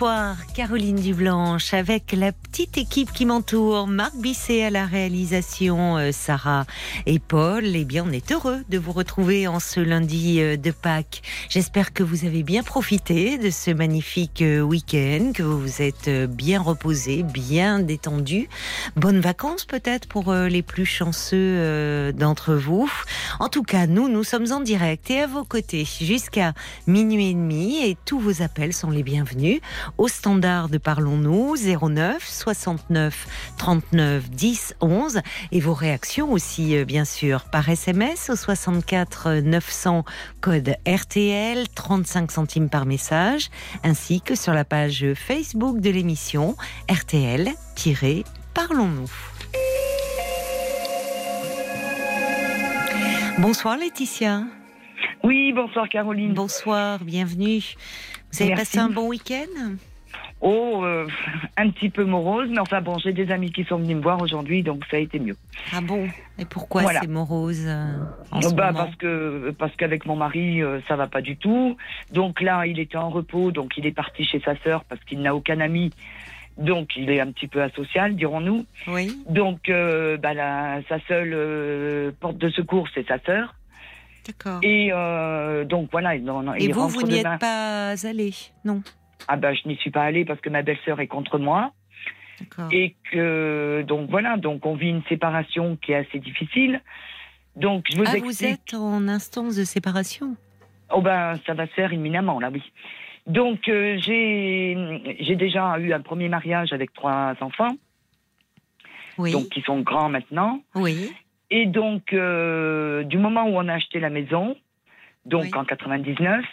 Bonsoir, Caroline Dublanche, avec la petite équipe qui m'entoure, Marc Bisset à la réalisation, euh, Sarah et Paul. Eh bien, on est heureux de vous retrouver en ce lundi euh, de Pâques. J'espère que vous avez bien profité de ce magnifique euh, week-end, que vous vous êtes bien reposé, bien détendu. Bonnes vacances peut-être pour les plus chanceux d'entre vous. En tout cas, nous, nous sommes en direct et à vos côtés jusqu'à minuit et demi et tous vos appels sont les bienvenus au standard de Parlons-nous 09 69 39 10 11 et vos réactions aussi euh, bien sûr par SMS au 64 900 code RTL 35 centimes par message ainsi que sur la page Facebook de l'émission RTL-Parlons-nous. Bonsoir Laetitia. Oui, bonsoir Caroline. Bonsoir, bienvenue. Vous avez passé un bon week-end? Oh, euh, un petit peu morose, mais enfin bon, j'ai des amis qui sont venus me voir aujourd'hui, donc ça a été mieux. Ah bon? Et pourquoi c'est morose euh, en ce bah, Parce que parce qu'avec mon mari, euh, ça va pas du tout. Donc là, il était en repos, donc il est parti chez sa sœur parce qu'il n'a aucun ami. Donc il est un petit peu asocial, dirons-nous. Oui. Donc bah, sa seule porte de secours, c'est sa sœur. D'accord. Et donc voilà. Et vous, vous n'y êtes pas allé, non? Ah ben, je n'y suis pas allée parce que ma belle-sœur est contre moi. Et que, donc voilà, donc on vit une séparation qui est assez difficile. Donc je vous ah, explique. vous êtes en instance de séparation? Oh ben, ça va se faire imminemment, là, oui. Donc euh, j'ai j'ai déjà eu un premier mariage avec trois enfants. Oui. Donc qui sont grands maintenant. Oui. Et donc euh, du moment où on a acheté la maison, donc en 99,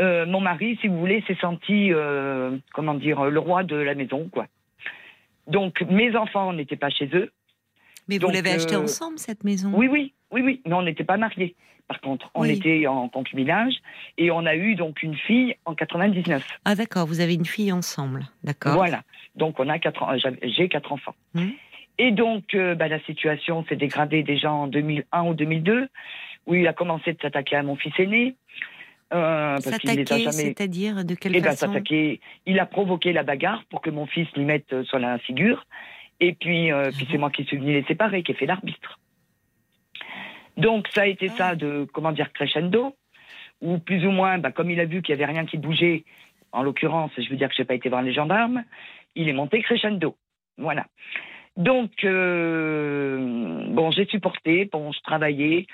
euh, mon mari, si vous voulez, s'est senti, euh, comment dire, le roi de la maison, quoi. Donc, mes enfants n'étaient pas chez eux. Mais vous l'avez acheté euh, ensemble, cette maison? Oui, oui, oui, oui. Mais on n'était pas mariés. Par contre, on était en concubinage et on a eu donc une fille en 99. Ah d'accord, vous avez une fille ensemble, d'accord. Voilà. Donc on a quatre, j'ai quatre enfants. Hum. Et donc bah, la situation s'est dégradée déjà en 2001 ou 2002, où il a commencé de s'attaquer à mon fils aîné. Euh, s'attaquer, c'est-à-dire de quelle eh ben, Il a provoqué la bagarre pour que mon fils lui mette euh, sur la figure. Et puis, euh, puis c'est moi qui suis venu les séparer, qui ai fait l'arbitre. Donc ça a été ça ah. de, comment dire, crescendo, ou plus ou moins, bah, comme il a vu qu'il n'y avait rien qui bougeait, en l'occurrence, je veux dire que je n'ai pas été voir les gendarmes, il est monté crescendo. Voilà. Donc, bon, j'ai supporté, bon, je travaillais,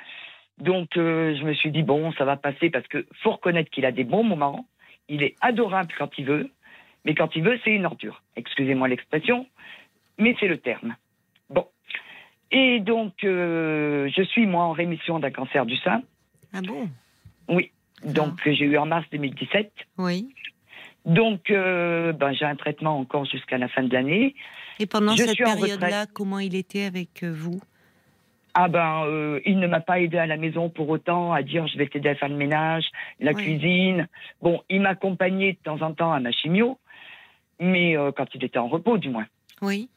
donc euh, je me suis dit bon, ça va passer parce que faut reconnaître qu'il a des bons moments. Il est adorable quand il veut, mais quand il veut, c'est une ordure. Excusez-moi l'expression, mais c'est le terme. Bon. Et donc euh, je suis moi en rémission d'un cancer du sein. Ah bon? Oui. Donc ah. j'ai eu en mars 2017. Oui. Donc, euh, ben, j'ai un traitement encore jusqu'à la fin de l'année. Et pendant cette période-là, comment il était avec vous? Ah ben, euh, il ne m'a pas aidé à la maison pour autant à dire je vais t'aider à faire le ménage, la cuisine. Bon, il m'accompagnait de temps en temps à ma chimio, mais euh, quand il était en repos, du moins. Oui.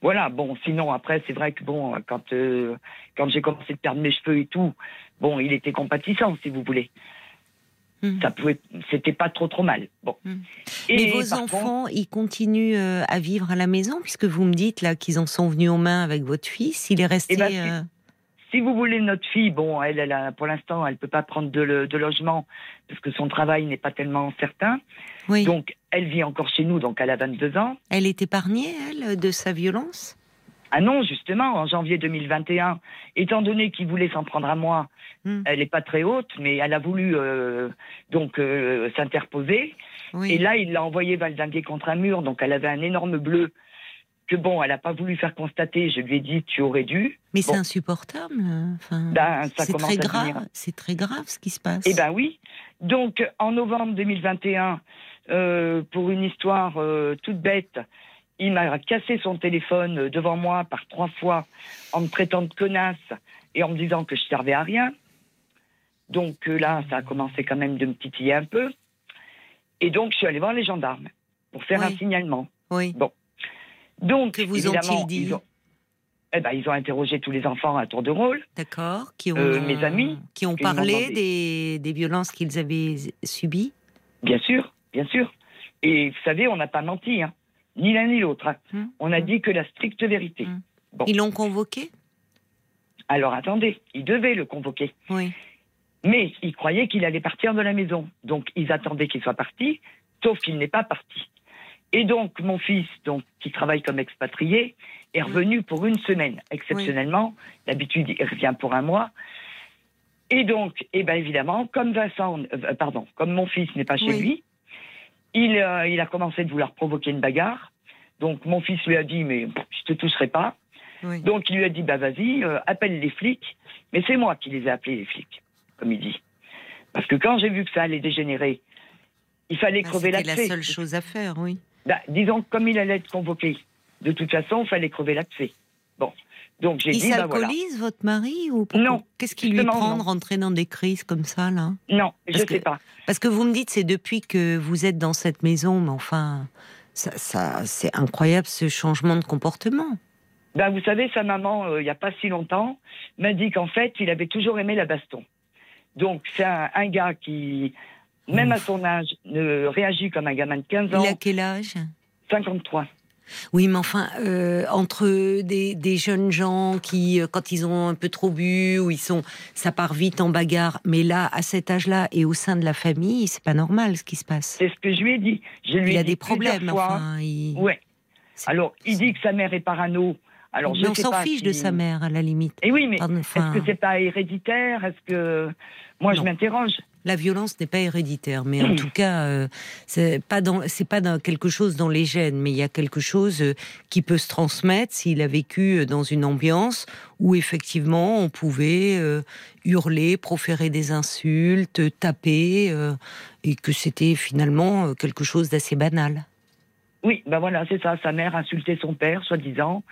Voilà. Bon, sinon après, c'est vrai que bon, quand euh, quand j'ai commencé de perdre mes cheveux et tout, bon, il était compatissant, si vous voulez. Hmm. Ça pouvait, c'était pas trop trop mal. Bon. Hmm. Mais vos enfants, ils continuent euh, à vivre à la maison puisque vous me dites là qu'ils en sont venus aux mains avec votre fils. Il est resté. Eh ben, euh, si, vous voulez, notre fille, bon, elle, elle a, pour l'instant, elle peut pas prendre de, de, logement parce que son travail n'est pas tellement certain. Oui. Donc, elle vit encore chez nous, donc elle a 22 ans. Elle est épargnée, elle, de sa violence? Ah non, justement, en janvier 2021, étant donné qu'il voulait s'en prendre à moi, hmm. elle n'est pas très haute, mais elle a voulu euh, donc euh, s'interposer. Et là, il l'a envoyé valdinguer contre un mur, donc elle avait un énorme bleu que bon, elle n'a pas voulu faire constater. Je lui ai dit, tu aurais dû. Mais c'est insupportable. Ben, c'est très grave. C'est très grave ce qui se passe. Eh ben oui. Donc, en novembre 2021, euh, pour une histoire toute bête, il m'a cassé son téléphone devant moi par trois fois en me traitant de connasse et en me disant que je servais à rien. Donc euh, là, ça a commencé quand même de me titiller un peu. Et donc, je suis allée voir les gendarmes pour faire Oui. un signalement. Oui. Donc, Que vous ont-ils dit ils ont, eh ben, ils ont interrogé tous les enfants à tour de rôle. D'accord. Qui ont, Euh, mes amis, Qui ont parlé des, des violences qu'ils avaient subies? Bien sûr, bien sûr. Et vous savez, on n'a pas menti, hein. Ni l'un ni l'autre. hein. Hum, On a hum. dit que la stricte vérité. Hum. Bon. Ils l'ont convoqué? Alors attendez, ils devaient le convoquer. Oui. Mais ils croyaient qu'il allait partir de la maison. Donc ils attendaient qu'il soit parti, sauf qu'il n'est pas parti. Et donc mon fils, donc, qui travaille comme expatrié, est revenu pour une semaine, exceptionnellement. D'habitude, il revient pour un mois. Et donc, eh ben évidemment, comme Vincent, euh, pardon, comme mon fils n'est pas chez Oui. lui, il, euh, il a commencé de vouloir provoquer une bagarre. Donc mon fils lui a dit, mais je te toucherai pas. oui. Donc il lui a dit bah vas-y, euh, appelle les flics. Mais c'est moi qui les ai appelés les flics, comme il dit. Parce que quand j'ai vu que ça allait dégénérer, il fallait Ah, crever C'était la seule chose à faire, oui. Bah, disons que comme il allait être convoqué, de toute façon, il fallait crever l'abcès. Bon, donc j'ai Il dit bah voilà. s'alcoolise, votre mari ou Non, Qu'est-ce qui lui prend non. de rentrer dans des crises comme ça, là? Non, je Parce sais pas. Parce que vous me dites, c'est depuis que vous êtes dans cette maison, mais enfin, ça, ça, c'est incroyable ce changement de comportement. Ben, vous savez, sa maman, euh, il n'y a pas si longtemps, m'a dit qu'en fait, il avait toujours aimé la baston. Donc, c'est un, un gars qui, même à son âge, ne réagit comme un gamin de 15 ans, Il a quel âge? 53. Oui, mais enfin, euh, entre des, des jeunes gens qui, euh, quand ils ont un peu trop bu, ou ils sont, ça part vite en bagarre. Mais là, à cet âge-là, et au sein de la famille, c'est pas normal ce qui se passe. C'est ce que je lui ai dit. Je lui Il ai a dit des problèmes, fois. enfin. il- Ouais. Alors, il dit que sa mère est parano. Alors, je mais on s'en fiche de sa mère, à la limite. Et oui, mais enfin, est-ce que c'est pas héréditaire? Est-ce que moi je m'interroge La violence n'est pas héréditaire, mais en tout cas, euh, c'est pas dans, c'est pas dans quelque chose dans les gènes, mais il y a quelque chose euh, qui peut se transmettre s'il a vécu euh, dans une ambiance où effectivement on pouvait euh, hurler, proférer des insultes, taper, et que c'était finalement quelque chose d'assez banal. Oui, ben voilà, c'est ça. Sa mère insultait son père, soi-disant.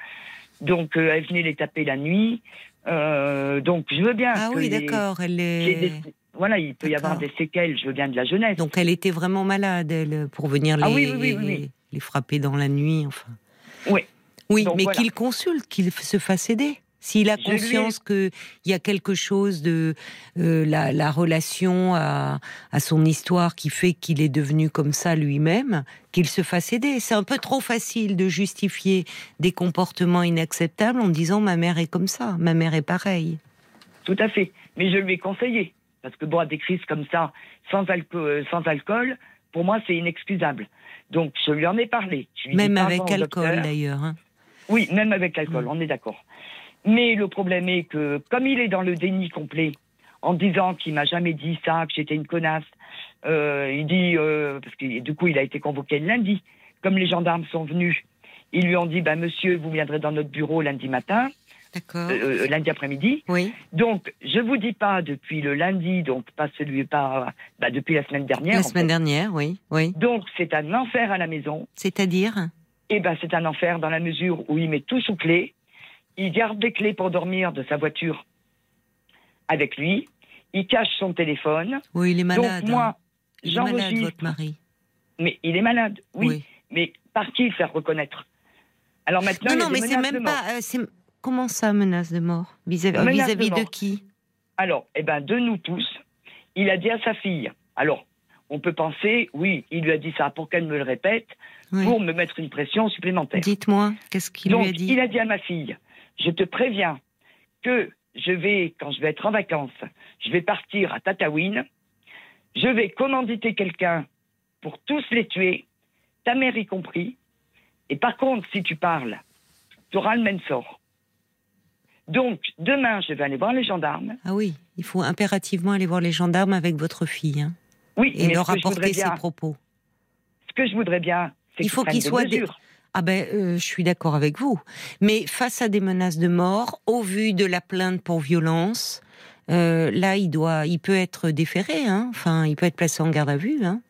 Donc, elle venait les taper la nuit. Euh, donc, je veux bien. Ah que oui, les- d'accord. Elle est... Voilà, il peut y avoir des séquelles, je veux bien de la jeunesse. Donc elle était vraiment malade, elle, pour venir les, Ah oui, oui, oui, oui, les frapper dans la nuit, enfin. Oui. Oui, Donc mais voilà. qu'il consulte, qu'il se fasse aider. S'il a Je lui ai- conscience qu'il y a quelque chose de euh, la, la relation à, à son histoire qui fait qu'il est devenu comme ça lui-même, qu'il se fasse aider. C'est un peu trop facile de justifier des comportements inacceptables en disant ma mère est comme ça, ma mère est pareille. Tout à fait. Mais je lui ai conseillé. Parce que boire des crises comme ça, sans alcool, euh, sans alcool pour moi, c'est inexcusable. Donc, je lui en ai parlé. Je lui Même avec alcool d'ailleurs. hein. Oui, même avec l'alcool, Mm. on est d'accord. Mais le problème est que, comme il est dans le déni complet, en disant qu'il m'a jamais dit ça, que j'étais une connasse, euh, il dit, euh, parce que du coup, il a été convoqué le lundi. Comme les gendarmes sont venus, ils lui ont dit, bah, monsieur, vous viendrez dans notre bureau lundi matin. Euh, euh, lundi après-midi. oui. Donc, je vous dis pas depuis le lundi, donc pas celui, pas, bah, depuis la semaine dernière. La semaine fait. dernière, oui, oui. Donc, c'est un enfer à la maison. C'est-à-dire Eh ben, c'est un enfer dans la mesure où il met tout sous clé. Il garde des clés pour dormir de sa voiture avec lui. Il cache son téléphone. Oui, il est malade. Donc, moi, hein. j'enregistre. votre mari. Mais il est malade, oui. Mais par qui le faire reconnaître? Alors maintenant, Non, non, mais c'est même pas. euh, c'est- Comment ça, menace de mort Vis-à-vis de qui Alors, eh ben, de nous tous, il a dit à sa fille. Alors, on peut penser, oui, il lui a dit ça pour qu'elle me le répète, Oui. pour me mettre une pression supplémentaire. Dites-moi, qu'est-ce qu'il lui a dit il a dit à ma fille, je te préviens que je vais, quand je vais être en vacances, je vais partir à Tataouine, je vais commanditer quelqu'un pour tous les tuer, ta mère y compris, et par contre, si tu parles, tu auras le même sort. Donc, demain, je vais aller voir les gendarmes. Ah oui, il faut impérativement aller voir les gendarmes avec votre fille hein, Oui, et leur apporter ses propos. ce que je voudrais bien, c'est Il qu'ils faut prennent qu'il des mesures. Ah ben, euh, je suis d'accord avec vous. Mais face à des menaces de mort, au vu de la plainte pour violence, euh, là, il doit, il peut être déféré. Hein. Enfin, il peut être placé en garde à vue. Hein.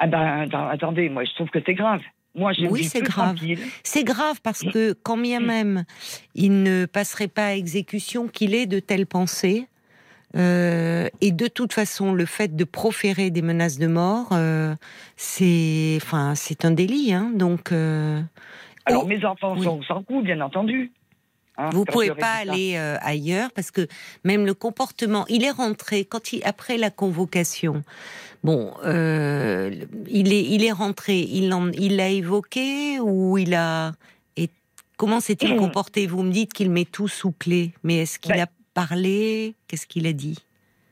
Ah ben, attendez, moi, je trouve que c'est grave. Moi, je Oui, c'est grave. C'est grave parce que quand bien même il ne passerait pas à exécution, qu'il ait de telles pensées, Euh, et de toute façon, le fait de proférer des menaces de mort, euh, c'est, enfin, c'est un délit. Hein, donc, euh, Alors mes enfants oui. sont sans coup, bien entendu. Hein, vous pouvez pas ça. aller ailleurs parce que même le comportement, il est rentré quand il après la convocation. Bon, euh, il est il est rentré, il en, il l'a évoqué ou il a et comment s'est-il comporté? Vous me dites qu'il met tout sous clé, mais est-ce qu'il Ben- a parlé? Qu'est-ce qu'il a dit?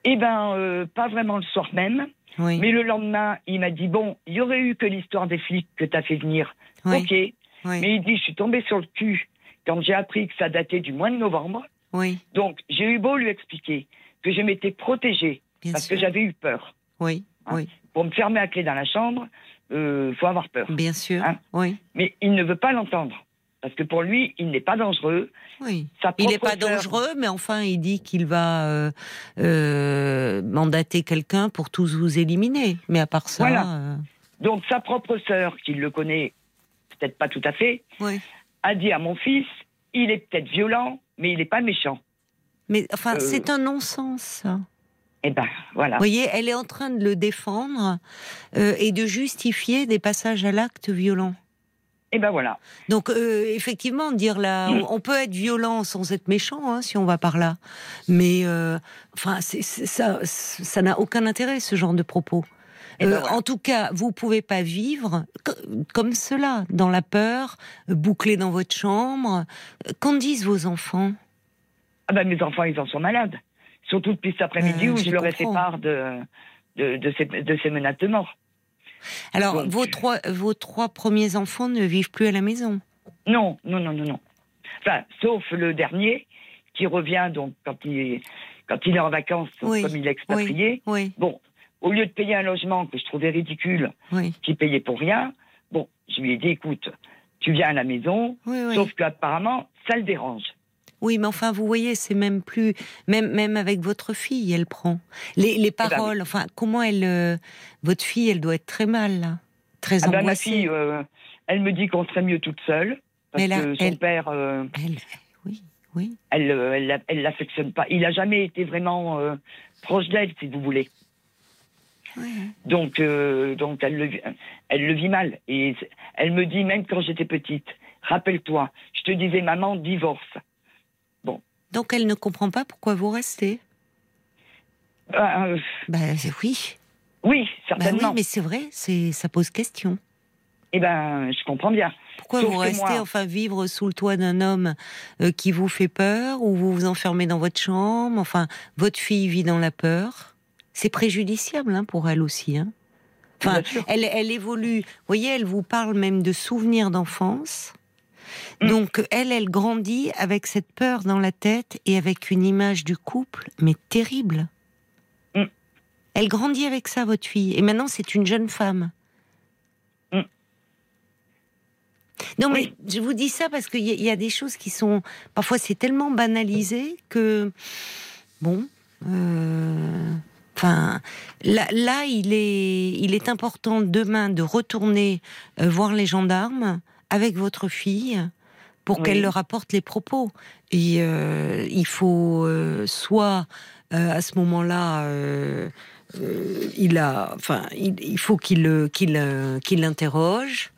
Eh ben, euh, pas vraiment le soir même. Oui, Mais le lendemain, il m'a dit bon, il y aurait eu que l'histoire des flics que t'as fait venir. oui, Ok. oui, Mais il dit, je suis tombé sur le cul quand j'ai appris que ça datait du mois de novembre. oui, Donc, j'ai eu beau lui expliquer que je m'étais protégée bien parce sûr. que j'avais eu peur. Oui, Hein oui, Pour me fermer à clé dans la chambre, euh, faut avoir peur. bien sûr. Hein Oui, Mais il ne veut pas l'entendre. Parce que pour lui, il n'est pas dangereux. oui. Il n'est pas dangereux, mais enfin, il dit qu'il va euh, euh, mandater quelqu'un pour tous vous éliminer. Mais à part ça, Voilà. Donc, sa propre sœur, qui le connaît peut-être pas tout à fait, oui. a dit à mon fils, il est peut-être violent, mais il n'est pas méchant. Mais enfin, Euh. c'est un non-sens. Eh ben, voilà. Vous voyez, elle est en train de le défendre euh, et de justifier des passages à l'acte violent. Eh ben, voilà. Donc, euh, effectivement, dire là, on, on peut être violent sans être méchant, hein, si on va par là. Mais, euh, enfin, ça, ça n'a aucun intérêt ce genre de propos. Eh ben voilà. En tout cas, vous pouvez pas vivre co- comme cela, dans la peur, bouclé dans votre chambre. Qu'en disent vos enfants? Ah ben, mes enfants, ils en sont malades. Surtout depuis cet après-midi Euh, où je je leur ai fait part de, de, de ces, de ces menaces de mort. Alors, Donc, vos trois, vos trois premiers enfants ne vivent plus à la maison. Non, non, non, non, non. Enfin, sauf le dernier qui revient donc quand il, quand il est en vacances, Oui, comme il est expatrié. Oui, Bon, au lieu de payer un logement que je trouvais ridicule, qui payait pour rien, bon, je lui ai dit, écoute, tu viens à la maison, sauf qu'apparemment, ça le dérange. Oui, mais enfin, vous voyez, c'est même plus, même même avec votre fille, elle prend les, les ben oui. paroles. Enfin, comment elle, euh, votre fille, elle doit être très mal, là, très Ah ben, ma fille, euh, elle me dit qu'on serait mieux toute seule, parce là, que son elle- père, euh, Elle, oui, oui. elle, elle, l'a- elle l'affectionne pas. Il a jamais été vraiment proche d'elle, si vous voulez. oui. Donc, donc elle, le, vit- elle le vit mal. Et elle me dit, même quand j'étais petite, rappelle-toi, je te disais, maman, divorce. Donc, elle ne comprend pas pourquoi vous restez. Ah, euh, Ben oui, oui, ben oui, certainement. mais c'est vrai, c'est ça pose question. Eh ben, je comprends bien. Pourquoi Sauf vous restez, moi- enfin, vivre sous le toit d'un homme euh, qui vous fait peur, ou vous vous enfermez dans votre chambre, enfin, votre fille vit dans la peur. C'est préjudiciable hein, pour elle aussi. Hein. Enfin, elle, elle évolue. Vous voyez, elle vous parle même de souvenirs d'enfance. Mm. Donc, elle, elle grandit avec cette peur dans la tête et avec une image du couple, mais terrible. Mm. Elle grandit avec ça, votre fille. Et maintenant, c'est une jeune femme. Mm. Non, mais Oui. je vous dis ça parce qu'il y, y a des choses qui sont. Parfois, c'est tellement banalisé que. Bon. euh, Enfin, là, là, il est, il est important demain de retourner euh, voir les gendarmes avec votre fille pour Oui. qu'elle leur apporte les propos. Et euh, il faut euh, soit euh, à ce moment-là, il a, enfin, il, il faut qu'il qu'il qu'il l'interroge.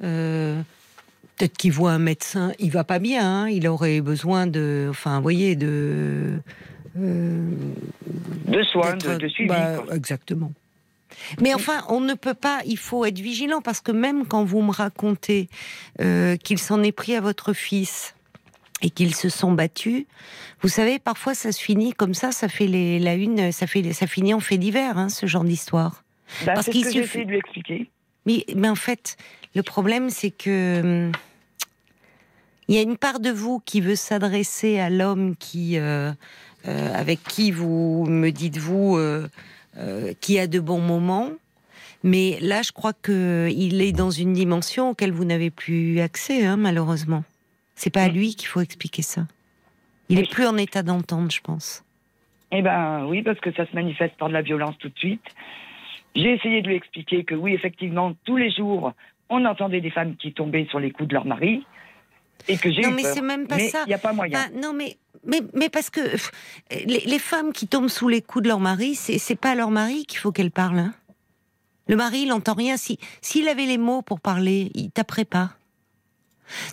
Peut-être qu'il voit un médecin, il va pas bien, hein, il aurait besoin de, enfin, vous voyez, de. De soins, de, de suivi. bah, exactement. Mais enfin, on ne peut pas, il faut être vigilant parce que même quand vous me racontez euh, qu'il s'en est pris à votre fils et qu'ils se sont battus, vous savez, parfois ça se finit comme ça, ça fait les, la une, ça fait, ça finit en fait divers, hein, ce genre d'histoire. Ben, parce qu'il suffit- de lui expliquer. Mais, mais en fait, le problème, c'est que hum, il y a une part de vous qui veut s'adresser à l'homme qui, euh, euh, avec qui vous me dites vous, euh, euh, qui a de bons moments. Mais là, je crois que il est dans une dimension auquel vous n'avez plus accès, hein, malheureusement. C'est pas à Mm. lui qu'il faut expliquer ça. Il est Oui. plus en état d'entendre, je pense. Eh ben oui, parce que ça se manifeste par de la violence tout de suite. J'ai essayé de lui expliquer que oui, effectivement, tous les jours, on entendait des femmes qui tombaient sur les coups de leur mari. Et que j'ai Non, eu mais c'est même pas Mais ça. Il n'y a pas moyen. Non, mais, mais, mais parce que pff, les, les femmes qui tombent sous les coups de leur mari, c'est pas à leur mari qu'il faut qu'elles parlent. hein. Le mari, il n'entend rien. Si S'il avait les mots pour parler, il taperait pas.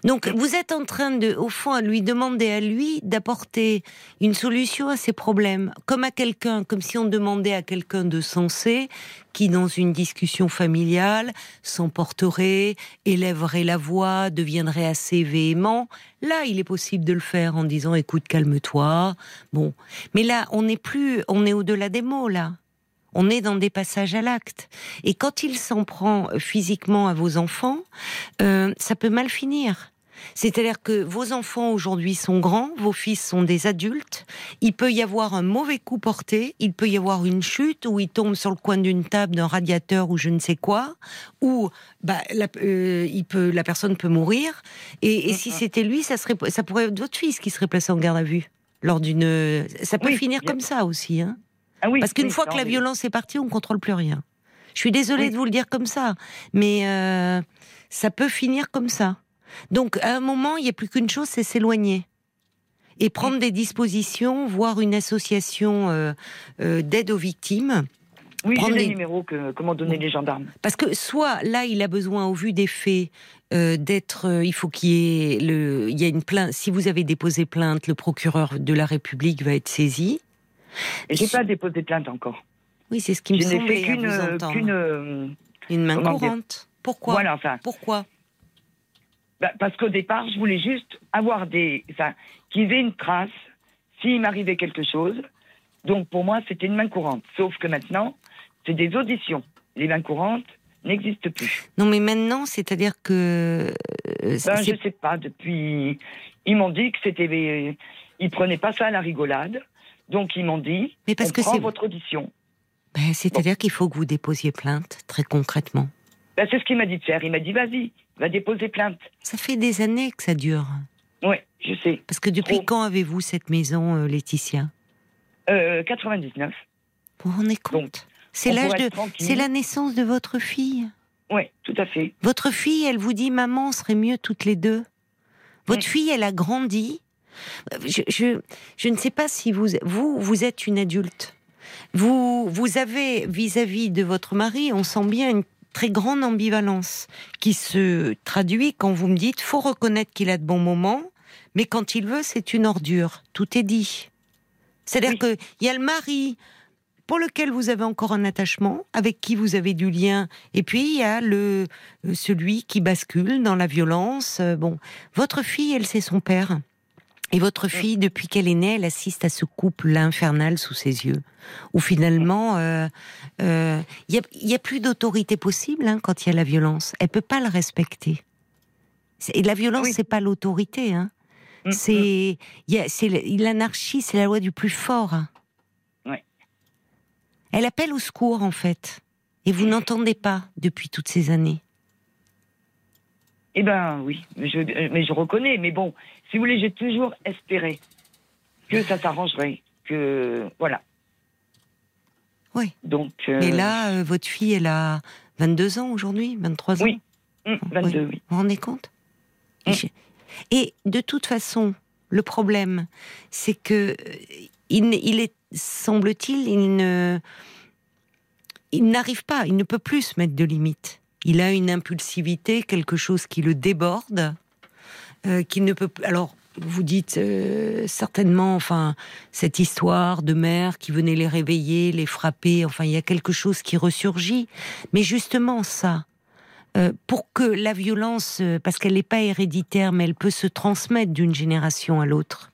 Donc, vous êtes en train de, au fond, lui demander à lui d'apporter une solution à ses problèmes, comme à quelqu'un, comme si on demandait à quelqu'un de sensé qui, dans une discussion familiale, s'emporterait, élèverait la voix, deviendrait assez véhément. Là, il est possible de le faire en disant "Écoute, calme-toi." Bon, mais là, on n'est plus, on est au-delà des mots là. On est dans des passages à l'acte. Et quand il s'en prend physiquement à vos enfants, euh, ça peut mal finir. C'est-à-dire que vos enfants aujourd'hui sont grands, vos fils sont des adultes. Il peut y avoir un mauvais coup porté, il peut y avoir une chute où il tombe sur le coin d'une table, d'un radiateur ou je ne sais quoi, ou bah, la, euh, il peut, la personne peut mourir. Et, et si c'était lui, ça serait, ça pourrait être votre fils qui serait placé en garde à vue lors d'une. Ça peut Oui, finir comme ça aussi, hein. Ah oui, Parce qu'une oui, fois que la violence est partie, on contrôle plus rien. Je suis désolée Oui. de vous le dire comme ça, mais euh, ça peut finir comme ça. Donc, à un moment, il n'y a plus qu'une chose, c'est s'éloigner et prendre des dispositions, voir une association euh, euh, d'aide aux victimes. Oui, j'ai les numéros que, m'ont donné les gendarmes. Parce que soit là, il a besoin, au vu des faits, euh, d'être. euh, il faut qu'il y ait le. Il y a une plainte. Si vous avez déposé plainte, le procureur de la République va être saisi. Et j'ai pas déposé plainte encore. Oui, c'est ce qui me Je n'ai fait qu'une, euh, qu'une, Une main courante. Pourquoi voilà, enfin, Pourquoi bah, parce qu'au départ, je voulais juste avoir des, enfin, qu'ils aient une trace s'il m'arrivait quelque chose. Donc pour moi, c'était une main courante. Sauf que maintenant, c'est des auditions. Les mains courantes n'existent plus. Non, mais maintenant, c'est-à-dire que. euh, Ben, je sais pas. Depuis, ils m'ont dit que c'était, ils prenaient pas ça à la rigolade. Donc ils m'ont dit, Mais parce on que prend c'est. votre audition. Ben, c'est-à-dire qu'il faut que vous déposiez plainte, très concrètement. Ben, c'est ce qu'il m'a dit de faire. Il m'a dit, vas-y, va déposer plainte. Ça fait des années que ça dure. Oui, je sais. Parce que depuis Trop. quand avez-vous cette maison, euh, Laetitia? Euh, 99. Vous vous rendez compte? Donc, C'est l'âge de. C'est la naissance de votre fille. Oui, tout à fait. Votre fille, elle vous dit Maman, on serait mieux toutes les deux. Votre Oui. fille, elle a grandi. Je, je, je ne sais pas si vous, vous, vous êtes une adulte. Vous, vous avez vis-à-vis de votre mari, on sent bien une très grande ambivalence qui se traduit quand vous me dites faut reconnaître qu'il a de bons moments, mais quand il veut, c'est une ordure. Tout est dit. C'est-à-dire Oui. que il y a le mari pour lequel vous avez encore un attachement, avec qui vous avez du lien, et puis il y a le euh, celui qui bascule dans la violence. Euh, Bon, votre fille, elle, c'est son père. Et votre fille, depuis qu'elle est née, elle assiste à ce couple infernal sous ses yeux, où finalement, euh, euh, il y a, il plus d'autorité possible hein, quand il y a la violence. Elle peut pas le respecter. Et la violence, Oui. c'est pas l'autorité. Hein. Mm, C'est, il le- l'anarchie, c'est la loi du plus fort. hein. Elle appelle au secours, en fait. Et vous n'entendez pas depuis toutes ces années. Eh ben oui, mais je, euh, mais je reconnais. Mais bon, si vous voulez, j'ai toujours espéré que ça s'arrangerait. Que voilà. Oui. Donc. euh, Mais là, euh, votre fille, elle a 22 ans aujourd'hui, 23 ans. Oui. hum, 22, oui. Vous vous rendez compte Mm. Et de toute façon, le problème, c'est que euh, il, il est, semble-t-il, il ne, il n'arrive pas, il ne peut plus se mettre de limites. Il a une impulsivité, quelque chose qui le déborde, euh, qu'il ne peut. Alors, vous dites euh, certainement, enfin, cette histoire de mère qui venait les réveiller, les frapper. Enfin, il y a quelque chose qui ressurgit. Mais justement, ça, euh, pour que la violence, euh, parce qu'elle n'est pas héréditaire, mais elle peut se transmettre d'une génération à l'autre,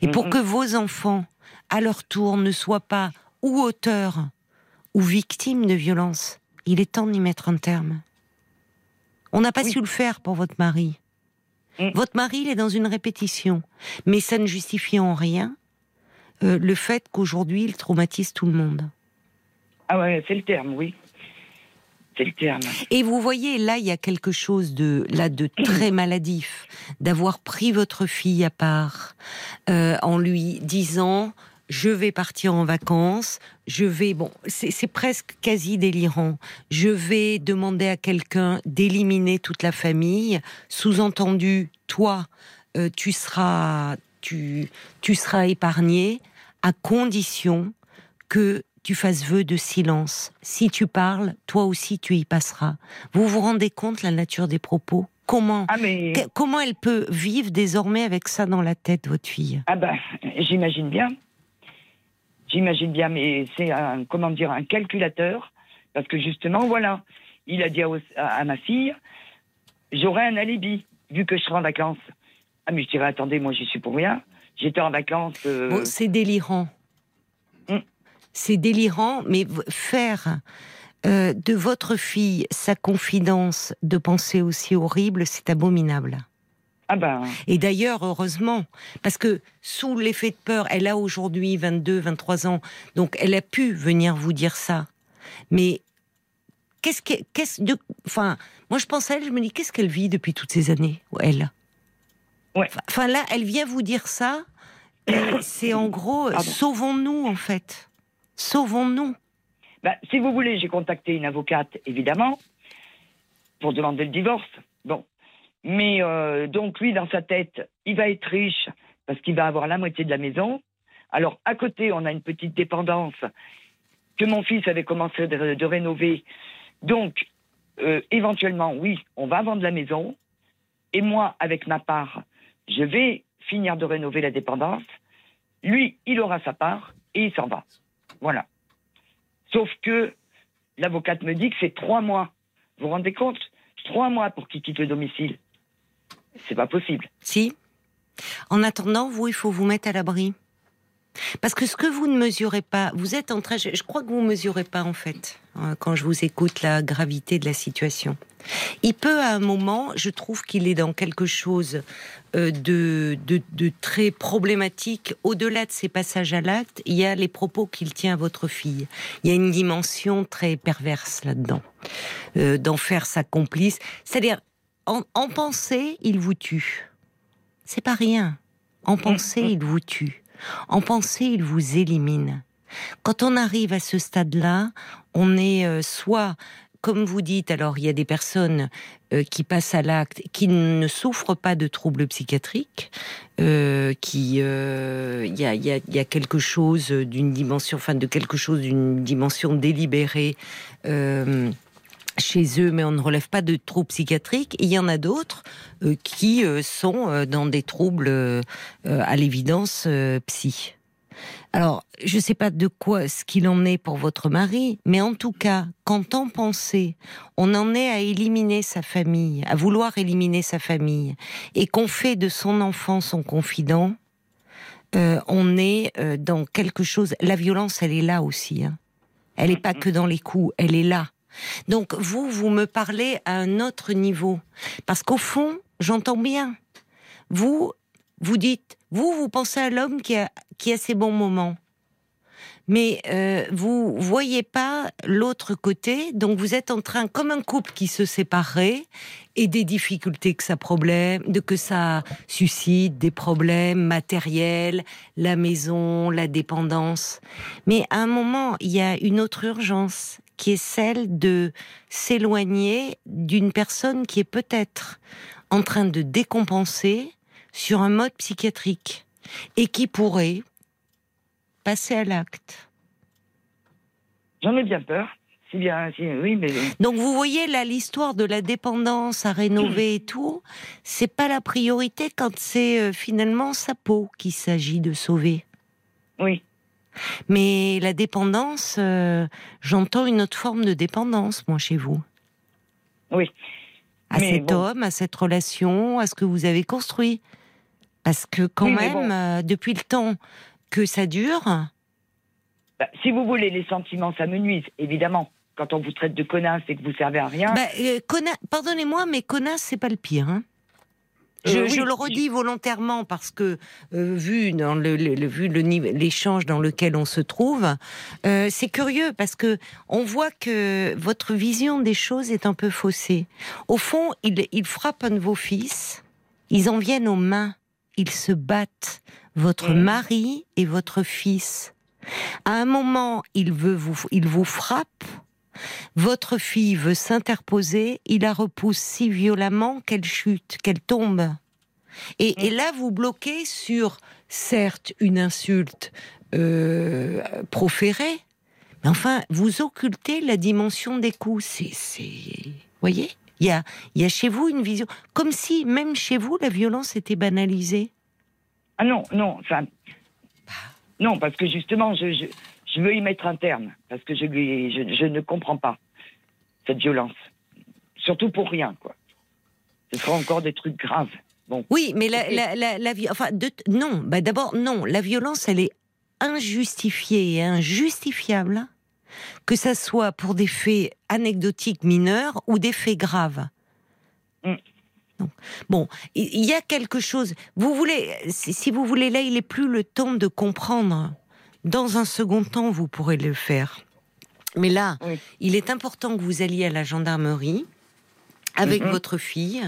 et pour Mhm. que vos enfants, à leur tour, ne soient pas ou auteurs ou victimes de violence, il est temps d'y mettre un terme. On n'a pas Oui. su le faire pour votre mari. Mhm. Votre mari, il est dans une répétition, mais ça ne justifie en rien euh, le fait qu'aujourd'hui, il traumatise tout le monde. Ah ouais, c'est le terme, oui. C'est le terme. Et vous voyez, là, il y a quelque chose de là de très maladif, d'avoir pris votre fille à part euh, en lui disant je vais partir en vacances, je vais, bon, c'est presque quasi délirant, je vais demander à quelqu'un d'éliminer toute la famille, sous-entendu, toi, euh, tu seras, tu, tu seras épargné, à condition que tu fasses vœu de silence. Si tu parles, toi aussi tu y passeras. Vous vous rendez compte la nature des propos? Comment, Ah, mais. comment elle peut vivre désormais avec ça dans la tête, votre fille? Ah ben, j'imagine bien. J'imagine bien, mais c'est un, comment dire, un calculateur. Parce que justement, voilà, il a dit à, à ma fille, j'aurai un alibi, vu que je serai en vacances. Ah, mais je dirais, attendez, moi, j'y suis pour rien. J'étais en vacances. euh, Bon, c'est délirant. Mm. C'est délirant, mais faire euh, de votre fille sa confidence de pensées aussi horribles, c'est abominable. Ah ben, Et d'ailleurs, heureusement, parce que sous l'effet de peur, elle a aujourd'hui 22, 23 ans, donc elle a pu venir vous dire ça. Mais qu'est-ce que, qu'est-ce de, enfin, moi je pense à elle, je me dis qu'est-ce qu'elle vit depuis toutes ces années, elle? Ouais. Enfin là, elle vient vous dire ça. et C'est en gros, sauvons-nous en fait, sauvons-nous. ben, si vous voulez, j'ai contacté une avocate, évidemment, pour demander le divorce. Bon. Mais euh, donc, lui, dans sa tête, il va être riche parce qu'il va avoir la moitié de la maison. Alors, à côté, on a une petite dépendance que mon fils avait commencé de, rénover. Donc, euh, éventuellement, oui, on va vendre la maison. Et moi, avec ma part, je vais finir de rénover la dépendance. Lui, il aura sa part et il s'en va. Voilà. Sauf que l'avocate me dit que c'est trois mois. Vous vous rendez compte? Trois mois pour qu'il quitte le domicile. C'est pas possible. Si. En attendant, vous, il faut vous mettre à l'abri. Parce que ce que vous ne mesurez pas, vous êtes en train, je, crois que vous ne mesurez pas en fait, hein, quand je vous écoute, la gravité de la situation. Il peut à un moment, je trouve qu'il est dans quelque chose euh, de, très problématique. Au-delà de ses passages à l'acte, il y a les propos qu'il tient à votre fille. Il y a une dimension très perverse là-dedans, euh, d'en faire sa complice. C'est-à-dire, en, en pensée, il vous tue. C'est pas rien. En pensée, il vous tue. En pensée, il vous élimine. Quand on arrive à ce stade-là, on est euh, soit, comme vous dites, alors il y a des personnes euh, qui passent à l'acte, qui ne souffrent pas de troubles psychiatriques, euh, qui, euh, il y, a, il y a- il y a quelque chose d'une dimension, enfin de quelque chose d'une dimension délibérée. euh, chez eux, mais on ne relève pas de troubles psychiatriques. Et il y en a d'autres euh, qui euh, sont euh, dans des troubles, euh, à l'évidence, psy. Alors, je ne sais pas de quoi ce qu'il en est pour votre mari, mais en tout cas, quand en pensée, on en est à éliminer sa famille, à vouloir éliminer sa famille, et qu'on fait de son enfant son confident, on est dans quelque chose. La violence, elle est là aussi. hein. Elle n'est pas que dans les coups, elle est là. Donc vous, vous me parlez à un autre niveau. Parce qu'au fond, j'entends bien. Vous, vous dites, vous, vous pensez à l'homme qui a, qui a ses bons moments. Mais euh, vous voyez pas l'autre côté, donc vous êtes en train, comme un couple qui se séparerait, et des difficultés que ça de que ça suscite, des problèmes matériels, la maison, la dépendance. Mais à un moment, il y a une autre urgence qui est celle de s'éloigner d'une personne qui est peut-être en train de décompenser sur un mode psychiatrique et qui pourrait passer à l'acte. J'en ai bien peur. Si bien, si, oui, mais Donc vous voyez là l'histoire de la dépendance à rénover et tout, c'est pas la priorité quand c'est euh, finalement sa peau qu'il s'agit de sauver. oui. Mais la dépendance, euh, j'entends une autre forme de dépendance, moi, chez vous. Oui. À Mais cet bon. homme, à cette relation, à ce que vous avez construit. Parce que quand Oui, même, bon. euh, depuis le temps que ça dure, Bah, si vous voulez, les sentiments, ça me nuise, évidemment. Quand on vous traite de connasse et que vous servez à rien. bah, euh, conna- pardonnez-moi, mais connasse, c'est pas le pire. hein. Je, Euh, oui. je le redis volontairement parce que euh, vu dans le, le- le- vu le niveau- l'échange dans lequel on se trouve, euh, c'est curieux parce que on voit que votre vision des choses est un peu faussée. Au fond, il, il frappe un de vos fils, ils en viennent aux mains, ils se battent. votre mari et votre fils. À un moment, il veut vous, il vous frappe. Votre fille veut s'interposer. Il la repousse si violemment qu'elle chute, qu'elle tombe. Et, et là, vous bloquez sur, certes, une insulte euh, proférée, mais enfin, vous occultez la dimension des coups. C'est, voyez, il y a, y a chez vous une vision, comme si même chez vous la violence était banalisée. Ah non, non, enfin. Non, parce que justement, je, je, je veux y mettre un terme. Parce que je, lui- je, je ne comprends pas cette violence. Surtout pour rien, quoi. Ce sera encore des trucs graves. Bon. Oui, mais la, la, la, la vi- enfin, de- non, bah d'abord, non, la violence, elle est injustifiée et injustifiable, que ça soit pour des faits anecdotiques mineurs ou des faits graves. Mm. Bon, il y a quelque chose. Vous voulez, si si vous voulez, là, il n'est plus le temps de comprendre. Dans un second temps, vous pourrez le faire. Mais là, Oui. il est important que vous alliez à la gendarmerie avec Mhm. votre fille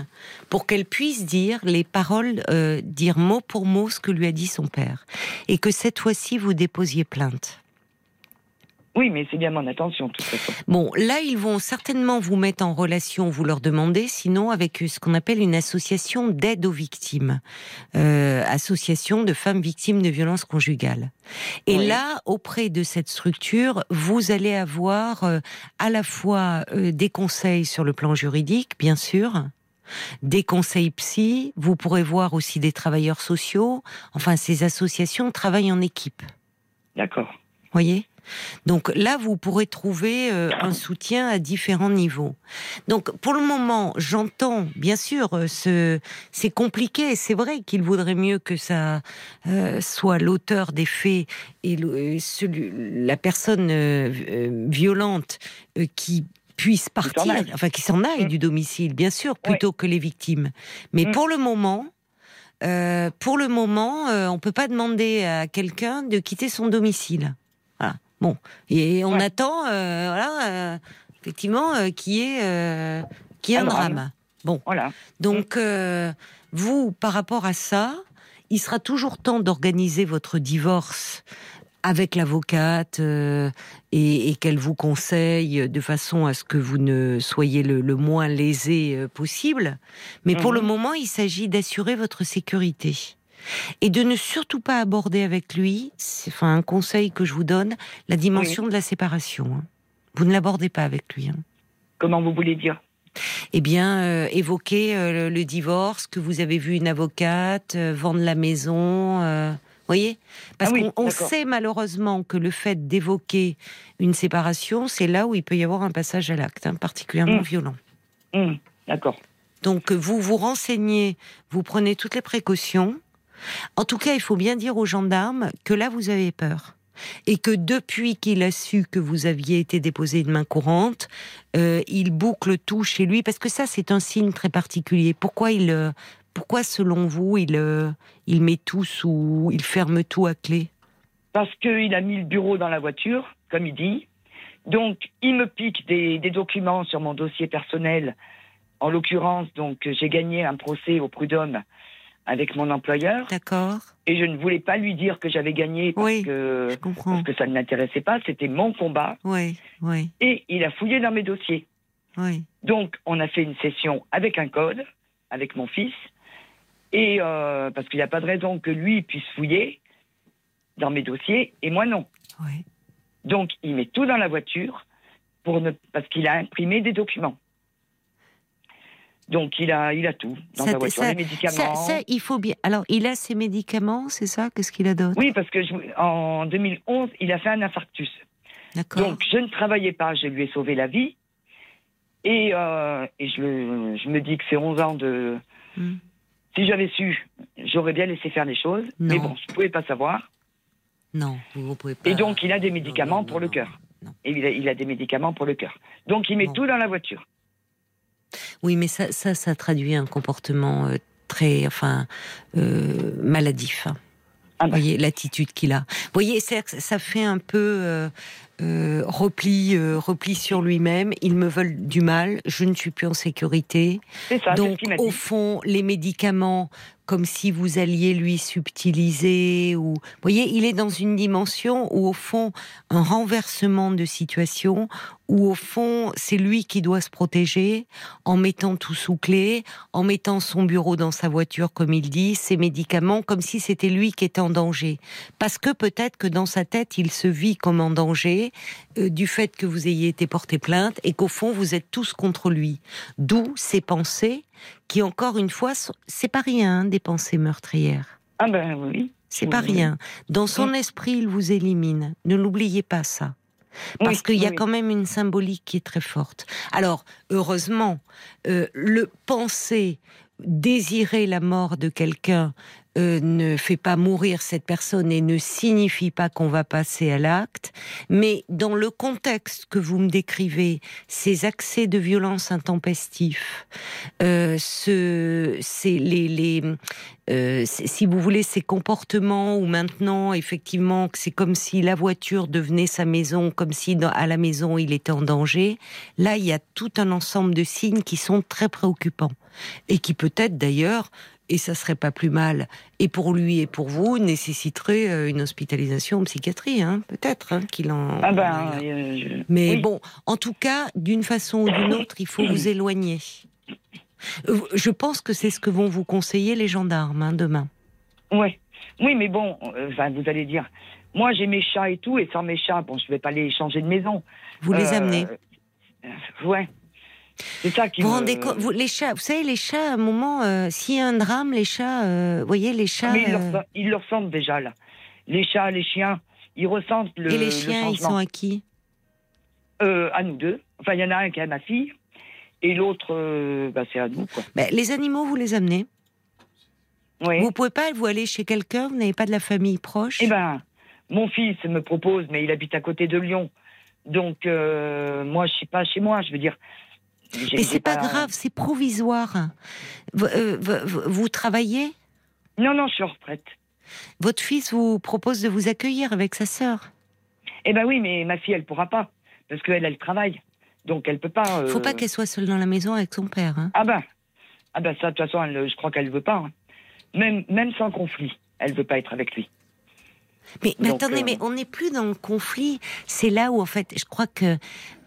pour qu'elle puisse dire les paroles, euh, dire mot pour mot ce que lui a dit son père. Et que cette fois-ci, vous déposiez plainte. Oui, mais c'est bien mon attention, de toute façon. Bon, là, ils vont certainement vous mettre en relation, vous leur demandez, sinon avec ce qu'on appelle une association d'aide aux victimes, euh, association de femmes victimes de violences conjugales. Et Oui. là, auprès de cette structure, vous allez avoir euh, à la fois euh, des conseils sur le plan juridique, bien sûr, des conseils psy, vous pourrez voir aussi des travailleurs sociaux. Enfin, ces associations travaillent en équipe D'accord. Voyez? Donc là, vous pourrez trouver euh, un soutien à différents niveaux. Donc pour le moment, j'entends, bien sûr, euh, ce, c'est compliqué. C'est vrai qu'il vaudrait mieux que ça euh, soit l'auteur des faits et le- celui, la personne euh, violente qui puisse partir, enfin qui s'en aille Mm. du domicile, bien sûr, plutôt que les victimes. Mais Mm. pour le moment, pour le moment, on peut pas demander à quelqu'un de quitter son domicile. Bon, et on Ouais. attend, euh, voilà, euh, effectivement, euh, qu'il y ait, euh, qu'il y ait un drame. drame. Bon, Voilà. donc vous, par rapport à ça, il sera toujours temps d'organiser votre divorce avec l'avocate euh, et, et qu'elle vous conseille de façon à ce que vous ne soyez le, le moins lésé possible. Mais pour Mhm. le moment, il s'agit d'assurer votre sécurité. Et de ne surtout pas aborder avec lui, c'est enfin un conseil que je vous donne, la dimension de la séparation. hein. Vous ne l'abordez pas avec lui. hein Comment vous voulez dire? Eh bien, euh, évoquer euh, le, le divorce, que vous avez vu une avocate, euh, vendre la maison, voyez? Parce Ah oui, qu'on sait malheureusement que le fait d'évoquer une séparation, c'est là où il peut y avoir un passage à l'acte, hein, particulièrement Mm. violent. Hum, D'accord. Donc, vous vous renseignez, vous prenez toutes les précautions. En tout cas, il faut bien dire aux gendarmes que là, vous avez peur. Et que depuis qu'il a su que vous aviez été déposé une main courante, euh, il boucle tout chez lui, parce que ça, c'est un signe très particulier. Pourquoi il, euh, pourquoi selon vous, il, euh, il met tout sous, il ferme tout à clé? Parce qu'il a mis le bureau dans la voiture, comme il dit. Donc, il me pique des, des documents sur mon dossier personnel. En l'occurrence, donc, j'ai gagné un procès au prud'homme avec mon employeur. D'accord Et je ne voulais pas lui dire que j'avais gagné parce, Oui. que, Je comprends. parce que ça ne l'intéressait pas. C'était mon combat. Oui, oui, Et il a fouillé dans mes dossiers. oui. Donc, on a fait une session avec un code, avec mon fils. Et euh, parce qu'il n'y a pas de raison que lui puisse fouiller dans mes dossiers et moi non. oui. Donc, il met tout dans la voiture pour ne, parce qu'il a imprimé des documents. Donc, il a, il a tout dans Ça- la voiture, ça- les médicaments. Ça, ça, il faut bien. Alors, il a ses médicaments, c'est ça? Qu'est-ce qu'il a d'autre? Oui, parce que je- en 2011, il a fait un infarctus. D'accord. Donc, je ne travaillais pas, je lui ai sauvé la vie. Et, euh, et je, me dis que c'est 11 ans de. Hmm. Si j'avais su, j'aurais bien laissé faire les choses. Mais Non. bon, je ne pouvais pas savoir. Non, vous ne pouvez pas. Et donc, il a des médicaments non, non, pour le cœur. Et il a, il a des médicaments pour le cœur. Donc, il met Bon. tout dans la voiture. Oui, mais ça, ça, ça traduit un comportement euh, très, enfin, euh, maladif. hein. Ah Vous bah. voyez l'attitude qu'il a. Vous voyez, ça fait un peu, euh, repli, repli sur lui-même. Ils me veulent du mal. Je ne suis plus en sécurité. Ça, ce Donc, au fond, les médicaments, comme si vous alliez lui subtiliser, ou, vous voyez, il est dans une dimension où, au fond, un renversement de situation, où, au fond, c'est lui qui doit se protéger, en mettant tout sous clé, en mettant son bureau dans sa voiture, comme il dit, ses médicaments, comme si c'était lui qui était en danger. Parce que peut-être que dans sa tête, il se vit comme en danger, euh, du fait que vous ayez été porté plainte, et qu'au fond, vous êtes tous contre lui. D'où ces pensées qui, encore une fois, sont- c'est pas rien, hein, des pensées meurtrières. Ah ben oui. C'est Oui, pas rien. Dans son esprit, il vous élimine. Ne l'oubliez pas ça. Parce Oui, qu'il y a quand même une symbolique qui est très forte. Alors, heureusement, euh, le penser, désirer la mort de quelqu'un euh, ne fait pas mourir cette personne et ne signifie pas qu'on va passer à l'acte. Mais dans le contexte que vous me décrivez, ces accès de violence intempestifs, euh, ce, c'est les, les euh, si vous voulez, ces comportements où maintenant, effectivement, c'est comme si la voiture devenait sa maison, comme si à la maison il était en danger. Là, il y a tout un ensemble de signes qui sont très préoccupants et qui peut-être d'ailleurs, et ça serait pas plus mal, et pour lui et pour vous, nécessiterait euh, une hospitalisation en psychiatrie, hein, peut-être hein, qu'il en. Ah ben. euh, je- Mais oui. bon, en tout cas, d'une façon ou d'une autre, il faut vous éloigner. Euh, Je pense que c'est ce que vont vous conseiller les gendarmes hein, demain. Ouais. Oui, mais bon, euh, enfin, vous allez dire, moi j'ai mes chats et tout, et sans mes chats, bon, je vais pas les changer de maison. Vous les amenez. ouais. C'est ça qui Vous me... rendez compte, vous, les chats, vous savez, les chats, à un moment, euh, s'il y a un drame, les chats, euh, vous voyez, les chats. Ah, Mais ils, le euh, ils le ressentent déjà, là. Les chats, les chiens, ils ressentent le, et les le chiens, ils sont à qui? Euh, à nous deux. Enfin, il y en a un qui est à ma fille, et l'autre, bah, c'est à nous, quoi. Ben, Les animaux, vous les amenez? Oui. Vous pouvez pas, vous aller chez quelqu'un, vous n'avez pas de la famille proche? Eh ben, mon fils me propose, mais il habite à côté de Lyon. Donc, euh, moi, je suis pas chez moi, je veux dire. Mais c'est pas grave, c'est provisoire. Vous, euh, vous- vous travaillez? Non, non, je suis en retraite. Votre fils vous propose de vous accueillir avec sa sœur? Eh ben oui, mais ma fille, elle pourra pas. Parce qu'elle, elle travaille. Donc, elle peut pas. euh, Faut pas qu'elle soit seule dans la maison avec son père. Hein. Ah ben. Ah ben, ça, de toute façon, elle, je crois qu'elle veut pas. hein. Même, même sans conflit, elle veut pas être avec lui. Mais, mais Donc, attendez, euh, mais on n'est plus dans le conflit. C'est là où, en fait, je crois que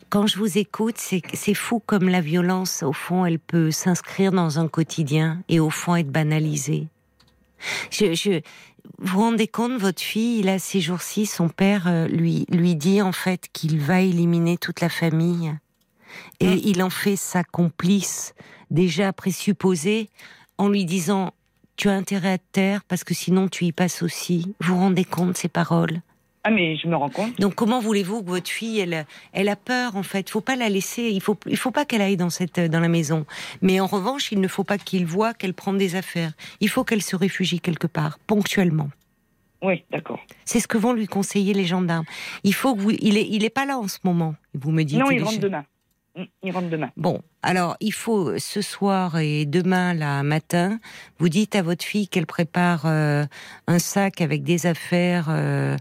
quand je vous écoute, c'est fou comme la violence, au fond, elle peut s'inscrire dans un quotidien et au fond être banalisée. Je, je, vous vous rendez compte, votre fille, là, ces jours-ci, son père euh, lui, lui dit en fait qu'il va éliminer toute la famille. Et Hein il en fait sa complice, déjà présupposée, en lui disant Tu as intérêt à te taire parce que sinon tu y passes aussi. Vous vous rendez compte ces paroles? Ah, mais je me rends compte. Donc comment voulez-vous que votre fille, elle, elle a peur en fait? Faut pas la laisser. Il faut, il faut pas qu'elle aille dans cette, dans la maison. Mais en revanche, il ne faut pas qu'il voit qu'elle prend des affaires. Il faut qu'elle se réfugie quelque part, ponctuellement. Oui, d'accord. C'est ce que vont lui conseiller les gendarmes. Il faut que vous, il est, il est pas là en ce moment. Vous me dites. Non, il rentre demain. Mm, Il rentre demain. Bon, alors il faut ce soir et demain là matin, vous dites à votre fille qu'elle prépare euh, un sac avec des affaires euh,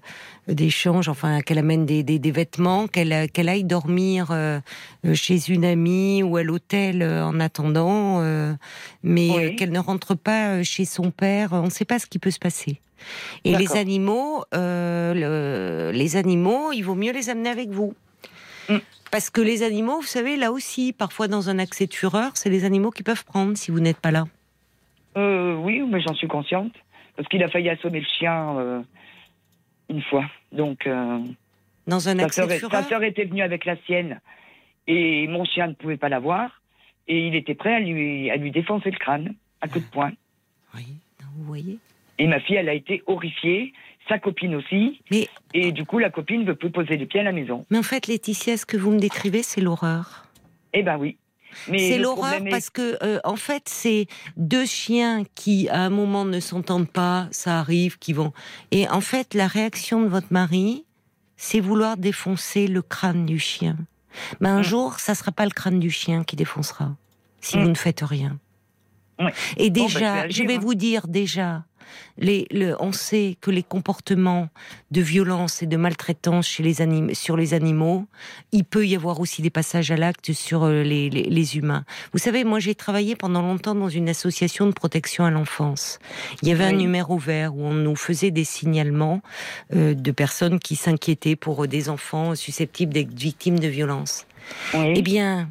d'échange, enfin qu'elle amène des, des, des vêtements, qu'elle qu'elle aille dormir euh, chez une amie ou à l'hôtel en attendant, mais Oui. qu'elle ne rentre pas chez son père. On ne sait pas ce qui peut se passer. Et les animaux, le- les animaux, il vaut mieux les amener avec vous. Mm. Parce que les animaux, vous savez, là aussi, parfois dans un accès de fureur, c'est les animaux qui peuvent prendre si vous n'êtes pas là. Euh, oui, mais j'en suis consciente. Parce qu'il a failli assommer le chien euh, une fois. Donc, euh, Dans un sa, accès de sa fureur sœur était venue avec la sienne. Et mon chien ne pouvait pas la voir. Et il était prêt à lui, à lui défoncer le crâne, à coup de poing. Oui, vous voyez. Et ma fille, elle a été horrifiée. Sa copine aussi. Mais, Et du coup, la copine ne veut plus poser les pieds à la maison. mais en fait, Laetitia, ce que vous me décrivez, c'est l'horreur. Eh ben oui. Mais C'est l'horreur est- parce que, euh, en fait, c'est deux chiens qui, à un moment, ne s'entendent pas, ça arrive, qui vont. Et en fait, la réaction de votre mari, c'est vouloir défoncer le crâne du chien. Mais un Mm. jour, ça sera pas le crâne du chien qui défoncera, si Mm. vous ne faites rien. Et Bon, bah, déjà, je vais hein. vous dire déjà Les, le, on sait que les comportements de violence et de maltraitance chez les anim, sur les animaux, il peut y avoir aussi des passages à l'acte sur euh, les, les, les, humains. Vous savez, moi j'ai travaillé pendant longtemps dans une association de protection à l'enfance. Il y avait oui. un numéro vert où on nous faisait des signalements euh, de personnes qui s'inquiétaient pour des enfants susceptibles d'être victimes de violences. Oui. Eh bien,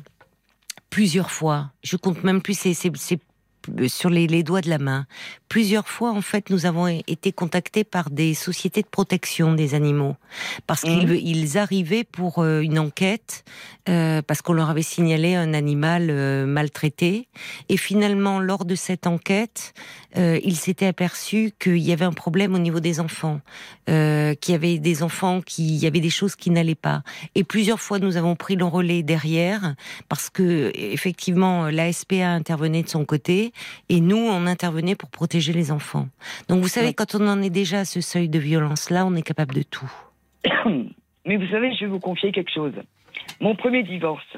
plusieurs fois, je compte même plus, c'est sur les, les, doigts de la main. Plusieurs fois, en fait, nous avons été contactés par des sociétés de protection des animaux parce mmh. qu'ils ils arrivaient pour euh, une enquête euh, parce qu'on leur avait signalé un animal euh, maltraité et finalement, lors de cette enquête, euh, ils s'étaient aperçus qu'il y avait un problème au niveau des enfants, euh, qu'il y avait des enfants qui, il y avait des choses qui n'allaient pas. Et plusieurs fois, nous avons pris le relais derrière parce que effectivement, la SPA intervenait de son côté et nous, on intervenait pour protéger les enfants. Donc vous savez, ouais. quand on en est déjà à ce seuil de violence-là, on est capable de tout. Mais vous savez, je vais vous confier quelque chose. Mon premier divorce,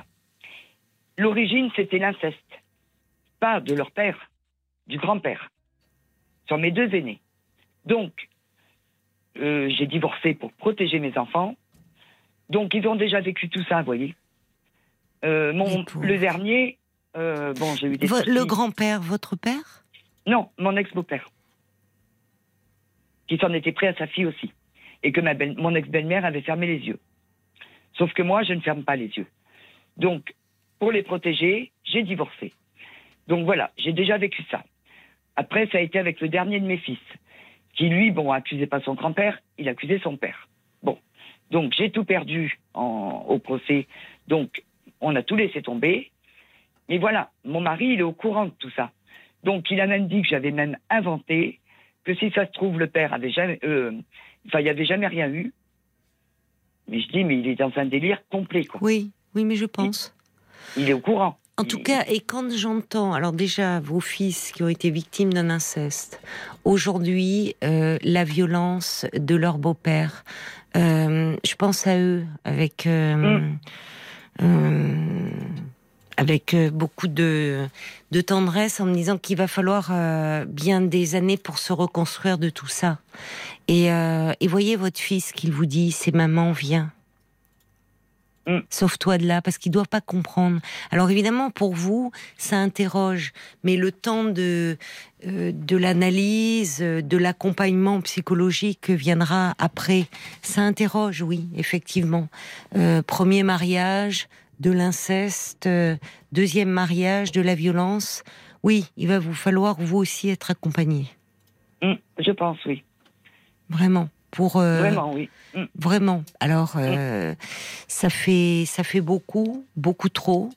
l'origine, c'était l'inceste. Pas de leur père, du grand-père, sur mes deux aînés. Donc, euh, j'ai divorcé pour protéger mes enfants. Donc, ils ont déjà vécu tout ça, vous voyez. Euh, mon, le dernier, euh, bon, j'ai eu des. Le grand-père, votre père? Non, mon ex-beau-père. Qui s'en était pris à sa fille aussi. Et que ma belle, mon ex-belle-mère avait fermé les yeux. Sauf que moi, je ne ferme pas les yeux. Donc, pour les protéger, j'ai divorcé. Donc voilà, j'ai déjà vécu ça. Après, ça a été avec le dernier de mes fils, qui lui, bon, accusait pas son grand-père, il accusait son père. Bon, donc j'ai tout perdu en, au procès. Donc, on a tout laissé tomber. Mais voilà, mon mari, il est au courant de tout ça. Donc, il a même dit que j'avais même inventé que si ça se trouve, le père avait jamais, euh, enfin, il n'y avait jamais rien eu. Mais je dis, mais il est dans un délire complet, quoi. Oui, oui, mais je pense. Il, il est au courant. En tout cas, et quand j'entends, alors déjà, vos fils qui ont été victimes d'un inceste, aujourd'hui, euh, la violence de leur beau-père, euh, je pense à eux avec. Euh, mm. Avec beaucoup de, de, tendresse en me disant qu'il va falloir bien des années pour se reconstruire de tout ça. Et, et voyez votre fils qu'il vous dit, c'est maman, viens. Mm. Sauve-toi de là, parce qu'il ne doit pas comprendre. Alors évidemment, pour vous, ça interroge, mais le temps de, euh, de l'analyse, de l'accompagnement psychologique viendra après. Ça interroge, oui, effectivement. Euh, premier mariage, de l'inceste, euh, deuxième mariage, de la violence. Oui, il va vous falloir vous aussi être accompagné. Mm, je pense, oui. Vraiment pour euh, vraiment oui mm. vraiment alors euh, mm. ça fait ça fait beaucoup beaucoup trop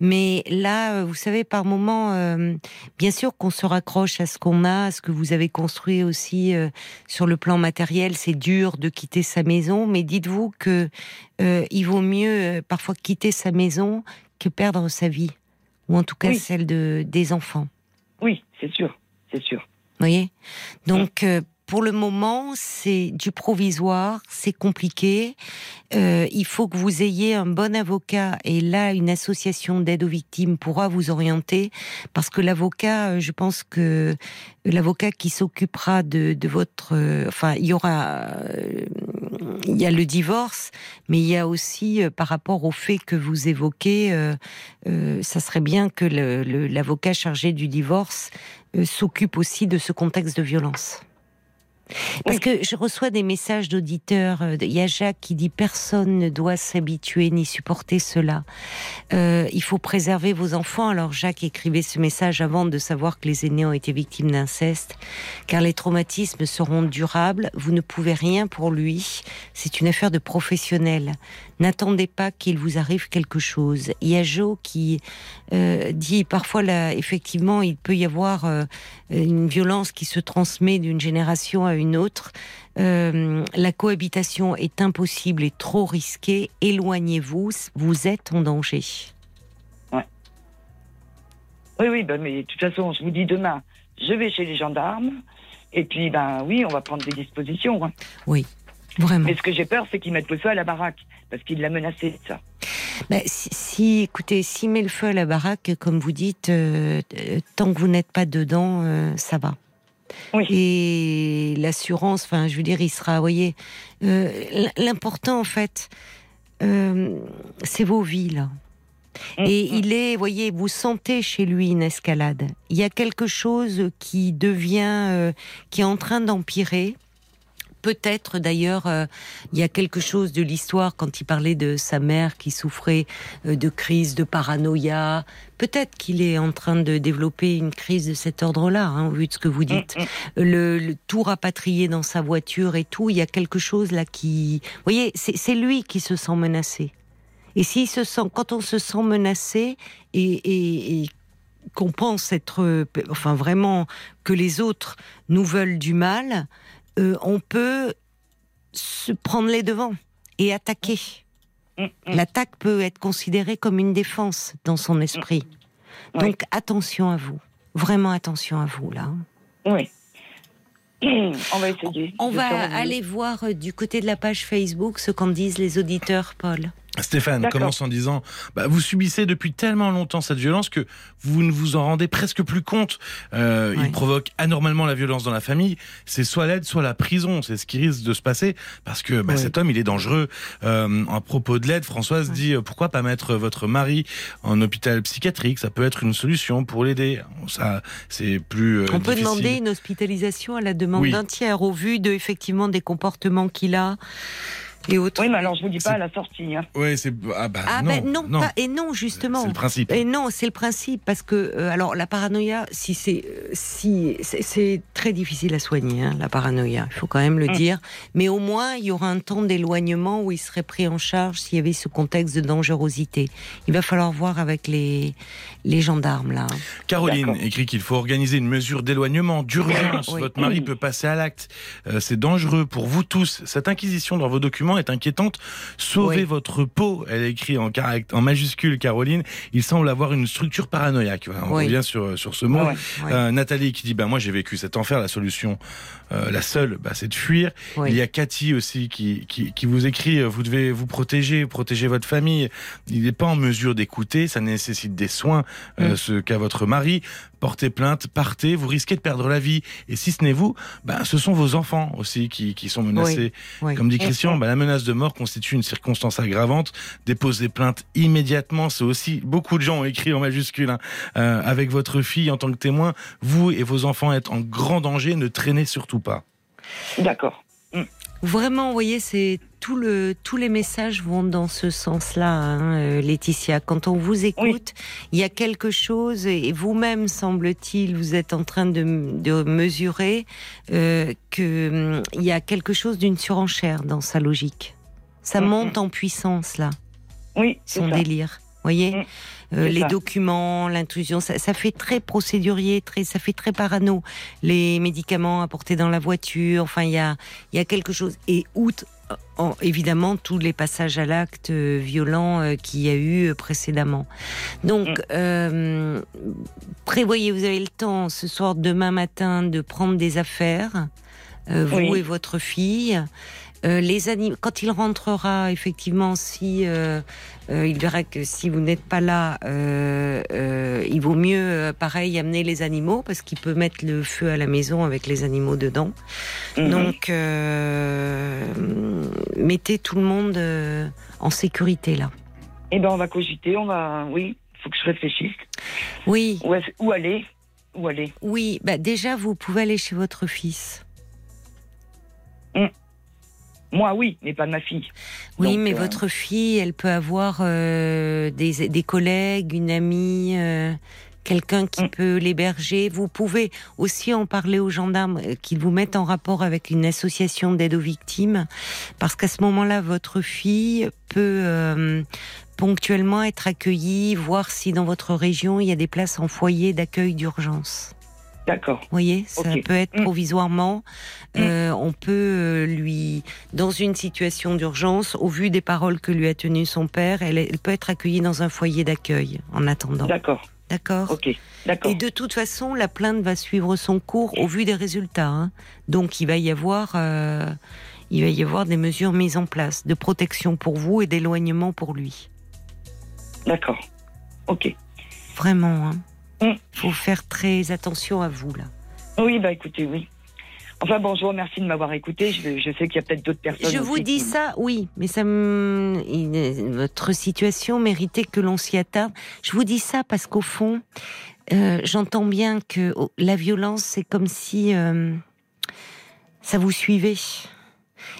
mais là, euh, vous savez, par moment, euh, bien sûr qu'on se raccroche à ce qu'on a, à ce que vous avez construit aussi euh, sur le plan matériel. C'est dur de quitter sa maison, mais dites-vous que euh, il vaut mieux parfois quitter sa maison que perdre sa vie, ou en tout cas oui. celle de des enfants. Oui, c'est sûr, c'est sûr. Vous voyez, donc pour le moment, c'est du provisoire, c'est compliqué. Euh, il faut que vous ayez un bon avocat et là, une association d'aide aux victimes pourra vous orienter parce que l'avocat, euh, je pense que l'avocat qui s'occupera de, votre, euh, enfin, il y aura, euh, il y a le divorce, mais il y a aussi par rapport au fait que vous évoquez, ça serait bien que l'avocat chargé du divorce s'occupe aussi de ce contexte de violence. Parce oui. que je reçois des messages d'auditeurs. Euh, il y a Jacques qui dit personne ne doit s'habituer ni supporter cela. Euh, il faut préserver vos enfants. Alors Jacques écrivait ce message avant de savoir que les aînés ont été victimes d'inceste, car les traumatismes seront durables. Vous ne pouvez rien pour lui. C'est une affaire de professionnel. N'attendez pas qu'il vous arrive quelque chose. Il y a Joe qui euh, dit parfois là, effectivement, il peut y avoir euh, une violence qui se transmet d'une génération à une autre. Euh, la cohabitation est impossible et trop risquée. Éloignez-vous, vous êtes en danger. Ouais. Oui, oui, ben, mais de toute façon, je vous dis demain, je vais chez les gendarmes. Et puis, ben oui, on va prendre des dispositions. Hein. Oui, vraiment. Mais ce que j'ai peur, c'est qu'ils mettent le feu à la baraque, parce qu'il l'a menacé de ça. Ben, si, si, écoutez, s'il met le feu à la baraque, comme vous dites, euh, tant que vous n'êtes pas dedans, euh, ça va. Oui. Et l'assurance, enfin, je veux dire, il sera, vous voyez, euh, l'important en fait, euh, c'est vos vies là. Mm, Et il est, vous voyez, vous sentez chez lui une escalade. Il y a quelque chose qui devient, euh, qui est en train d'empirer. Peut-être d'ailleurs, euh, il y a quelque chose de l'histoire quand il parlait de sa mère qui souffrait euh, de crise de paranoïa. Peut-être qu'il est en train de développer une crise de cet ordre-là, hein, au vu de ce que vous dites. Mm, mm. Le, le tout rapatrié dans sa voiture et tout, il y a quelque chose là qui, vous voyez, c'est lui qui se sent menacé. Et s'il se sent, quand on se sent menacé et, et- et qu'on pense être, euh, enfin vraiment, que les autres nous veulent du mal, euh, on peut se prendre les devants et attaquer. Mm, mm. L'attaque peut être considérée comme une défense dans son esprit. Donc attention à vous, vraiment attention à vous là. Oui. On va essayer. On va aller voir du côté de la page Facebook ce qu'en disent les auditeurs, Paul. Stéphane commence en disant bah, Vous subissez depuis tellement longtemps cette violence que vous ne vous en rendez presque plus compte. Euh. Il provoque anormalement la violence dans la famille. C'est soit l'aide, soit la prison. C'est ce qui risque de se passer parce que bah, cet homme, il est dangereux. Euh, à propos de l'aide, Françoise dit euh, Pourquoi pas mettre votre mari en hôpital psychiatrique? Ça peut être une solution pour l'aider. Ça, c'est plus. euh, On peut difficile. demander une hospitalisation à la demande d'un tiers au vu de effectivement des comportements qu'il a et autres. Oui, mais alors je vous dis pas à la sortie. Hein. Ouais, c'est. Ah, bah, ah non, ben non, pas- et non justement. C'est le principe. Et non, c'est le principe parce que euh, alors la paranoïa, si c'est euh, si c'est- très difficile à soigner hein, la paranoïa, il faut quand même le Mm. dire. Mais au moins il y aura un temps d'éloignement où il serait pris en charge s'il y avait ce contexte de dangerosité. Il va falloir voir avec les les gendarmes là. Caroline écrit qu'il faut organiser une mesure d'éloignement d'urgence. Oui. Votre mari peut passer à l'acte. Euh, c'est dangereux pour vous tous. Cette inquisition dans vos documents est inquiétante. Sauvez Oui. votre peau. Elle est écrite en, majuscule, Caroline. Il semble avoir une structure paranoïaque. On Oui. revient sur, sur ce mot. Ouais. Euh, Nathalie qui dit bah moi j'ai vécu cet enfer. La solution, euh, la seule, bah, c'est de fuir. Oui. Il y a Cathy aussi qui, qui, qui vous écrit euh, vous devez vous protéger, protéger votre famille. Il n'est pas en mesure d'écouter. Ça nécessite des soins. euh, Mm. ce qu'a votre mari. Portez plainte, partez. Vous risquez de perdre la vie. Et si ce n'est vous, bah, ce sont vos enfants aussi qui, qui sont menacés. Oui. Comme dit Christian, bah, la menace de mort constitue une circonstance aggravante. Déposez plainte immédiatement. C'est aussi beaucoup de gens ont écrit en majuscule. hein. Euh, avec votre fille en tant que témoin, vous et vos enfants êtes en grand danger. Ne traînez surtout pas. D'accord. Vraiment, vous voyez, c'est tout le, tous les messages vont dans ce sens-là, hein, euh, Laetitia. Quand on vous écoute, il y a quelque chose, et vous-même, semble-t-il, vous êtes en train de, de mesurer euh, que hum, il y a quelque chose d'une surenchère dans sa logique. Ça Mhm. monte en puissance, là, Oui, son ça. délire. Voyez Mm. Euh, les ça. documents, l'intrusion, ça, ça fait très procédurier, très, ça fait très parano. Les médicaments apportés dans la voiture, enfin, il y a, y a quelque chose. Et outre, en- évidemment, tous les passages à l'acte euh, violent euh, qu'il y a eu euh, précédemment. Donc, Mm. euh, prévoyez, vous avez le temps ce soir, demain matin, de prendre des affaires, euh, vous Oui. et votre fille. Euh, les anim- quand il rentrera, effectivement, si euh, euh, il verra que si vous n'êtes pas là, il vaut mieux, pareil, amener les animaux parce qu'il peut mettre le feu à la maison avec les animaux dedans. Mhm. Donc, mettez tout le monde en sécurité là. Eh ben, on va cogiter. On va. Oui, faut que je réfléchisse. Oui, Où, est- où aller Où aller? Oui. Bah déjà, vous pouvez aller chez votre fils. Moi, oui, mais pas ma fille. Oui, Donc, mais euh, votre fille, elle peut avoir euh, des, des collègues, une amie, euh, quelqu'un qui Mm. peut l'héberger. Vous pouvez aussi en parler aux gendarmes, euh, qu'ils vous mettent en rapport avec une association d'aide aux victimes, parce qu'à ce moment-là, votre fille peut euh, ponctuellement être accueillie, voir si dans votre région, il y a des places en foyer d'accueil d'urgence. D'accord. Vous voyez, ça peut être Mm. provisoirement. Euh, on peut euh, lui, dans une situation d'urgence, au vu des paroles que lui a tenues son père, elle, elle peut être accueillie dans un foyer d'accueil en attendant. D'accord. D'accord Ok. D'accord. Et de toute façon, la plainte va suivre son cours au vu des résultats. hein. Donc, il va y avoir, euh, il va y avoir des mesures mises en place de protection pour vous et d'éloignement pour lui. D'accord. Ok. Vraiment. Hein. Mm. Faut faire très attention à vous là. Oui, bah écoutez, oui. Enfin bon, je vous remercie de m'avoir écouté. Je, je sais qu'il y a peut-être d'autres personnes. Je vous dis qui- ça, oui, mais ça me... il- votre situation méritait que l'on s'y attarde. Je vous dis ça parce qu'au fond, euh, j'entends bien que oh, la violence, c'est comme si euh, ça vous suivait.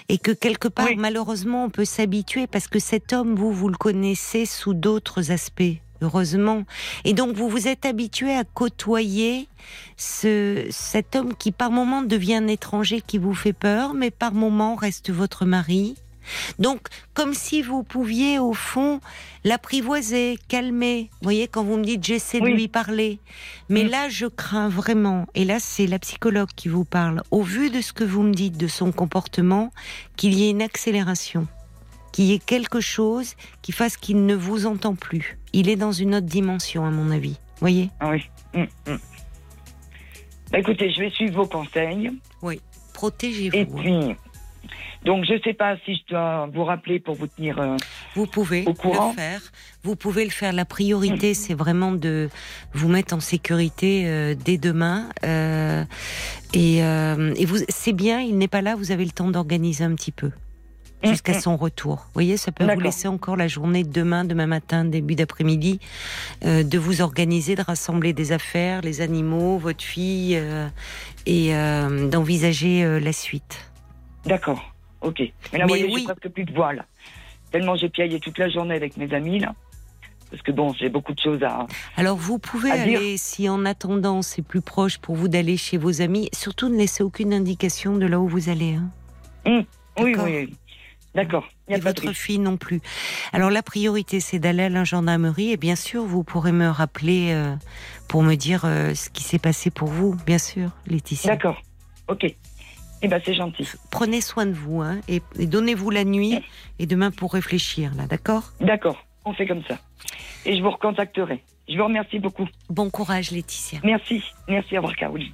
Et que quelque part, Oui. malheureusement, on peut s'habituer parce que cet homme, vous, vous le connaissez sous d'autres aspects, heureusement. Et donc, vous vous êtes habitué à côtoyer ce, cet homme qui, par moment, devient un étranger qui vous fait peur, mais par moment reste votre mari. Donc, comme si vous pouviez, au fond, l'apprivoiser, calmer. Vous voyez, quand vous me dites j'essaie de lui parler. Mais Mm. là, je crains vraiment, et là, c'est la psychologue qui vous parle, au vu de ce que vous me dites de son comportement, qu'il y ait une accélération, qu'il y ait quelque chose qui fasse qu'il ne vous entend plus. Il est dans une autre dimension, à mon avis. Voyez? Oui. Hum, hum. Bah écoutez, je vais suivre vos conseils. Protégez-vous. Et puis, donc je sais pas si je dois vous rappeler pour vous tenir. euh, Vous pouvez Au courant. le faire. Vous pouvez le faire. La priorité, c'est vraiment de vous mettre en sécurité euh, dès demain. Euh, et et vous, c'est bien. Il n'est pas là. Vous avez le temps d'organiser un petit peu jusqu'à hum, son retour. Vous voyez, ça peut vous laisser encore la journée de demain, demain matin, début d'après-midi, euh, de vous organiser, de rassembler des affaires, les animaux, votre fille, euh, et euh, d'envisager la suite. D'accord. Ok. Mais là, vous voyez, oui. j'ai presque plus de voix là. Tellement j'ai piaillé toute la journée avec mes amis là. Parce que bon, j'ai beaucoup de choses à. Alors vous pouvez dire. aller, si en attendant c'est plus proche pour vous d'aller chez vos amis, surtout ne laissez aucune indication de là où vous allez. hein. Oui, oui, oui. D'accord. Il y a Et de votre fille non plus. Alors la priorité c'est d'aller à la gendarmerie et bien sûr vous pourrez me rappeler euh, pour me dire euh, ce qui s'est passé pour vous, bien sûr, Laetitia. D'accord. Ok. Eh ben c'est gentil. Prenez soin de vous hein, et, et donnez-vous la nuit et demain pour réfléchir là, d'accord? D'accord. On fait comme ça. Et je vous recontacterai. Je vous remercie beaucoup. Bon courage Laetitia. Merci. Merci à revoir, Caroline.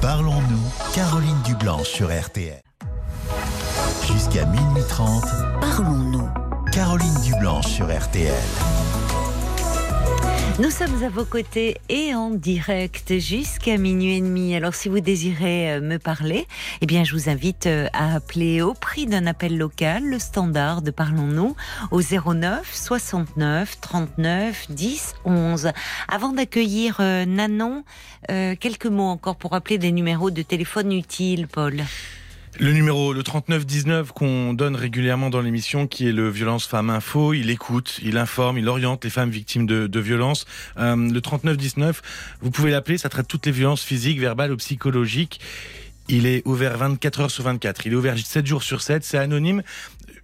Parlons-nous, Caroline Dublanche sur RTL. Jusqu'à minuit 30, Parlons-nous. Caroline Dublanche sur RTL. Nous sommes à vos côtés et en direct jusqu'à minuit et demi. Alors si vous désirez euh, me parler, eh bien je vous invite euh, à appeler au prix d'un appel local le standard de Parlons-nous au 09 69 39 10 11. Avant d'accueillir euh, Nanon, quelques mots encore pour rappeler des numéros de téléphone utiles, Paul. Le numéro, le 3919 qu'on donne régulièrement dans l'émission, qui est le Violence Femmes Info, il écoute, il informe, il oriente les femmes victimes de, de violences. Euh, le 3919, vous pouvez l'appeler, ça traite toutes les violences physiques, verbales ou psychologiques. Il est ouvert 24 heures sur 24. Il est ouvert 7 jours sur 7. C'est anonyme.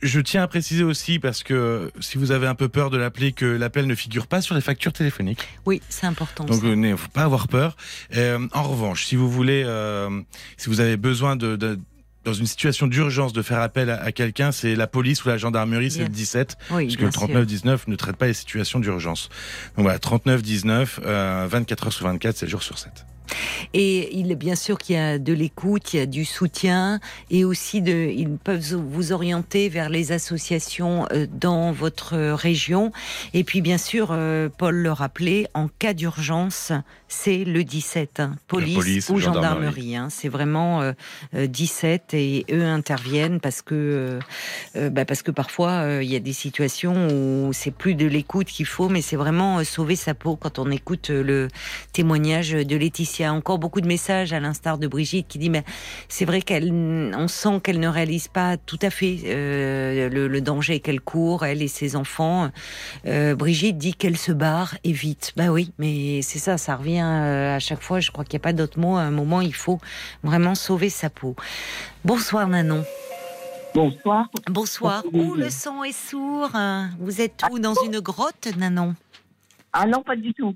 Je tiens à préciser aussi, parce que si vous avez un peu peur de l'appeler, que l'appel ne figure pas sur les factures téléphoniques. Oui, c'est important. Donc, il ne faut pas avoir peur. Euh, en revanche, si vous voulez, euh, si vous avez besoin de, de- dans une situation d'urgence de faire appel à, à quelqu'un, c'est la police ou la gendarmerie, c'est le 17, oui, parce que bien le sûr. 3919 ne traite pas les situations d'urgence. Donc voilà, 3919, euh, 24 heures sur 24, 7 jours sur 7. Et il est bien sûr qu'il y a de l'écoute, il y a du soutien, et aussi de, ils peuvent vous orienter vers les associations euh, dans votre région. Et puis bien sûr, euh, Paul le rappelait, en cas d'urgence, c'est le 17, hein, police, police, ou gendarmerie. gendarmerie. hein. c'est vraiment euh, euh, 17 et eux interviennent parce que euh, euh, bah, parce que parfois euh, il y a des situations où c'est plus de l'écoute qu'il faut, mais c'est vraiment euh, sauver sa peau quand on écoute euh, le témoignage de Laetitia. Encore beaucoup de messages à l'instar de Brigitte qui dit mais c'est vrai qu'elle, on sent qu'elle ne réalise pas tout à fait euh, le, le danger qu'elle court, elle et ses enfants. Euh, Brigitte dit qu'elle se barre et vite. Bah oui, mais c'est ça, ça revient euh, à chaque fois. Je crois qu'il n'y a pas d'autre mot. À un moment, il faut vraiment sauver sa peau. Bonsoir Nanon. Bonsoir. Bonsoir. Oh, le son est sourd? Vous êtes où Dans une grotte, Nanon? Ah non, pas du tout.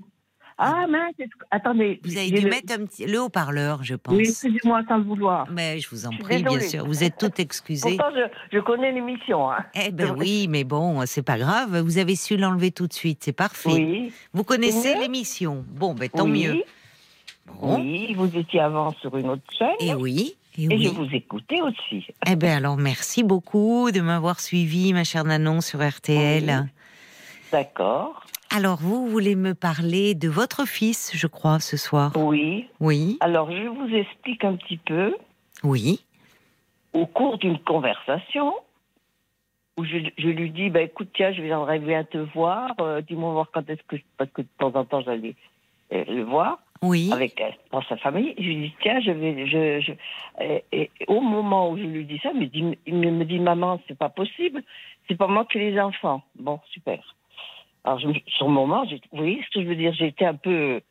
Ah mince, attendez. Vous avez dû le- mettre un petit... le haut-parleur, je pense. Oui, excusez-moi sans le vouloir. Mais je vous en Je prie, bien sûr. Vous êtes toutes excusées. Pourtant, je, je connais l'émission. Hein. Eh ben oui, mais bon, c'est pas grave. Vous avez su l'enlever tout de suite. C'est parfait. Oui. Vous connaissez mieux l'émission. Bon, ben tant oui, mieux. Bon. Oui, vous étiez avant sur une autre chaîne. Et oui. Et, Et je vous écoutais aussi. Eh ben alors, merci beaucoup de m'avoir suivi, ma chère Nanon, sur RTL. Oui. D'accord. Alors, vous voulez me parler de votre fils, je crois, ce soir Oui. Oui. Alors, je vous explique un petit peu. Oui. Au cours d'une conversation, où je, je lui dis, bah, écoute, tiens, je viendrai bien te voir. euh, Dis-moi voir quand est-ce que... Parce que de temps en temps, j'allais euh, le voir Oui. avec euh, dans sa famille. Je lui dis, tiens, je vais... Je, je... Et, et au moment où je lui dis ça, il me dit, il me dit maman, c'est pas possible. C'est pas moi qui ai les enfants. Bon, super. Alors, je, me- sur le moment, vous voyez ce que je veux dire? Été un peu...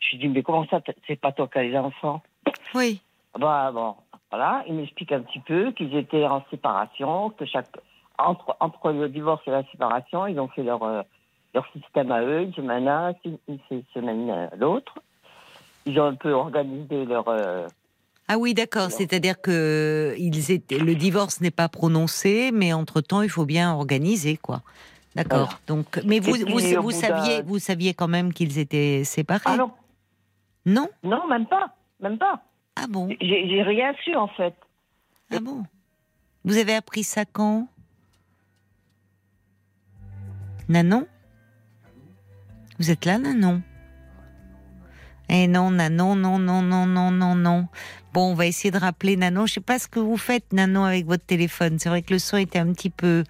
Je lui dis, mais comment ça, c'est pas toi qui as les enfants? Oui. Bah, bon, voilà, il m'explique un petit peu qu'ils étaient en séparation, que chaque entre, entre le divorce et la séparation, ils ont fait leur, euh, leur système à eux, une semaine à un, une, une semaine à l'autre. Ils ont un peu organisé leur... euh, Ah oui, d'accord. C'est-à-dire que ils étaient, le divorce n'est pas prononcé, mais entre-temps, il faut bien organiser, quoi. D'accord. Donc, mais vous, puis, saviez, vous saviez quand même qu'ils étaient séparés. Ah non, non non, même pas, même pas. Ah bon J'ai j'ai rien su, en fait. Ah bon Vous avez appris ça quand Nanon Vous êtes là, Nanon? Eh non, Nanon, non, non, non, non, non, non. Bon, on va essayer de rappeler Nanon. Je sais pas ce que vous faites, Nanon, avec votre téléphone. C'est vrai que le son était un petit peu,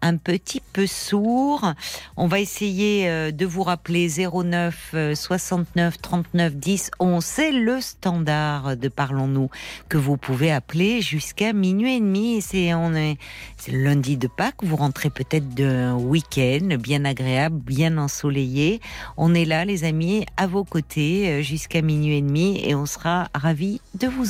un petit peu sourd. On va essayer euh, de vous rappeler 09 euh, 69 39 10 11. C'est le standard de Parlons-nous que vous pouvez appeler jusqu'à minuit et demi. C'est on est, c'est le lundi de Pâques. Vous rentrez peut-être d'un week-end bien agréable, bien ensoleillé. On est là, les amis, à vos côtés euh, jusqu'à minuit et demi, et on sera ravis de vous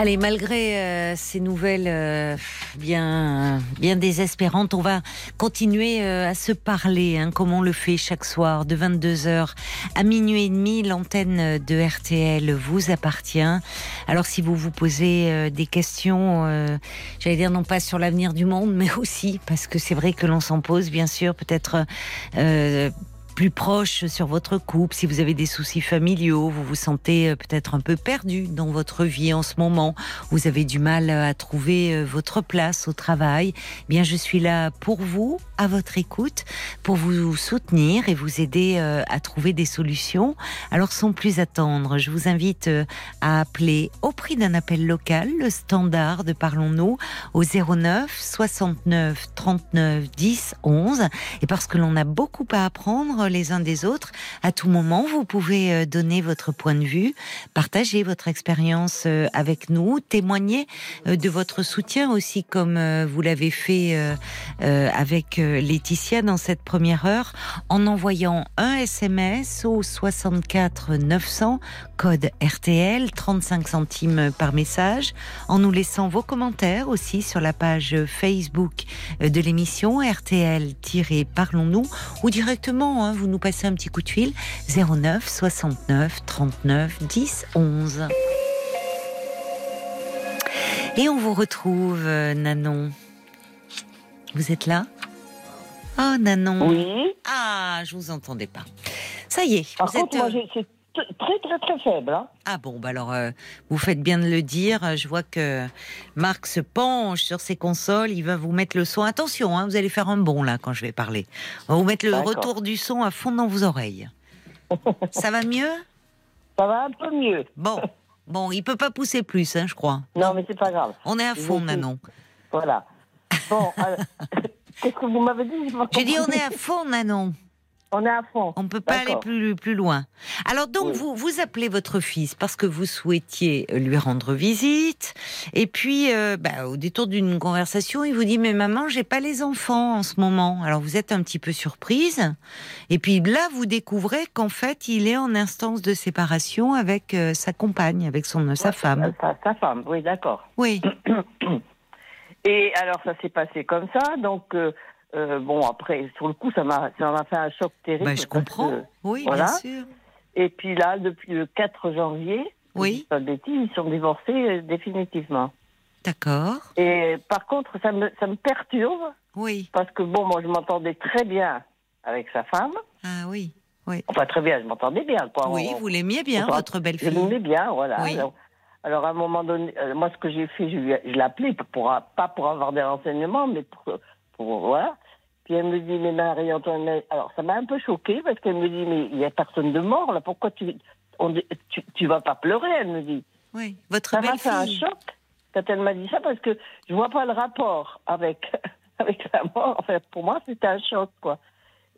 Allez, malgré euh, ces nouvelles euh, bien, bien désespérantes, on va continuer euh, à se parler, hein, comme on le fait chaque soir, de 22h à minuit et demi. L'antenne de RTL vous appartient. Alors, si vous vous posez des questions, j'allais dire non pas sur l'avenir du monde, mais aussi parce que c'est vrai que l'on s'en pose, bien sûr, peut-être. Plus proche sur votre couple, si vous avez des soucis familiaux, vous vous sentez euh, peut-être un peu perdu dans votre vie en ce moment, vous avez du mal euh, à trouver euh, votre place au travail, eh bien je suis là pour vous, à votre écoute, pour vous soutenir et vous aider à trouver des solutions. Alors sans plus attendre, je vous invite à appeler au prix d'un appel local le standard de Parlons-nous au 09 69 39 10 11 et parce que l'on a beaucoup à apprendre les uns des autres, à tout moment, vous pouvez euh, donner votre point de vue, partager votre expérience euh, avec nous, témoigner euh, de votre soutien aussi, comme vous l'avez fait avec Laetitia dans cette première heure, en envoyant un SMS au 64 900, code RTL, 35 centimes par message, en nous laissant vos commentaires aussi sur la page Facebook de l'émission RTL-Parlons-nous ou directement, hein, vous nous passez un petit coup de fil 09 69 39 10 11. Et on vous retrouve, euh, Nanon. Vous êtes là? Oh, Nanon. Oui. Ah, je vous entendais pas. Ça y est, Par vous contre, êtes... moi, euh, très, très, très faible. Hein. Ah bon, bah alors euh, vous faites bien de le dire. Je vois que Marc se penche sur ses consoles. Il va vous mettre le son. Attention, hein, vous allez faire un bond là quand je vais parler. On va vous mettre le retour du son à fond dans vos oreilles. Ça va mieux? Ça va un peu mieux. Bon, bon, il peut pas pousser plus, hein, je crois. Non, mais c'est pas grave. On est à fond. Nanon. Voilà. Bon, alors, qu'est-ce que vous m'avez dit J'ai dit on est à fond, Nanon. On est à fond. On ne peut pas aller plus, plus loin. Alors donc Oui. vous vous appelez votre fils parce que vous souhaitiez lui rendre visite et puis euh, bah, au détour d'une conversation il vous dit mais maman j'ai pas les enfants en ce moment. Alors vous êtes un petit peu surprise et puis là vous découvrez qu'en fait il est en instance de séparation avec euh, sa compagne, avec son sa femme. Sa, sa femme, oui, d'accord. Oui. Et alors, ça s'est passé comme ça. Donc, euh, euh, bon, après, sur le coup, ça m'a ça m'a fait un choc terrible. Bah, je comprends. que- Oui, voilà. bien sûr. et puis là, depuis le 4 janvier, Oui. je pas de bêtises, ils sont divorcés euh, définitivement. D'accord. Et par contre, ça me, ça me perturbe Oui. parce que, bon, moi, je m'entendais très bien avec sa femme. Ah oui. Oui. Enfin, très bien, je m'entendais bien, quoi. Oui, On- vous l'aimiez bien, on- votre Je belle-fille. l'aimais bien, voilà. Oui. Alors, alors, à un moment donné, euh, moi, ce que j'ai fait, je, je l'ai appelée, pour, pour- pas pour avoir des renseignements, mais pour, pour- voilà. Puis elle me dit, mais Marie-Antoinette, alors ça m'a un peu choquée, parce qu'elle me dit, mais il n'y a personne de mort, là, pourquoi tu, on, tu, tu vas pas pleurer, elle me dit. Oui, votre Ça m'a fait un choc quand elle m'a dit ça, parce que je vois pas le rapport avec, avec la mort. Enfin, pour moi, c'était un choc, quoi.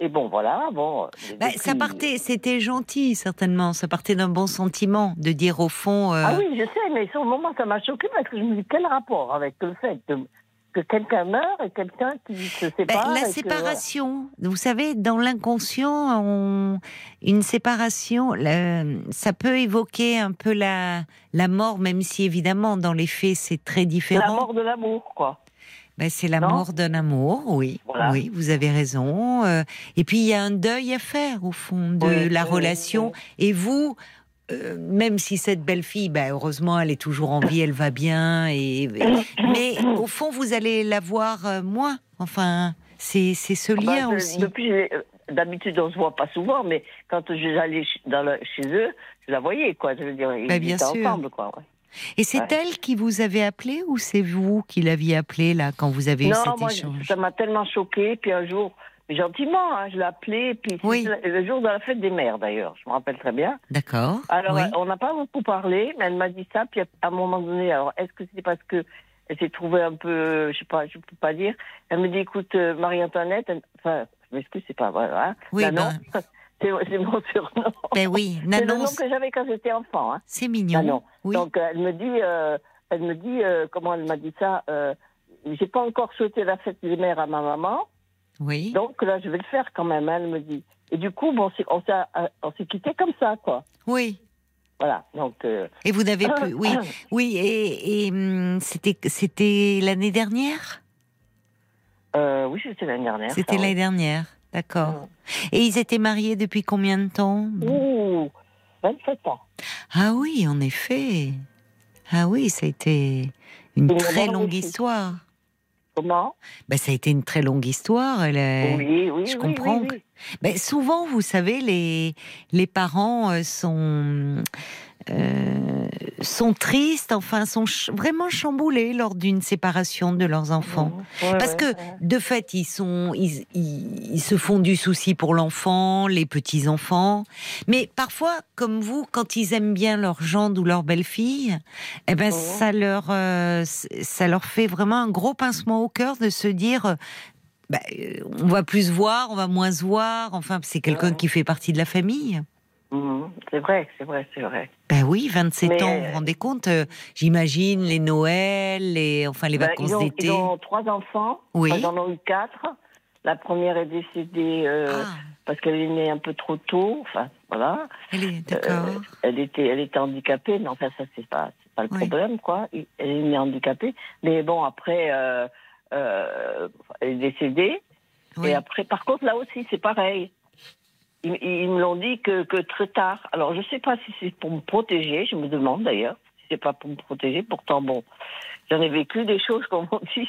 Et bon, voilà, bon. Bah, depuis- ça partait, c'était gentil certainement. Ça partait d'un bon sentiment de dire au fond. euh, Ah oui, je sais, mais sur le moment, ça m'a choqué parce que je me dis quel rapport avec le fait de- que quelqu'un meurt et quelqu'un qui se bah, sépare. la que, séparation, vous savez, dans l'inconscient, on- une séparation, ça peut évoquer un peu la, la mort, même si évidemment dans les faits c'est très différent. la mort de l'amour, quoi. Ben, c'est la Non mort d'un amour, oui. Voilà. Oui, vous avez raison. Euh, et puis il y a un deuil à faire au fond de Oui, la oui, relation. oui. Et vous, euh, même si cette belle fille, ben, heureusement, elle est toujours en vie, elle va bien. Et, mais au fond, vous allez la voir euh, moins. Enfin, c'est c'est ce Enfin, lien je- aussi. Depuis, euh, d'habitude, on se voit pas souvent, mais quand j'allais chez eux, je la voyais, quoi. Je veux dire, ils Bah, bien étaient sûr. ensemble, quoi. ouais. Et c'est Ouais. elle qui vous avait appelé ou c'est vous qui l'aviez appelé là quand vous avez eu Non, cet moi, échange? ça m'a tellement choqué. Puis un jour, mais gentiment, hein, je l'ai appelé. Puis Oui. le jour de la fête des mères, d'ailleurs. Je me rappelle très bien. D'accord. Alors, oui. euh, on n'a pas beaucoup parlé, mais elle m'a dit ça. Puis à un moment donné, alors, est-ce que c'est parce que elle s'est trouvée un peu, je sais pas, je peux pas dire. Elle me dit, écoute, euh, Marie-Antoinette, enfin, je m'excuse, c'est pas voilà. Hein, Oui, Nanon, ben. c'est mon surnom. Ben oui, C'est le Nanon, nom que j'avais quand j'étais enfant. Hein. c'est mignon. Nanon. Oui. Donc euh, elle me dit, euh, elle me dit, euh, comment elle m'a dit ça euh, J'ai pas encore souhaité la fête des mères à ma maman. Oui. Donc là, je vais le faire quand même, hein, elle me dit. Et du coup, bon, c'est- on s'est euh, on s'est quitté comme ça, quoi. Oui. Voilà, donc... euh, Et vous n'avez plus, oui, oui, et, et, hum, c'était c'était l'année dernière? euh, oui, c'était l'année dernière. C'était oui. l'année dernière, d'accord. Et ils étaient mariés depuis combien de temps? Ouh, 27 ans. Ah oui, en effet. Ah oui, ça a été une très longue aussi. histoire. Comment? Ben, ça a été une très longue histoire. Oui, oui, je oui, comprends oui, que- oui. Ben, souvent, vous savez, les, les parents euh, sont, euh, sont tristes, enfin, sont ch- vraiment chamboulés lors d'une séparation de leurs enfants. Ouais, Parce ouais, que, ouais. de fait, ils, sont, ils, ils- ils se font du souci pour l'enfant, les petits-enfants. Mais parfois, comme vous, quand ils aiment bien leur gendre ou leur belle-fille, eh ben, ça, leur, euh, ça leur fait vraiment un gros pincement au cœur de se dire euh, bah, on va plus se voir, on va moins se voir. Enfin, c'est quelqu'un qui fait partie de la famille. Mhm, C'est vrai, c'est vrai, c'est vrai. Ben oui, 27 Mais, ans, vous vous rendez compte euh, J'imagine les Noëls, les, enfin, les Ben, vacances d'été. ils ont trois enfants. Oui. Enfin, Ils en ont eu quatre. La première est décédée euh, Ah, parce qu'elle est née un peu trop tôt. Enfin, voilà. elle est d'accord. Euh, elle était, elle était handicapée, mais enfin ça c'est pas, c'est pas le Oui. problème quoi. Elle est née handicapée, mais bon après, euh, euh, elle est décédée. Oui. Et après, par contre là aussi c'est pareil. Ils, ils me l'ont dit que, que très tard. Alors je sais pas si c'est pour me protéger, je me demande d'ailleurs si c'est pas pour me protéger. Pourtant bon, j'en ai vécu des choses comme on dit,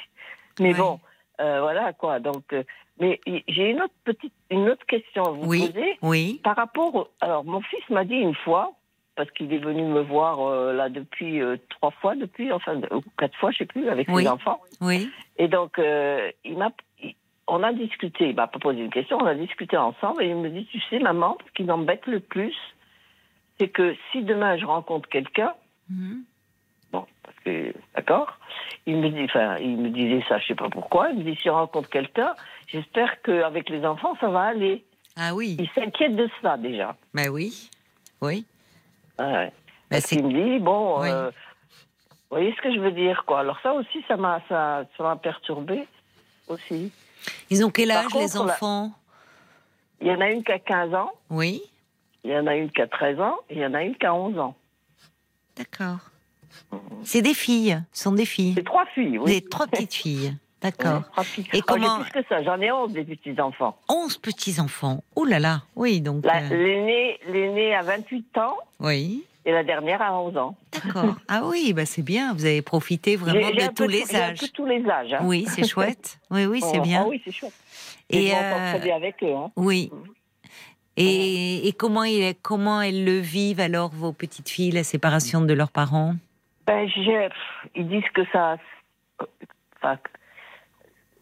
mais Ouais. bon, euh, voilà quoi. Donc, euh, mais j'ai une autre petite, une autre question à vous Oui. poser. Oui. Par rapport, au- alors mon fils m'a dit une fois, parce qu'il est venu me voir euh, là depuis euh, trois fois, depuis enfin quatre fois, je sais plus, avec Oui. ses enfants. Oui. Et donc euh, il m'a, on a discuté, il m'a pas posé une question, on a discuté ensemble et il me dit, tu sais maman, ce qui m'embête le plus, c'est que si demain je rencontre quelqu'un, Mhm. bon, parce que d'accord, il me dit, enfin il me disait ça, je sais pas pourquoi, il me dit si je rencontre quelqu'un, j'espère qu'avec les enfants ça va aller. Ah oui. Il s'inquiète de ça déjà. Ben oui. Oui. Ouais. Ben, Parce qu'il me dit, bon, Oui. euh, vous voyez ce que je veux dire, quoi. Alors ça aussi, ça m'a ça, ça m'a perturbé aussi. Ils ont quel âge les contre, là- enfants? Il y en a une qui a 15 ans, Oui. il y en a une qui a 13 ans, et il y en a une qui a 11 ans. D'accord. C'est des filles. Ce sont des filles. C'est trois filles, oui. Des trois petites filles. D'accord. Oui. Et Oh, comment- plus que ça, j'en ai 11 des petits-enfants. Onze petits enfants. Oh là là. Oui donc. Euh, L'aîné l'aîné a 28 ans, Oui. Et la dernière a 11 ans. D'accord. Ah oui, bah c'est bien. Vous avez profité vraiment de peu tous les un âges. peu tous les âges. hein. Oui, c'est chouette. Oui, oui, c'est Oh, bien. ah oui, c'est chouette. Et je euh, bien avec eux. Hein. oui. Et, et comment, il, comment elles le vivent alors, vos petites filles, la séparation de leurs parents? Ben, pff, ils disent que ça, enfin,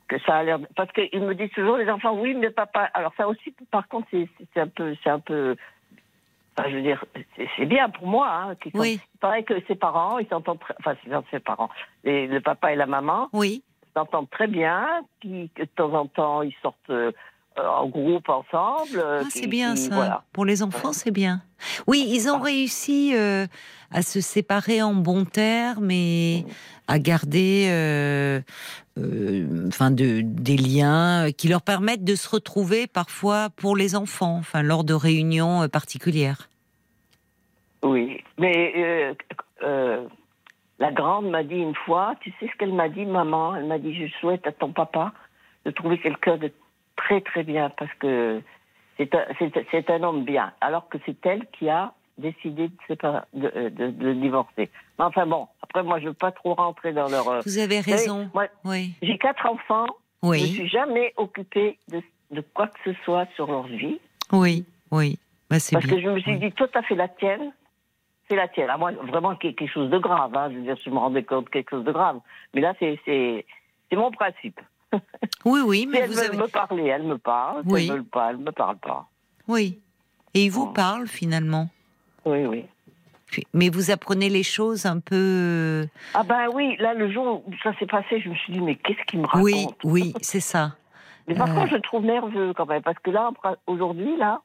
que ça a l'air, parce qu'ils me disent toujours les enfants, oui, mais papa. Alors ça aussi, par contre, c'est un peu, c'est un peu, enfin, je veux dire, c'est- c'est bien pour moi. Hein, Oui. Il paraît que ses parents, ils s'entendent, très- enfin, c'est ses parents, les- le papa et la maman Oui, s'entendent très bien, que de temps en temps ils sortent euh, en groupe ensemble. euh, Ah, c'est qui- bien qui- ça. Voilà. Pour les enfants, c'est bien. Oui, ils ont réussi euh, à se séparer en bons termes et à garder euh, euh, enfin, de, des liens qui leur permettent de se retrouver parfois pour les enfants, enfin, lors de réunions euh, particulières. Oui, mais euh, euh, la grande m'a dit une fois, tu sais ce qu'elle m'a dit, maman? Elle m'a dit, je souhaite à ton papa de trouver quelqu'un de très très bien parce que c'est un homme bien, alors que c'est elle qui a décidé de, séparer- de, euh, de, de divorcer. Mais enfin bon, après moi je veux pas trop rentrer dans leur... euh, Vous avez raison. moi, Oui. j'ai quatre enfants, je ne Oui, suis jamais occupée de, de quoi que ce soit sur leur vie. oui, oui. Bah, Parce bien. que je me suis Oui. dit, tout à fait la tienne, c'est la tienne. À moi, vraiment qu'il y ait quelque chose de grave. Hein. Je veux dire, je me rendais compte de quelque chose de grave. Mais là, c'est, mon principe. Oui, oui, Si mais elles vous veulent avez. me parler, elles me parlent. Si Oui. elles veulent pas, elles me parlent pas. Oui. Et ils vous Oh. parlent finalement. Oui, oui. Mais vous apprenez les choses un peu. Ah ben oui, là, le jour où ça s'est passé, je me suis dit, mais qu'est-ce qu'il me raconte Oui, oui, c'est ça. Mais par Euh. contre, je le trouve nerveux quand même. Parce que là, aujourd'hui, là,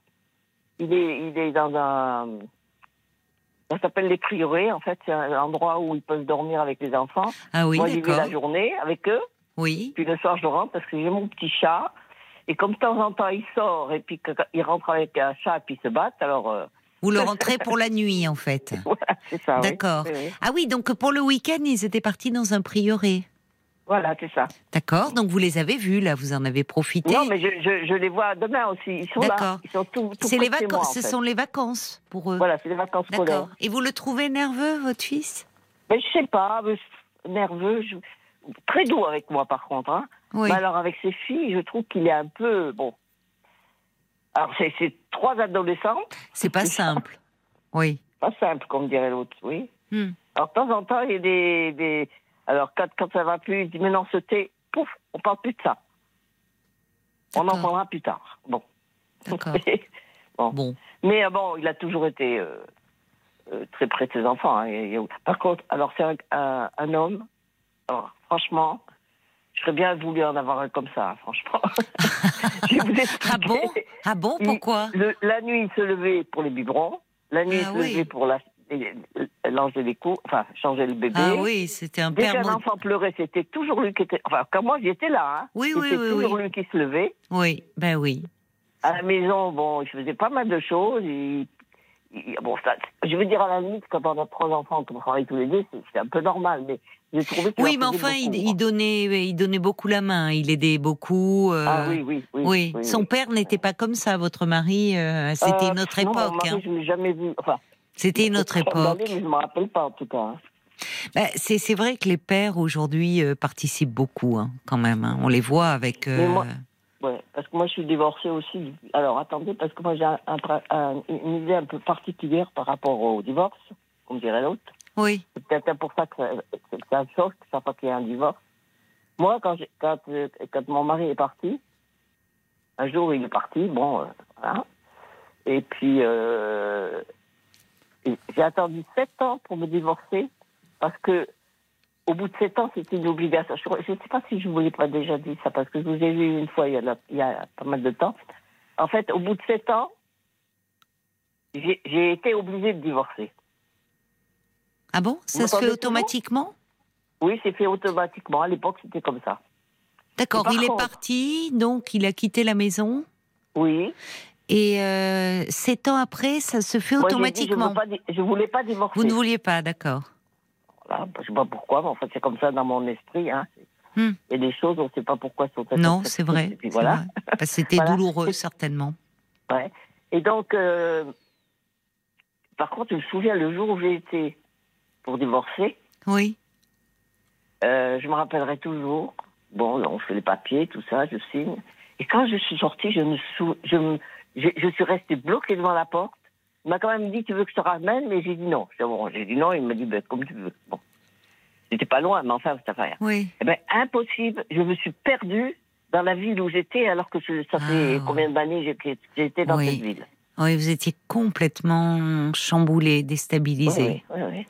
il est, il est dans un... Ça s'appelle les prieurés, en fait. C'est un endroit où ils peuvent dormir avec les enfants. Ah oui, Moi, j'y vais la journée avec eux. Oui, Puis le soir, je rentre parce que j'ai mon petit chat. Et comme de temps en temps, il sort et puis que- il rentre avec un chat et puis ils se battent, alors euh, vous le rentrez pour la nuit en fait. voilà, c'est ça. D'accord. Oui, oui. Ah oui, donc pour le week-end, ils étaient partis dans un prieuré. Voilà, c'est ça. D'accord, donc vous les avez vus là, vous en avez profité. Non, mais je, je, je les vois demain aussi. Ils sont là. D'accord. Ils sont tout, tout c'est près les moi, vacances, ce sont les vacances pour eux. Voilà, c'est les vacances scolaires. D'accord. Et vous le trouvez nerveux, votre fils? Mais je sais pas, nerveux, je- très doux avec moi par contre. Hein. Oui. Mais alors avec ses filles, je trouve qu'il est un peu bon. Alors c'est trois adolescentes, C'est pas simple. Oui. pas simple comme dirait l'autre, oui. Hmm. Alors, de temps en temps, il y a des. des... Alors, quand, quand ça va plus, il dit Mais non, ce thé, pouf, on parle plus de ça. On en parlera plus tard. Bon. D'accord. bon. Bon. Mais euh, bon, il a toujours été euh, euh, très près de ses enfants. hein. Par contre, alors, c'est un, un- un homme. Alors, franchement, j'aurais bien voulu en avoir un comme ça, hein, franchement. Je vous. Ah bon? Ah bon? Il- Pourquoi? Le- la nuit, il se levait pour les biberons. La nuit, Ah il se oui. levait pour la, langer les coups, enfin, changer le bébé. Ah oui, c'était un Dès père. qu'un mo- enfant pleurait, c'était toujours lui qui était. Enfin, quand moi j'étais là, hein, Oui, c'était oui, toujours oui. lui qui se levait. Oui, ben oui. À la maison, bon, il faisait pas mal de choses. Il- bon, ça, je veux dire, à la limite, quand on a trois enfants, qu'on travaille tous les deux, c'est un peu normal. Mais j'ai trouvé qu'il Oui, mais enfin, il, beaucoup, il moi. donnait, il donnait beaucoup la main. Il aidait beaucoup. euh, Ah oui, oui, oui. oui. oui, Son oui. père n'était pas comme ça, votre mari. euh, C'était Euh, une autre non, mon époque. mari, hein. Je ne l'ai jamais vu. Enfin, C'était une autre époque. mais je ne me rappelle pas, en tout cas. hein. Ben, c'est c'est vrai que les pères aujourd'hui euh, participent beaucoup, hein, quand même. hein. On les voit avec. euh, Mais moi- Ouais, parce que moi, je suis divorcée aussi. Alors, attendez, parce que moi, j'ai un- un une idée un peu particulière par rapport au divorce, comme dirait l'autre. Oui, C'est peut-être pour ça que ça, que ça choque, pas qu'il y ait un divorce. Moi, quand, j'ai- quand, euh, quand mon mari est parti, un jour il est parti, bon, euh, voilà. Et puis, euh, j'ai attendu sept ans pour me divorcer, parce que au bout de sept ans, c'était une obligation. Je ne sais pas si je vous l'ai pas déjà dit ça, parce que je vous ai vu une fois il y a, la- il y a pas mal de temps. En fait, au bout de sept ans, j'ai été obligée de divorcer. Ah bon? Ça se fait automatiquement? Oui, c'est fait automatiquement. À l'époque, c'était comme ça. D'accord, il est parti, donc il a quitté la maison? Oui. Et euh, sept ans après, ça se fait Moi, j'ai dit, automatiquement? je, je voulais pas divorcer. Vous ne vouliez pas, d'accord. Voilà, je sais pas pourquoi, mais en fait, c'est comme ça dans mon esprit. Hein. Hmm. Il y a des choses, on ne sait pas pourquoi sont Non, c'est vrai. Et puis voilà. vrai. Parce que C'était Voilà. douloureux, certainement. Ouais. Et donc, euh, par contre, je me souviens le jour où j'ai été pour divorcer, Oui. euh, je me rappellerai toujours. Bon, on fait les papiers, tout ça, je signe. Et quand je suis sortie, je me sou... je me... je, je suis restée bloquée devant la porte. Il m'a quand même dit, tu veux que je te ramène Mais j'ai dit non. J'ai bon, j'ai dit non, il m'a dit, ben, comme tu veux. Bon. C'était pas loin, mais enfin, ça fait rien. Oui. Eh ben, impossible. Je me suis perdue dans la ville où j'étais, alors que je- ça fait Ah. combien d'années j'étais j'étais dans Oui. cette ville? Oui, vous étiez complètement chamboulé, déstabilisé. Oui, oui, oui.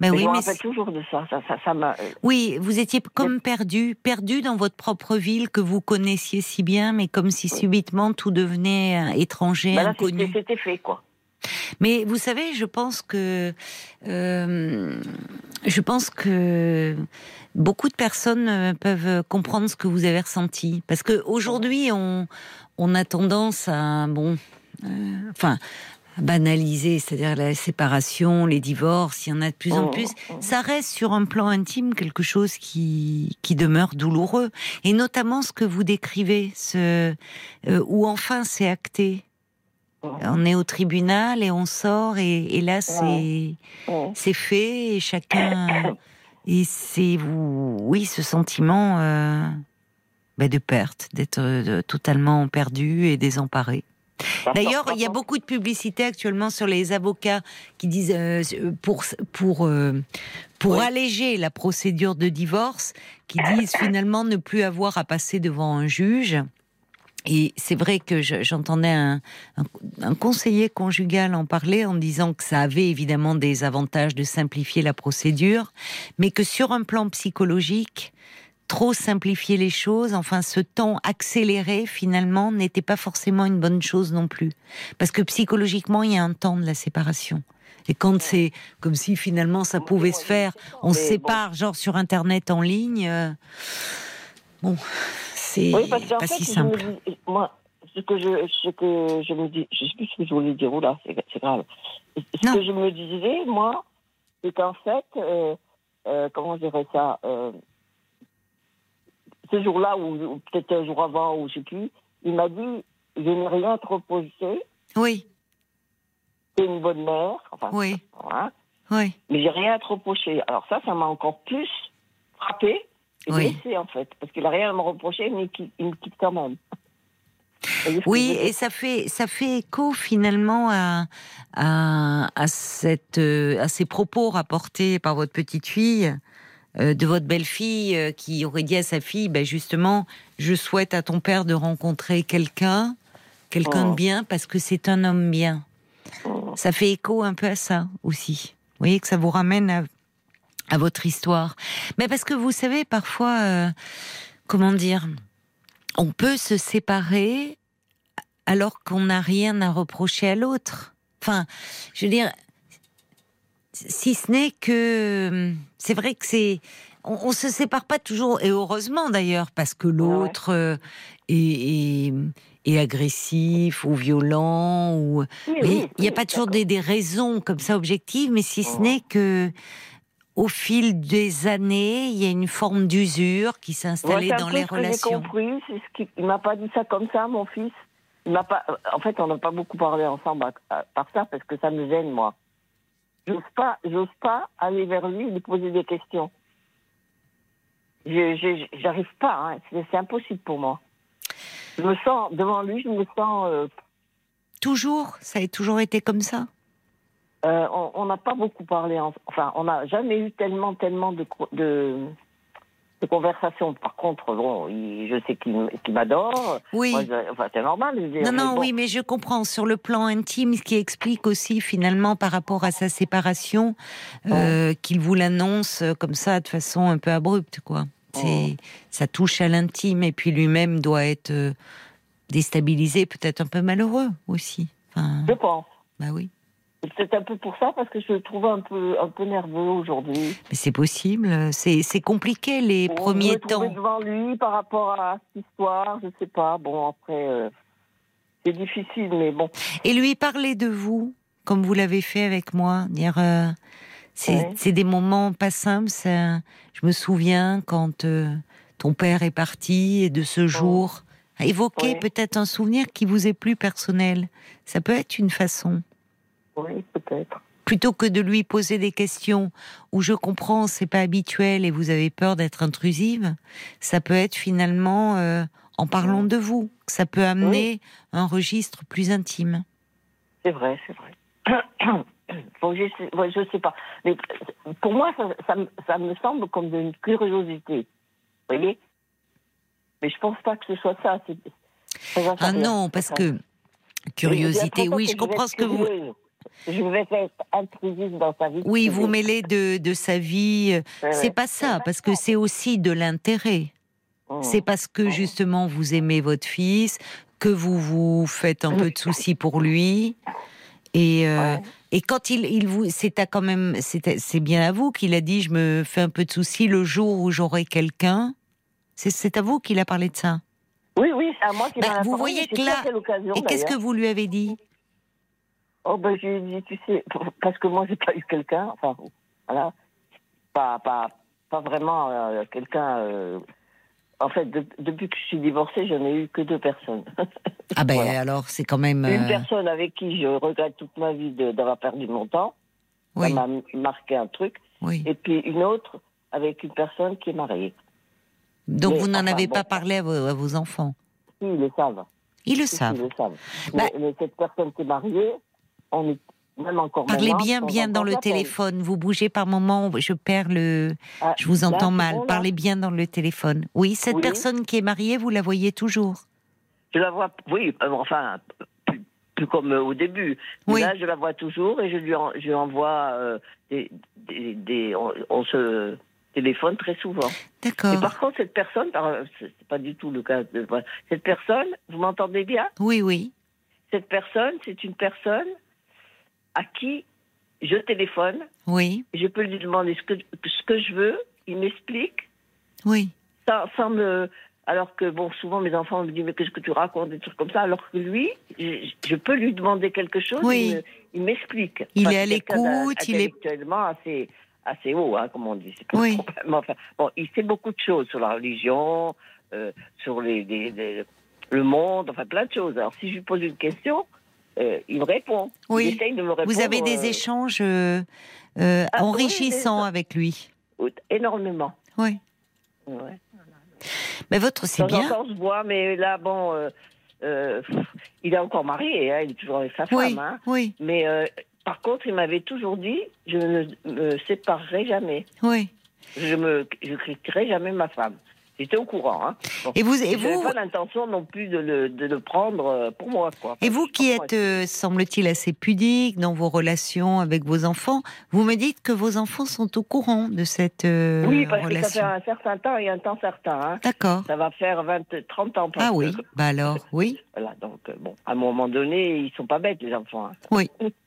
Oui. Ben Mais oui, je me mais rappelle c'est- toujours de ça. Ça, ça, euh, oui, vous étiez comme perdu, perdu dans votre propre ville que vous connaissiez si bien, mais comme si subitement tout devenait euh, étranger, ben là, inconnu. c'était fait, quoi. Mais vous savez, je pense que euh, je pense que beaucoup de personnes peuvent comprendre ce que vous avez ressenti, parce que aujourd'hui on on a tendance à bon, euh, enfin banaliser, c'est-à-dire la séparation, les divorces, il y en a de plus en Mhm, plus. mhm. Ça reste sur un plan intime quelque chose qui qui demeure douloureux, et notamment ce que vous décrivez, ce euh, où enfin c'est acté. On est au tribunal et on sort et, et là c'est c'est fait et chacun et c'est vous oui ce sentiment euh, bah, de perte d'être euh, totalement perdu et désemparé. D'ailleurs, il y a beaucoup de publicité actuellement sur les avocats qui disent euh, pour pour euh, pour Oui. alléger la procédure de divorce, qui disent finalement ne plus avoir à passer devant un juge. Et c'est vrai que je- j'entendais un, un, un conseiller conjugal en parler en disant que ça avait évidemment des avantages de simplifier la procédure, mais que sur un plan psychologique, trop simplifier les choses, enfin ce temps accéléré finalement n'était pas forcément une bonne chose non plus. Parce que psychologiquement, il y a un temps de la séparation. Et quand c'est comme si finalement ça pouvait se faire, on se sépare genre sur Internet en ligne, euh, bon, c'est Oui, parce pas fait, si simple. dis- moi, ce que je, ce que je me dis, je sais plus ce que je voulais dire, oula, c'est c'est grave. Ce Non. que je me disais, moi, c'est qu'en fait, euh, euh, comment dirais ça, euh, ce jour-là, ou, peut-être un jour avant, ou je sais plus, il m'a dit, je n'ai rien à te reprocher, Oui, t'es une bonne mère, enfin, oui, voilà, oui. mais j'ai rien à te reprocher. Alors ça, ça m'a encore plus frappé et Oui. blessé, en fait, parce qu'il a rien à me reprocher, mais il, me quitte quand même. Oui, et ça fait ça fait écho finalement à à, à cette euh, à ces propos rapportés par votre petite fille. Euh, de votre belle-fille euh, qui aurait dit à sa fille, ben justement, je souhaite à ton père de rencontrer quelqu'un, quelqu'un de Oh. bien, parce que c'est un homme bien. Oh. Ça fait écho un peu à ça aussi. Vous voyez que ça vous ramène à, à votre histoire. Mais parce que vous savez, parfois, euh, comment dire, on peut se séparer alors qu'on n'a rien à reprocher à l'autre. Enfin, je veux dire, si ce n'est que c'est vrai que c'est on, on se sépare pas toujours et heureusement d'ailleurs parce que l'autre euh, est, est, est agressif ou violent ou Oui, mais oui, il n'y a pas toujours des, des raisons comme ça objectives mais si ce Oh. n'est que au fil des années il y a une forme d'usure qui s'est installée dans les relations. J'ai compris, ce il m'a pas dit ça comme ça, mon fils. Il m'a pas. En fait, on n'a pas beaucoup parlé ensemble à- à- par ça parce que ça me gêne, moi. J'ose pas, j'ose pas aller vers lui et lui poser des questions. Je, j'arrive pas. hein. C'est, impossible pour moi. Je me sens devant lui, je me sens. euh, Toujours, ça a toujours été comme ça? euh, on n'a pas beaucoup parlé. en- enfin, on n'a jamais eu tellement, tellement de, de conversations. Par contre, bon, il- je sais qu'il, m'adore. Oui. Moi, je- enfin, c'est normal. je veux dire, Non, mais non, bon. oui, mais je comprends. Sur le plan intime, ce qui explique aussi finalement par rapport à sa séparation, euh, qu'il vous l'annonce euh, comme ça de façon un peu abrupte, quoi. Ça touche à l'intime et puis lui-même doit être euh, déstabilisé, peut-être un peu malheureux aussi. Enfin, Je pense. bah oui, C'est un peu pour ça, parce que je le trouve un peu, un peu nerveux aujourd'hui. mais c'est possible. C'est, compliqué les premiers temps. devant lui par rapport à cette histoire, je sais pas. Bon, après, euh, c'est difficile, mais bon. Et lui parler de vous, comme vous l'avez fait avec moi, dire euh, c'est Ouais. des moments pas simples. ça. Je me souviens quand euh, ton père est parti et de ce jour, évoquer Ouais. peut-être un souvenir qui vous est plus personnel. Ça peut être une façon. Oui, peut-être. Plutôt que de lui poser des questions où je comprends c'est pas habituel et vous avez peur d'être intrusive, ça peut être finalement euh, en parlant de vous. Ça peut amener un registre plus intime. C'est vrai, c'est vrai. Bon, je, sais, ouais, je sais pas. Mais pour moi, ça, ça, me- ça me semble comme d'une curiosité. Vous voyez? Mais je pense pas que ce soit ça. ça Ah non, parce que curiosité, oui, je comprends ce que vous. Je vais être intrusif dans sa vie. Oui, vous mêlez de, de sa vie. C'est pas ça, parce que c'est aussi de l'intérêt. Mmh. C'est parce que justement vous aimez votre fils, que vous vous faites un peu de soucis pour lui. Et, euh, Ouais. et quand il, il vous, c'est quand même, c'est bien à vous qu'il a dit, je me fais un peu de soucis le jour où j'aurai quelqu'un. C'est- à vous qu'il a parlé de ça? Oui, oui, c'est à moi qui Bah, a vous parlé, voyez que là- Et qu'est-ce que vous lui avez dit? Oh, ben, je lui ai dit, tu sais, parce que moi, j'ai pas eu quelqu'un, enfin, voilà, pas, pas, pas vraiment euh, quelqu'un. euh, en fait, de- depuis que je suis divorcée, je n'ai eu que deux personnes. Ah ben Voilà. alors c'est quand même. Une euh, personne avec qui je regrette toute ma vie d'avoir perdu mon temps, oui, ça m'a marqué un truc, oui. et puis une autre avec une personne qui est mariée. Donc mais vous n'en enfin, avez bon. pas parlé à vos, à vos enfants? Si, ils le savent. Ils le savent. Ils le savent. Bah- mais, mais cette personne qui est mariée, on est même encore Parlez maintenant, bien, bien dans le téléphone. Vous bougez par moments, je perds le. Ah, Je vous entends c'est mal. bon, Parlez bien dans le téléphone. Oui, cette Oui. personne qui est mariée, vous la voyez toujours? Je la vois, oui, euh, enfin, plus, plus comme euh, au début. Oui. Là, je la vois toujours et je lui, en- je lui envoie euh, des. des, des- on, on se téléphone très souvent. Et D'accord. par contre, cette personne, c'est pas du tout le cas de. Cette personne, vous m'entendez bien? Oui, oui. Cette personne, c'est une personne à qui je téléphone, Oui, je peux lui demander ce que, ce que je veux, il m'explique, oui. sans, sans me. Alors que, bon, souvent mes enfants me disent, mais qu'est-ce que tu racontes, des trucs comme ça, alors que lui, je, je peux lui demander quelque chose, Oui. il me- il m'explique. Il Enfin, est à l'écoute, il est- intellectuellement assez, assez haut, hein, comme on dit. Oui. Enfin, bon, il sait beaucoup de choses sur la religion, euh, sur les, les- les- le monde, enfin plein de choses. Alors si je lui pose une question, euh, il me répond. Oui. Il essaye de me répondre. Vous avez des euh, échanges euh, euh, Ah, enrichissants avec lui. énormément. Oui. Ouais. Mais votre, c'est bien. on se voit, mais là, bon, il est encore marié, hein, il est toujours avec sa Oui, femme. Hein. oui, Mais par contre, il m'avait toujours dit, je ne me séparerai jamais. oui. Je ne je critiquerai jamais ma femme. J'étais au courant. Hein. Bon. Et vous, et Je n'avais vous, pas l'intention non plus de le, de le prendre euh, pour moi. Quoi. Et vous qui êtes, euh, semble-t-il, assez pudique dans vos relations avec vos enfants, vous me dites que vos enfants sont au courant de cette euh, Oui, parce que ça fait un certain temps et un temps certain. Hein. D'accord. Ça va faire 20, 30 ans. Ah oui, bah alors, oui. Voilà, donc, euh, bon, à un moment donné, ils sont pas bêtes, les enfants. hein.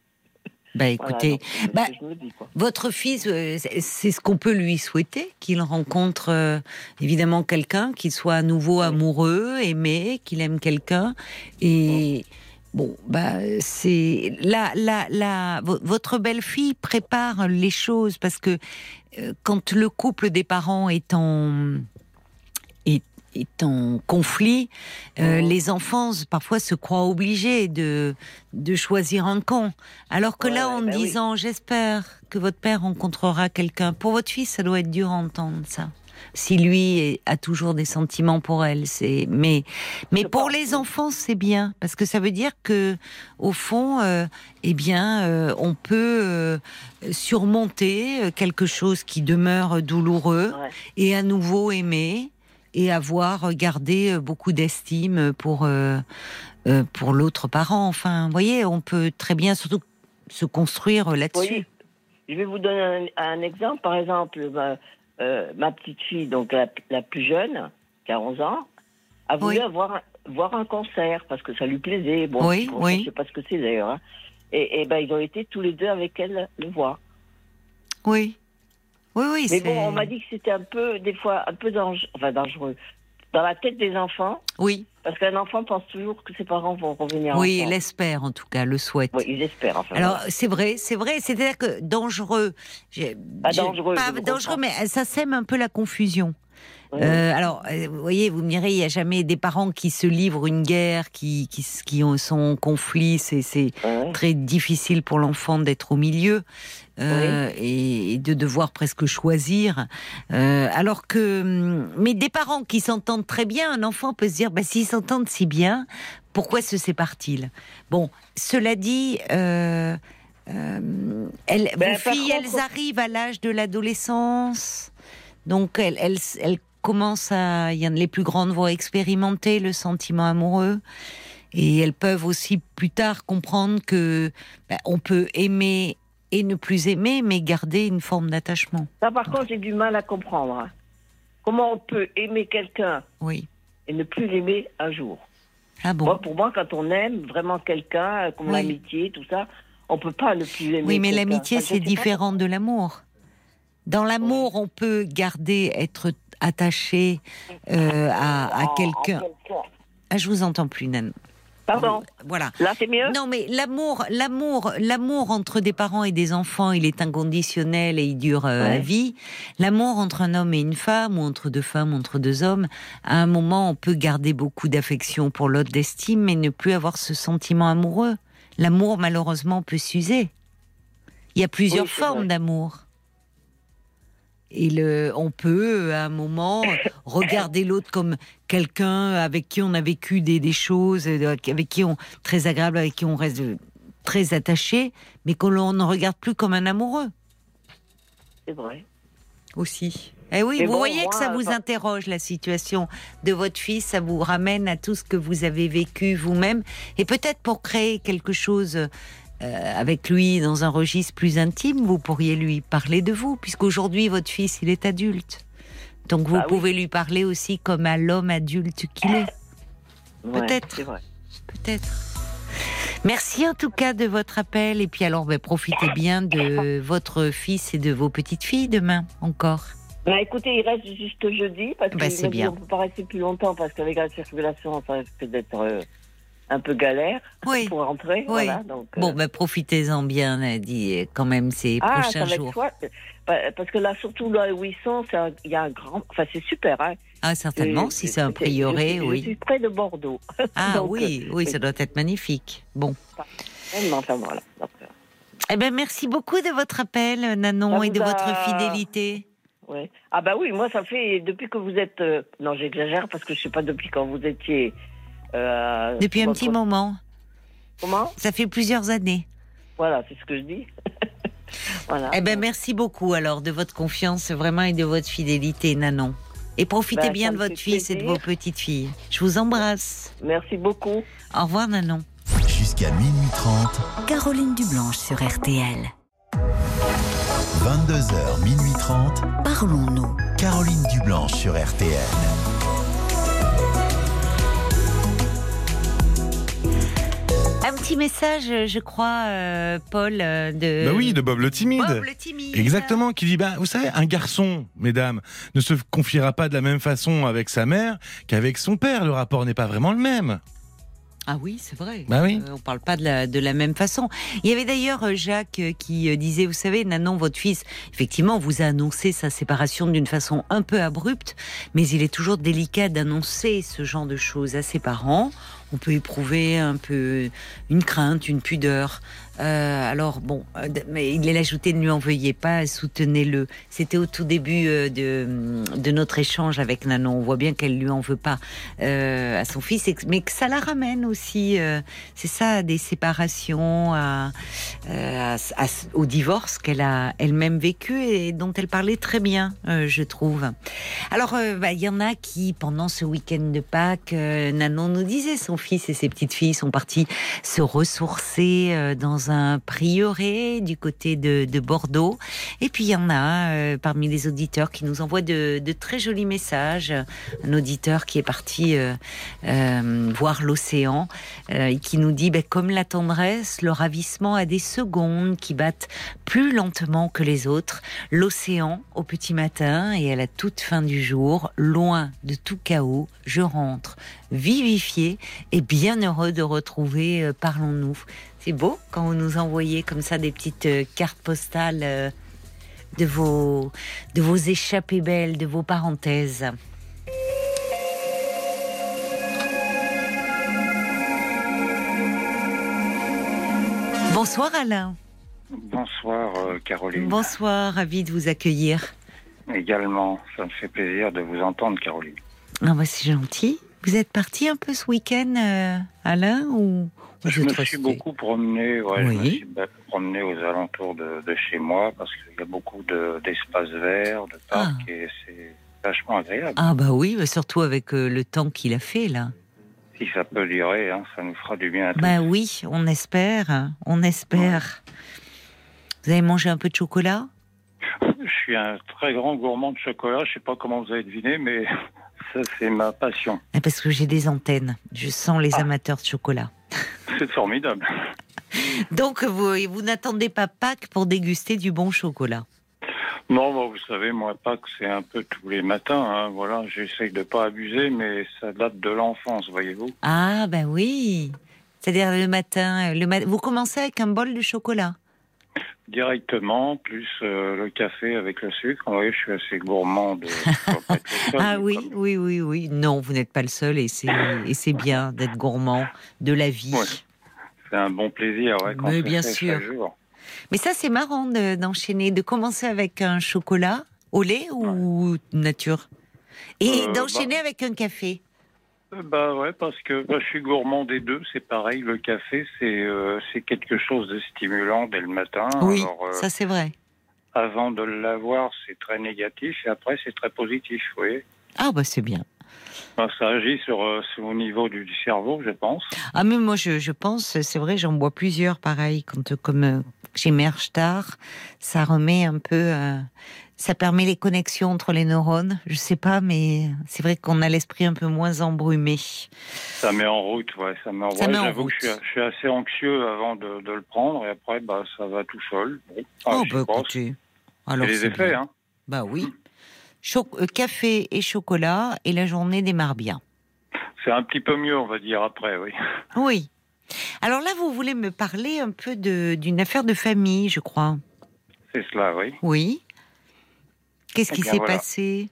Bah Voilà, écoutez, donc, bah, me dis, votre fils, euh, c'est ce qu'on peut lui souhaiter, qu'il rencontre euh, évidemment quelqu'un, qu'il soit à nouveau amoureux, aimé, qu'il aime quelqu'un. Et bon, bah c'est là, là, là, vo- votre belle-fille prépare les choses parce que euh, quand le couple des parents est en est, en conflit, euh, Mhm. les enfants parfois se croient obligés de de choisir un camp. Alors que Ouais, là, en bah oui. disant, j'espère que votre père rencontrera quelqu'un. Pour votre fille, ça doit être dur à entendre ça. Si lui a toujours des sentiments pour elle, c'est mais mais Je pour pense, les enfants c'est bien parce que ça veut dire que au fond, euh, eh bien, euh, on peut euh, surmonter euh, quelque chose qui demeure douloureux Ouais. et à nouveau aimer et avoir gardé euh, beaucoup d'estime pour euh, euh, pour l'autre parent. Enfin, vous voyez, on peut très bien surtout se construire là-dessus. Oui. Je vais vous donner un, un exemple. Par exemple, ma, euh, ma petite fille, donc la, la plus jeune, qui a 11 ans, a voulu Oui. avoir, voir un concert parce que ça lui plaisait. Bon, Oui, bon, oui. Je sais pas ce que c'est d'ailleurs. hein. Et, et ben, ils ont été tous les deux avec elle le voir. Oui, oui, oui. Mais bon, on m'a dit que c'était un peu, des fois, un peu dangereux, enfin dangereux, dans la tête des enfants, Oui, parce qu'un enfant pense toujours que ses parents vont revenir. oui, ensemble. l'espère en tout cas, le souhaite. Oui, ils espèrent. Enfin, Alors voilà. c'est vrai, c'est vrai. C'est-à-dire que dangereux, Pas dangereux, pas dangereux, comprends. mais ça sème un peu la confusion. Euh, alors, euh, vous voyez, vous me direz, il n'y a jamais des parents qui se livrent une guerre, qui, qui, qui ont, sont en conflit. C'est Ouais. très difficile pour l'enfant d'être au milieu euh, et, et de devoir presque choisir. Euh, alors que, hum, mais des parents qui s'entendent très bien, un enfant peut se dire, bah, s'ils s'entendent si bien, pourquoi se séparent-ils? Bon, cela dit. Elles, Ben, vos filles, contre- elles arrivent à l'âge de l'adolescence, donc elles, elles, elles commencent à, il y en a les plus grandes vont expérimenter le sentiment amoureux, et elles peuvent aussi plus tard comprendre que ben, on peut aimer et ne plus aimer, mais garder une forme d'attachement. Ça, par contre, j'ai du mal à comprendre. hein. Comment on peut aimer quelqu'un Oui. et ne plus l'aimer un jour? Ah bon? Moi, Pour moi, quand on aime vraiment quelqu'un, comme Oui. l'amitié, tout ça, on peut pas ne plus l'aimer. Oui, mais l'amitié, c'est différent de l'amour. Dans l'amour, on peut garder, être attaché euh, à, à quelqu'un. Ah, je vous entends plus, Nan. Pardon. Voilà. Là, c'est mieux Non, mais l'amour, l'amour, l'amour entre des parents et des enfants, il est inconditionnel et il dure euh, à Ouais. vie. L'amour entre un homme et une femme, ou entre deux femmes, ou entre deux hommes, à un moment, on peut garder beaucoup d'affection pour l'autre, d'estime, mais ne plus avoir ce sentiment amoureux. L'amour, malheureusement, peut s'user. Il y a plusieurs Oui, formes d'amour. Et le, on peut, à un moment, regarder l'autre comme quelqu'un avec qui on a vécu des, des choses, euh, avec qui on très agréable, avec qui on reste très attaché, mais qu'on ne regarde plus comme un amoureux C'est vrai. aussi. Eh oui, Mais vous bon, voyez que ça vous interroge la situation de votre fils, ça vous ramène à tout ce que vous avez vécu vous-même, et peut-être pour créer quelque chose euh, avec lui dans un registre plus intime, vous pourriez lui parler de vous, puisqu'aujourd'hui votre fils il est adulte, donc vous Bah oui. pouvez lui parler aussi comme à l'homme adulte qu'il est, Ouais, Peut-être. Peut-être. Merci en tout cas de votre appel, et puis alors ben, profitez bien de votre fils et de vos petites filles demain encore. Bah, écoutez, il reste juste jeudi, parce Bah, que c'est bien. on peut pas rester plus longtemps, parce qu'avec la circulation, ça risque d'être euh, un peu galère Oui. pour rentrer. Voilà, donc, euh, Bon, ben, profitez-en bien, euh, euh, quand même ces ah, prochains jours. Bah, Parce que là, surtout là où ils sont, il y a un grand. Enfin, c'est super. Hein. Ah, certainement, Euh, si c'est un prieuré, je, suis- oui. Je suis près de Bordeaux. Ah donc, oui, oui, ça doit être magnifique. Bon. Mais enfin, voilà. Donc, euh, Eh ben, merci beaucoup de votre appel, euh, Nanon, Ça et de a- votre fidélité. ouais. Ah bah oui, moi, ça fait depuis que vous êtes. euh, Non, j'exagère parce que je sais pas depuis quand vous étiez. Euh, Depuis un votre- petit moment. Comment? Ça fait plusieurs années. Voilà, c'est ce que je dis. voilà. Eh ben, merci beaucoup alors de votre confiance vraiment et de votre fidélité, Nanon. Et profitez Ben, bien de votre fils et de vos petites filles. Je vous embrasse. Merci beaucoup. Au revoir, Nanon. Jusqu'à minuit 30, Caroline Dublanche sur RTL. 22h, minuit 30, Parlons-nous. Caroline Dublanche sur RTL. Petit message, je crois, euh, Paul, euh, de. Bah oui, de Bob le timide. Bob le timide. Exactement, qui dit, bah, vous savez, un garçon, mesdames, ne se confiera pas de la même façon avec sa mère qu'avec son père. Le rapport n'est pas vraiment le même. Ah oui, c'est vrai. Bah oui. Euh, on parle pas de la, de la même façon. Il y avait d'ailleurs euh, Jacques euh, qui disait, vous savez, Nanon, votre fils, effectivement, vous a annoncé sa séparation d'une façon un peu abrupte, mais il est toujours délicat d'annoncer ce genre de choses à ses parents. On peut éprouver un peu une crainte, une pudeur. Euh, alors bon, euh, mais il ajouté, ne lui en veuillez pas, soutenez-le. C'était au tout début euh, de, notre échange avec Nanon. On voit bien qu'elle lui en veut pas à son fils, mais que ça la ramène aussi. c'est ça, des séparations, au divorce qu'elle a elle-même vécu et dont elle parlait très bien, je trouve. Alors, bah, il y en a qui, pendant ce week-end de Pâques, Nanon nous disait, son fils et ses petites filles sont partis se ressourcer euh, un prieuré du côté de, de Bordeaux. Et puis, il y en a euh, parmi les auditeurs qui nous envoient de, très jolis messages. Un auditeur qui est parti euh, euh, voir l'océan et qui nous dit, ben, comme la tendresse, le ravissement a des secondes qui battent plus lentement que les autres. L'océan au petit matin et à la toute fin du jour, loin de tout chaos, je rentre vivifié et bien heureux de retrouver Parlons-nous. C'est beau quand vous nous envoyez comme ça des petites euh, cartes postales euh, de vos, de vos échappées belles, de vos parenthèses. Bonsoir Alain. Bonsoir euh, Caroline. Bonsoir, ravi de vous accueillir. Également, ça me fait plaisir de vous entendre Caroline. Ah bah c'est gentil. Vous êtes parti un peu ce week-end, euh, Alain, ou Je me suis beaucoup promené, ouais, je me Oui. suis promené aux alentours de, de chez moi parce qu'il y a beaucoup de- d'espaces verts, de parcs et c'est vachement agréable. Ah bah oui, bah surtout avec euh, le temps qu'il a fait là. Si ça peut durer, hein, ça nous fera du bien à tous. Bah oui, on espère, on espère. Vous avez mangé un peu de chocolat? Je suis un très grand gourmand de chocolat, je sais pas comment vous avez deviné, mais ça c'est ma passion. Ah, Parce que j'ai des antennes. Je sens les Ah. amateurs de chocolat. C'est formidable. Donc vous, vous n'attendez pas Pâques pour déguster du bon chocolat. Non, bah, vous savez, moi, Pâques, c'est un peu tous les matins. hein, voilà, j'essaye de pas abuser, mais ça date de l'enfance, voyez-vous. Ah bah oui. C'est-à-dire le matin, le ma- vous commencez avec un bol de chocolat. Directement, plus euh, le café avec le sucre. Voyez, je suis assez gourmand. De... Ah oui, comme- oui, oui, oui. Non, vous n'êtes pas le seul et c'est bien d'être gourmand de la vie. Ouais. C'est un bon plaisir, ouais, quand Mais bien fait sûr. jour. Mais ça, c'est marrant de- d'enchaîner, de commencer avec un chocolat au lait ou nature? Et Euh, d'enchaîner avec un café? Bah ouais, parce que bah, je suis gourmand des deux, c'est pareil. Le café, c'est euh, c'est quelque chose de stimulant dès le matin. oui, Alors, euh, ça c'est vrai. avant de l'avoir, c'est très négatif, et après, c'est très positif, voyez. Ah bah c'est bien. Bah, ça agit sur, euh, sur au niveau du, du cerveau, je pense. Ah mais moi je, je pense, c'est vrai, j'en bois plusieurs pareil quand comme j'émerge tard, ça remet un peu, ça permet les connexions entre les neurones. Je sais pas, mais c'est vrai qu'on a l'esprit un peu moins embrumé. Ça met en route, ouais. Ça met en Ça ouais, met en J'avoue que je suis, route. je suis assez anxieux avant de, de le prendre, et après, bah, ça va tout seul. Bon, ah, oh je bah écoutez, alors les effets, bien. hein. Bah oui. Cho- euh, café et chocolat et la journée démarre bien. C'est un petit peu mieux, on va dire, après, oui. Oui. Alors là, vous voulez me parler un peu d'une affaire de famille, je crois. C'est cela, oui. Oui. Qu'est-ce Eh qui s'est voilà. passé?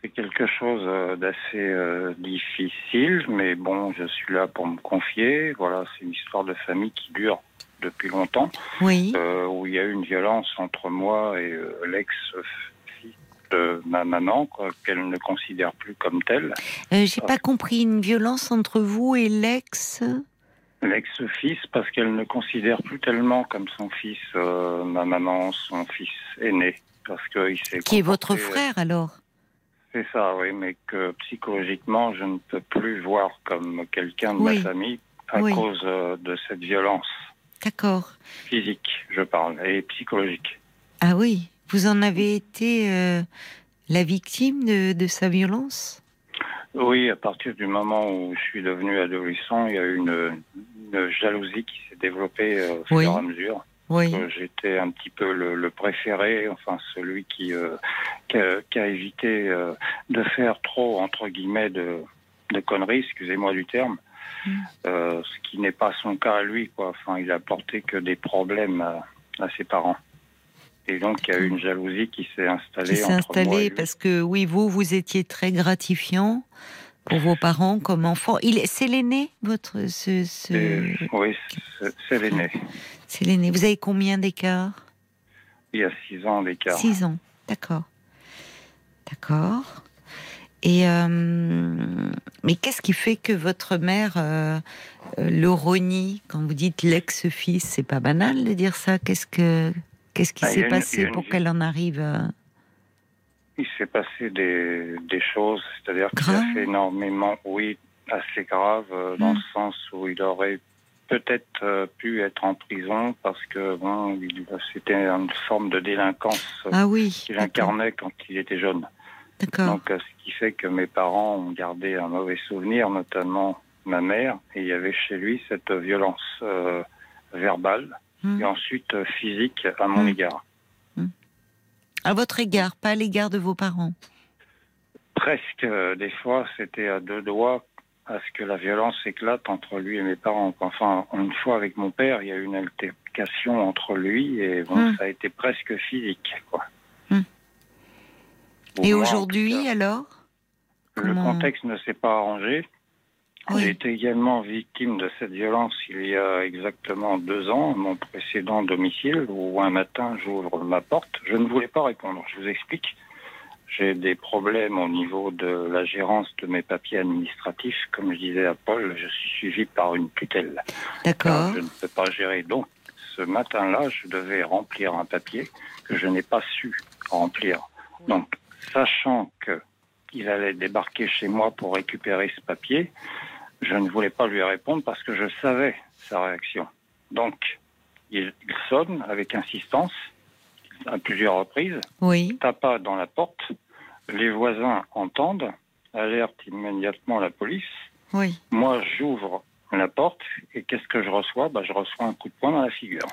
C'est quelque chose euh, d'assez euh, difficile, mais bon, je suis là pour me confier. Voilà, c'est une histoire de famille qui dure depuis longtemps, Oui. euh, où il y a eu une violence entre moi et euh, l'ex-fils de ma maman, qu'elle ne considère plus comme telle. J'ai pas compris une violence entre vous et l'ex? L'ex-fils, parce qu'elle ne considère plus tellement comme son fils, ma maman, son fils aîné, parce qu'il s'est Qui est votre frère alors? C'est ça, oui, mais que psychologiquement, je ne peux plus voir comme quelqu'un de Oui. ma famille à Oui. cause euh, de cette violence D'accord. physique, je parle, et psychologique. Ah oui. Vous en avez été euh, la victime de, de sa violence? Oui, à partir du moment où je suis devenu adolescent, il y a eu une, une jalousie qui s'est développée euh, au fur et à mesure. Oui. Euh, J'étais un petit peu le, le préféré, enfin celui qui, euh, qui, a, qui a évité euh, de faire trop, entre guillemets, de, de conneries, excusez-moi du terme, Mm. Euh, ce qui n'est pas son cas à lui. Quoi. Enfin, il a apporté que des problèmes à, à ses parents. Et donc, il y a eu une jalousie qui s'est installée Qui s'est entre moi et installé lui. parce que oui, vous, vous étiez très gratifiant pour vos parents comme enfant. Il est- c'est l'aîné, votre ce, ce- Et- Oui, c'est l'aîné. C'est l'aîné. Vous avez combien d'écart? Il y a six ans d'écart. Six ans. D'accord. D'accord. Et euh, mais qu'est-ce qui fait que votre mère euh, euh, le renie? Quand vous dites l'ex-fils C'est pas banal de dire ça. Qu'est-ce que qu'est-ce qui Ah, s'est passé une pour qu'elle en arrive à... Il s'est passé des, des choses, c'est-à-dire qu'il a fait énormément, oui, assez grave, euh, dans le sens où il aurait peut-être euh, pu être en prison parce que bon, c'était une forme de délinquance euh, Ah oui. qu'il incarnait quand il était jeune. Donc, euh, ce qui fait que mes parents ont gardé un mauvais souvenir, notamment ma mère, et il y avait chez lui cette violence euh, verbale Hmm. et ensuite physique à mon Mm. égard. À votre égard, pas à l'égard de vos parents? presque des fois c'était à deux doigts à ce que la violence éclate entre lui et mes parents. Enfin, une fois avec mon père, il y a eu une altercation entre lui et bon, Hmm. ça a été presque physique. Quoi. Ou Et aujourd'hui, alors Le comment- contexte ne s'est pas arrangé. Oui. J'ai été également victime de cette violence il y a exactement deux ans, à mon précédent domicile, où un matin j'ouvre ma porte. Je ne voulais pas répondre, je vous explique. J'ai des problèmes au niveau de la gérance de mes papiers administratifs. Comme je disais à Paul, je suis suivi par une tutelle. D'accord. je ne peux pas gérer. Donc, ce matin-là, je devais remplir un papier que je n'ai pas su remplir. Donc, sachant que il allait débarquer chez moi pour récupérer ce papier, je ne voulais pas lui répondre parce que je savais sa réaction. Donc, il sonne avec insistance à plusieurs reprises, Oui. tapa dans la porte, les voisins entendent, alertent immédiatement la police. Oui. Moi, j'ouvre la porte et qu'est-ce que je reçois? Bah, Je reçois un coup de poing dans la figure.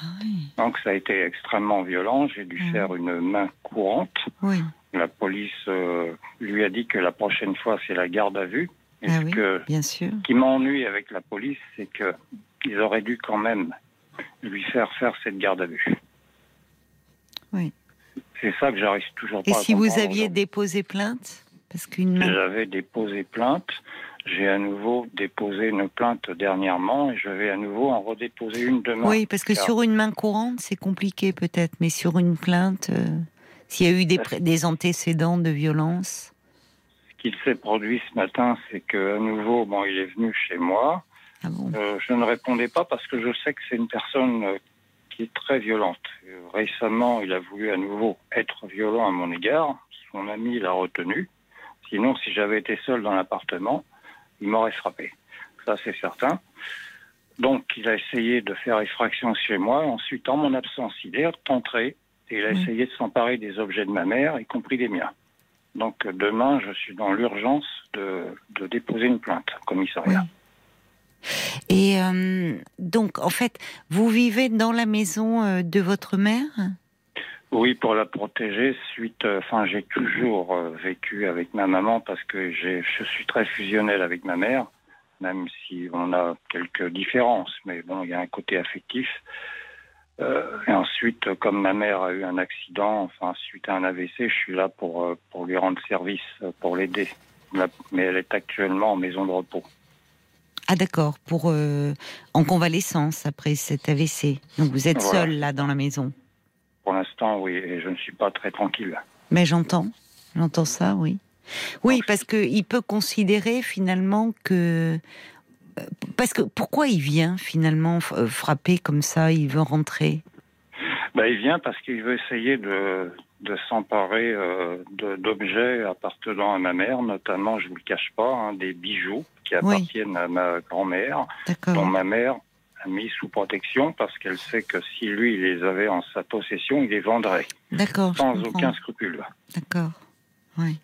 Ah oui. Donc ça a été extrêmement violent. J'ai dû Mhm. faire une main courante. Oui. La police euh, lui a dit que la prochaine fois, c'est la garde à vue. Et Ah ce oui. que, Bien sûr. qui m'ennuie avec la police, c'est que ils auraient dû quand même lui faire faire cette garde à vue. Oui. C'est ça que j'arrive toujours Et pas à si vous aviez déposé plainte Parce qu'une main. J'avais déposé plainte. J'ai à nouveau déposé une plainte dernièrement et je vais à nouveau en redéposer une demain. Oui, parce que Car- sur une main courante, c'est compliqué peut-être, mais sur une plainte, euh, s'il y a eu des, antécédents de violence. Ce qui s'est produit ce matin, c'est que à nouveau, bon, il est venu chez moi. Ah bon? Euh, je ne répondais pas parce que je sais que c'est une personne euh, qui est très violente. Récemment, il a voulu à nouveau être violent à mon égard. Son ami l'a retenu. Sinon, si j'avais été seul dans l'appartement, il m'aurait frappé. Ça, c'est certain. Donc, il a essayé de faire effraction chez moi. Ensuite, en mon absence, il est entré et il a Oui. essayé de s'emparer des objets de ma mère, y compris des miens. Donc, demain, je suis dans l'urgence de, de déposer une plainte au commissariat. Et euh, donc, en fait, vous vivez dans la maison euh, de votre mère? Oui, pour la protéger, suite, euh, enfin, j'ai toujours vécu avec ma maman parce que je suis très fusionnel avec ma mère, même si on a quelques différences, mais bon, il y a un côté affectif. Et ensuite, comme ma mère a eu un accident, enfin, suite à un AVC, je suis là pour, pour lui rendre service, pour l'aider. La- Mais elle est actuellement en maison de repos. Ah d'accord, pour euh, en convalescence après cet AVC. Donc vous êtes Voilà. seul là dans la maison. Pour l'instant, oui, et je ne suis pas très tranquille. Mais j'entends, j'entends ça, oui. Oui, parce que il peut considérer finalement que euh, parce que pourquoi il vient finalement euh, frapper comme ça, il veut rentrer? Bah, il vient parce qu'il veut essayer de, de s'emparer euh, d'objets appartenant à ma mère, notamment, je vous le cache pas, hein, des bijoux qui Oui. appartiennent à ma grand-mère, dont ma mère a mis sous protection parce qu'elle sait que si lui il les avait en sa possession, il les vendrait D'accord. sans aucun scrupule. D'accord. Oui.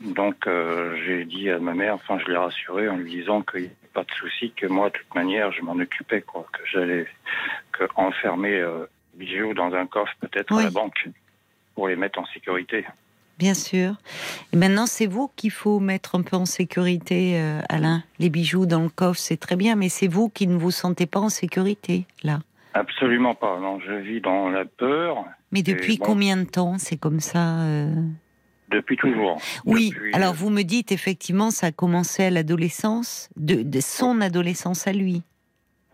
Donc euh, j'ai dit à ma mère, enfin je l'ai rassurée en lui disant qu'il n'y avait pas de souci, que moi de toute manière je m'en occupais, quoi, que j'allais que enfermer euh, bijoux dans un coffre peut-être Oui. à la banque pour les mettre en sécurité. Bien sûr. Et maintenant, c'est vous qu'il faut mettre un peu en sécurité, euh, Alain. Les bijoux dans le coffre, c'est très bien, mais c'est vous qui ne vous sentez pas en sécurité, là. Absolument pas. Non, je vis dans la peur Mais depuis bon. combien de temps c'est comme ça euh depuis toujours. Oui, Depuis- alors vous me dites effectivement, ça a commencé à l'adolescence, de, de son adolescence à lui.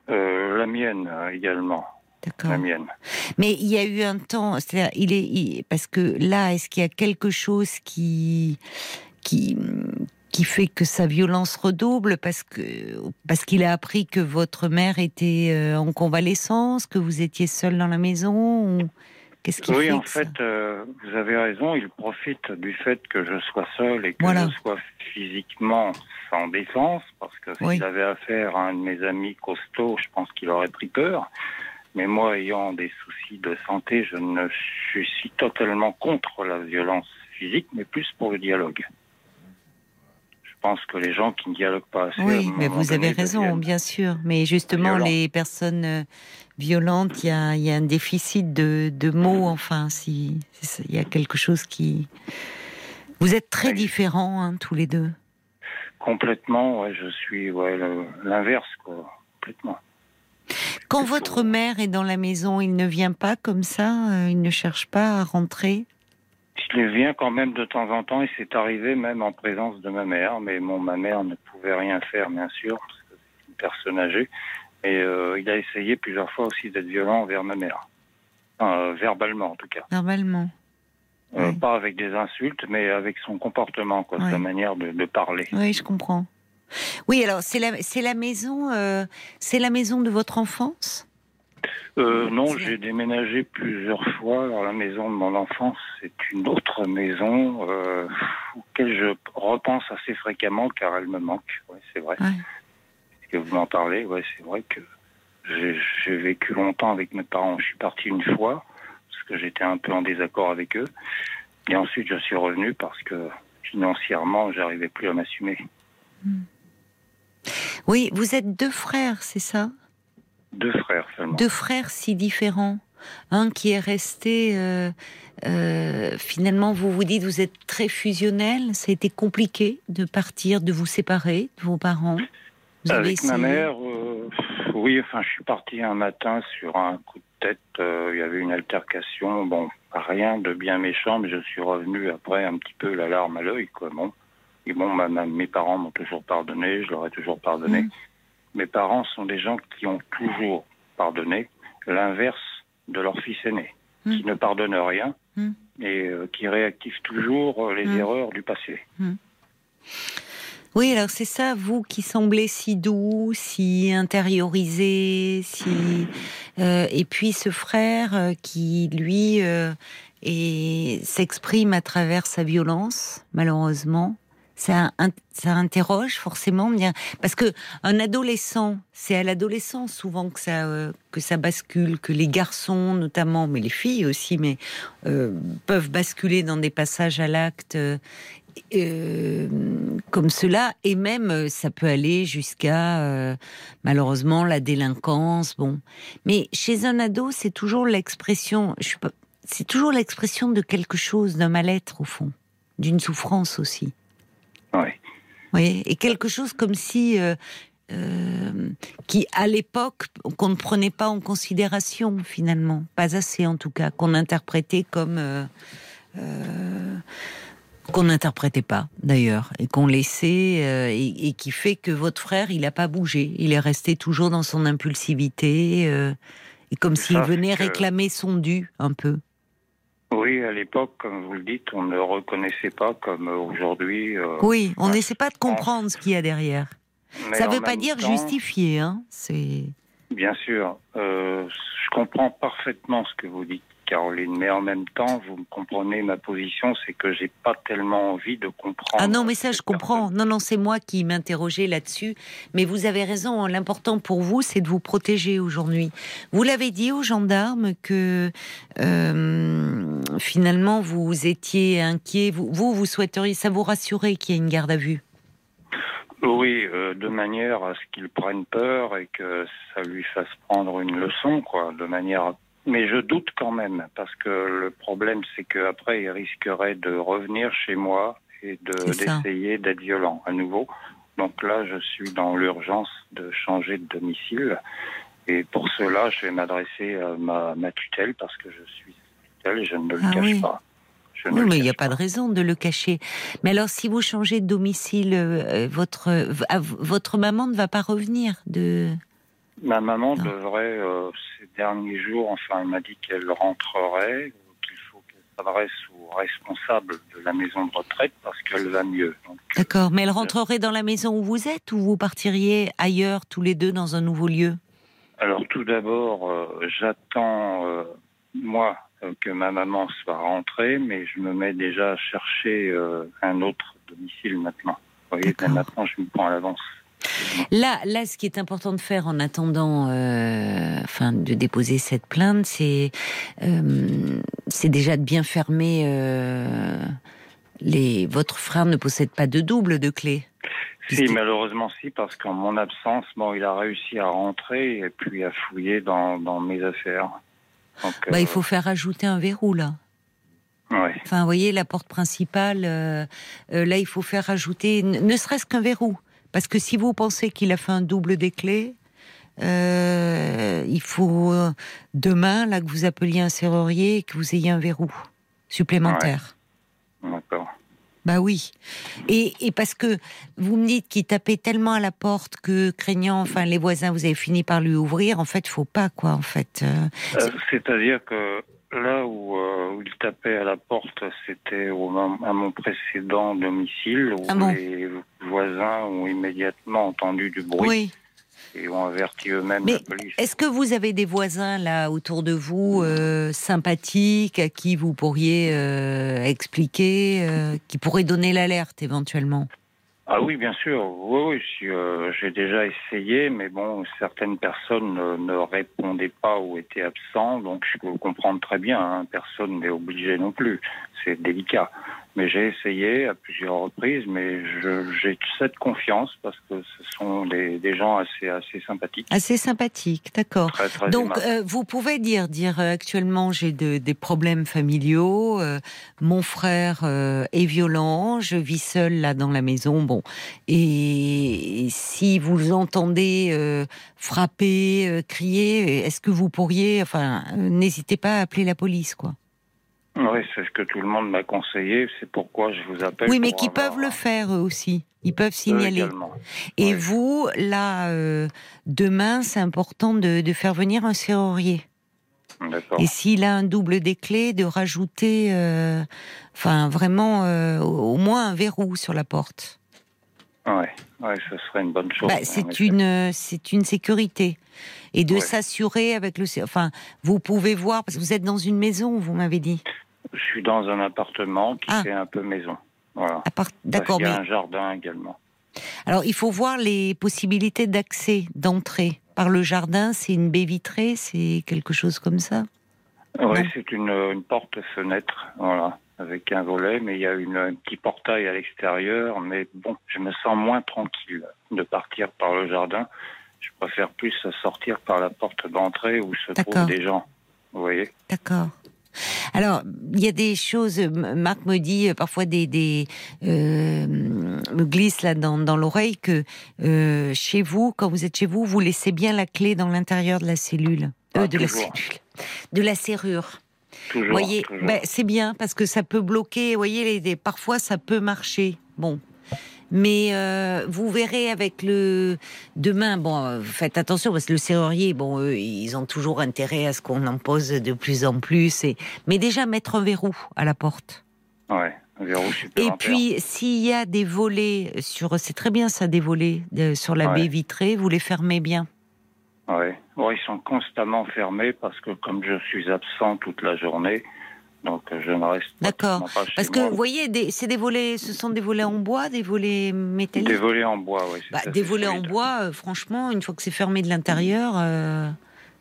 Euh, la mienne également. D'accord. La mienne. Mais il y a eu un temps, c'est-à-dire, il est, il- parce que là, est-ce qu'il y a quelque chose qui, qui, qui fait que sa violence redouble parce que, parce qu'il a appris que votre mère était euh, en convalescence, que vous étiez seul dans la maison, ou qu'est-ce qui Oui, fait en fait, euh, vous avez raison. Il profite du fait que je sois seul et que Voilà. je sois physiquement sans défense, parce que s'il Oui. avait affaire à un de mes amis costauds, je pense qu'il aurait pris peur. Mais moi, ayant des soucis de santé, je ne je suis totalement contre la violence physique, mais plus pour le dialogue. Je pense que les gens qui ne dialoguent pas assez. Oui, mais vous avez raison, bien sûr. Mais justement, les personnes euh, violentes, il y a, il y a un déficit de, de mots. Enfin, si c'est ça, il y a quelque chose qui. Vous êtes très Oui. différents, hein, tous les deux. Complètement, ouais, je suis ouais, l'inverse. Complètement. Quand votre mère est dans la maison, il ne vient pas comme ça. euh, il ne cherche pas à rentrer? Il vient quand même de temps en temps et c'est arrivé même en présence de ma mère, mais bon, ma mère ne pouvait rien faire, bien sûr, parce que c'est une personne âgée. Et euh, il a essayé plusieurs fois aussi d'être violent envers ma mère. Enfin, euh, verbalement, en tout cas. Euh, Oui. Pas avec des insultes, mais avec son comportement, quoi, sa manière de, de parler. Oui, je comprends. Oui, alors c'est la, c'est la maison, euh, c'est la maison de votre enfance? Euh, non, j'ai déménagé plusieurs fois. Alors, la maison de mon enfance, c'est une autre maison euh, auquel je repense assez fréquemment car elle me manque. Ouais, c'est vrai. Ouais. Est-ce que vous m'en parlez? Ouais, c'est vrai que j'ai j'ai vécu longtemps avec mes parents. Je suis parti une fois parce que j'étais un peu en désaccord avec eux. Et ensuite, je suis revenu parce que financièrement, j'arrivais plus à m'assumer. Oui, vous êtes deux frères, c'est ça? Deux frères seulement. Deux frères si différents. Un qui est resté. euh, euh, finalement, vous vous dites, vous êtes très fusionnel. Ça a été compliqué de partir, de vous séparer de vos parents. Vous avez Avec ma mère, euh, oui, enfin, je suis parti un matin sur un coup de tête. il y avait une altercation. Bon, rien de bien méchant, mais je suis revenu après un petit peu la larme à l'œil, quoi. Bon. Et bon, ma- ma- mes parents m'ont toujours pardonné, je leur ai toujours pardonné. Mm. Mes parents sont des gens qui ont toujours pardonné, l'inverse de leur fils aîné, Mm. qui ne pardonne rien Mm. et euh, qui réactive toujours euh, les erreurs du passé. Oui, alors c'est ça, vous qui semblez si doux, si intériorisé, si euh, et puis ce frère euh, qui lui euh, s'exprime à travers sa violence, malheureusement. Ça, in- ça interroge forcément bien parce que un adolescent, c'est à l'adolescence souvent que ça euh, que ça bascule, que les garçons notamment, mais les filles aussi, mais euh, peuvent basculer dans des passages à l'acte euh, comme cela, et même ça peut aller jusqu'à malheureusement la délinquance. Bon, mais chez un ado, c'est toujours l'expression. C'est toujours l'expression de quelque chose, d'un mal-être au fond, d'une souffrance aussi. Oui. Et quelque chose comme si, euh, euh, qui à l'époque, qu'on ne prenait pas en considération finalement, pas assez en tout cas, qu'on interprétait comme. euh, qu'on n'interprétait pas d'ailleurs et qu'on laissait euh, et, et qui fait que votre frère il n'a pas bougé il est resté toujours dans son impulsivité euh, et comme s'il venait réclamer son dû un peu Oui, à l'époque, comme vous le dites, on ne reconnaissait pas comme aujourd'hui. euh, oui on n'essaie pas de comprendre ce qu'il y a derrière mais ça en veut pas dire temps, justifier hein c'est Bien sûr, euh, je comprends parfaitement ce que vous dites, Caroline, mais en même temps, vous me comprenez ma position, c'est que j'ai pas tellement envie de comprendre. Ah non, mais ça, je comprends. Non, non, c'est moi qui m'interrogeais là-dessus. Mais vous avez raison. L'important pour vous, c'est de vous protéger aujourd'hui. Vous l'avez dit aux gendarmes que euh, finalement vous étiez inquiet. Vous, vous, vous souhaiteriez, ça vous rassurer qu'il y ait une garde à vue? Oui, euh, de manière à ce qu'il prenne peur et que ça lui fasse prendre une leçon, quoi, de manière. Mais je doute quand même, parce que le problème, c'est qu'après, il risquerait de revenir chez moi et de d'essayer d'être violent à nouveau. Donc là, je suis dans l'urgence de changer de domicile. Et pour cela, je vais m'adresser à ma, ma tutelle, parce que je suis tutelle et je ne le Ah cache oui. pas. Oui, mais il n'y a pas de raison de le cacher. Mais alors, si vous changez de domicile, euh, votre euh, votre maman ne va pas revenir de. Ma maman Non. devrait, euh, ces derniers jours, enfin, elle m'a dit qu'elle rentrerait, qu'il faut qu'elle s'adresse au responsable de la maison de retraite parce qu'elle va mieux. Donc, D'accord. Mais elle rentrerait dans la maison où vous êtes ou vous partiriez ailleurs tous les deux dans un nouveau lieu? Alors, tout d'abord, euh, j'attends, euh, moi, euh, que ma maman soit rentrée, mais je me mets déjà à chercher euh, un autre domicile maintenant. Vous voyez, maintenant, je me prends à l'avance. Là, là, ce qui est important de faire en attendant, euh, enfin, de déposer cette plainte, c'est, euh, c'est déjà de bien fermer. euh, les, votre frère ne possède pas de double de clé. Si, malheureusement, si, parce qu'en mon absence, bon, il a réussi à rentrer et puis à fouiller dans, dans mes affaires. Donc, Bah, il faut faire ajouter un verrou là. ouais. Enfin, vous voyez, la porte principale, euh, euh, là, il faut faire ajouter, ne serait-ce qu'un verrou. Parce que si vous pensez qu'il a fait un double des clés, euh, il faut euh, demain, là, que vous appeliez un serrurier et que vous ayez un verrou supplémentaire. D'accord. Bah oui. Et, et parce que vous me dites qu'il tapait tellement à la porte que craignant, enfin les voisins, vous avez fini par lui ouvrir. En fait, faut pas quoi. En fait. Euh, C'est-à-dire que là où, euh, où il tapait à la porte, c'était à mon précédent domicile où Ah bon? les voisins ont immédiatement entendu du bruit Oui. et ont averti eux-mêmes la police. Est-ce que vous avez des voisins là autour de vous euh, sympathiques à qui vous pourriez euh, expliquer, euh, qui pourraient donner l'alerte éventuellement? Ah oui, bien sûr. Oui, oui. euh, J'ai déjà essayé, mais bon, certaines personnes ne, ne répondaient pas ou étaient absents, donc je peux comprendre très bien. hein, personne n'est obligé non plus. C'est délicat. Mais j'ai essayé à plusieurs reprises, mais j'ai cette confiance parce que ce sont des, des gens assez, assez sympathiques, Assez sympathiques, d'accord. Donc, euh, vous pouvez dire, dire euh, actuellement j'ai de- des problèmes familiaux, euh, mon frère est violent, je vis seule là dans la maison, bon. Et si vous entendez frapper, crier, est-ce que vous pourriez, enfin, n'hésitez pas à appeler la police, quoi. Oui, c'est ce que tout le monde m'a conseillé. C'est pourquoi je vous appelle. Oui, mais qui avoir peuvent le faire eux aussi. Ils peuvent signaler. également. Et Oui. vous, là, euh, demain, c'est important de, de faire venir un serrurier. D'accord. Et s'il a un double des clés, de rajouter, euh, enfin vraiment, euh, au moins un verrou sur la porte. Ouais, ouais, ce serait une bonne chose. Bah, c'est une, euh, c'est une sécurité. Et de Ouais. s'assurer avec le, enfin, vous pouvez voir parce que vous êtes dans une maison, vous m'avez dit. Je suis dans un appartement qui Ah. fait un peu maison. Voilà. D'accord, qu'il y mais a un jardin également. alors il faut voir les possibilités d'accès, d'entrée par le jardin. C'est une baie vitrée, c'est quelque chose comme ça? Oui, c'est une, une porte-fenêtre, voilà, avec un volet, mais il y a une, un petit portail à l'extérieur. Mais bon, je me sens moins tranquille de partir par le jardin. Je préfère plus sortir par la porte d'entrée où se trouvent des gens. Vous voyez D'accord. Alors, il y a des choses, Marc me dit euh, parfois des, des euh, me glisse là dans, dans l'oreille que euh, chez vous, quand vous êtes chez vous, vous laissez bien la clé dans l'intérieur de la cellule, Euh, Ah, de la cellule, de la serrure. Toujours. Voyez, ben, c'est bien parce que ça peut bloquer. Voyez, les, parfois ça peut marcher. Bon. Mais euh, vous verrez avec le demain. Bon, euh, faites attention parce que le serrurier, bon, eux, ils ont toujours intérêt à ce qu'on en pose de plus en plus. Et mais déjà mettre un verrou à la porte. Ouais, un verrou Et supplémentaire. puis s'il y a des volets sur, c'est très bien ça, des volets euh, sur la Ouais. baie vitrée, vous les fermez bien. Ouais. Bon, ils sont constamment fermés parce que comme je suis absent toute la journée, donc je ne reste D'accord. chez Parce que moi. vous voyez, des- c'est des volets, ce sont des volets en bois, des volets métalliques. Des volets en bois, oui. Bah, des volets en bois, euh, franchement, une fois que c'est fermé de l'intérieur, euh,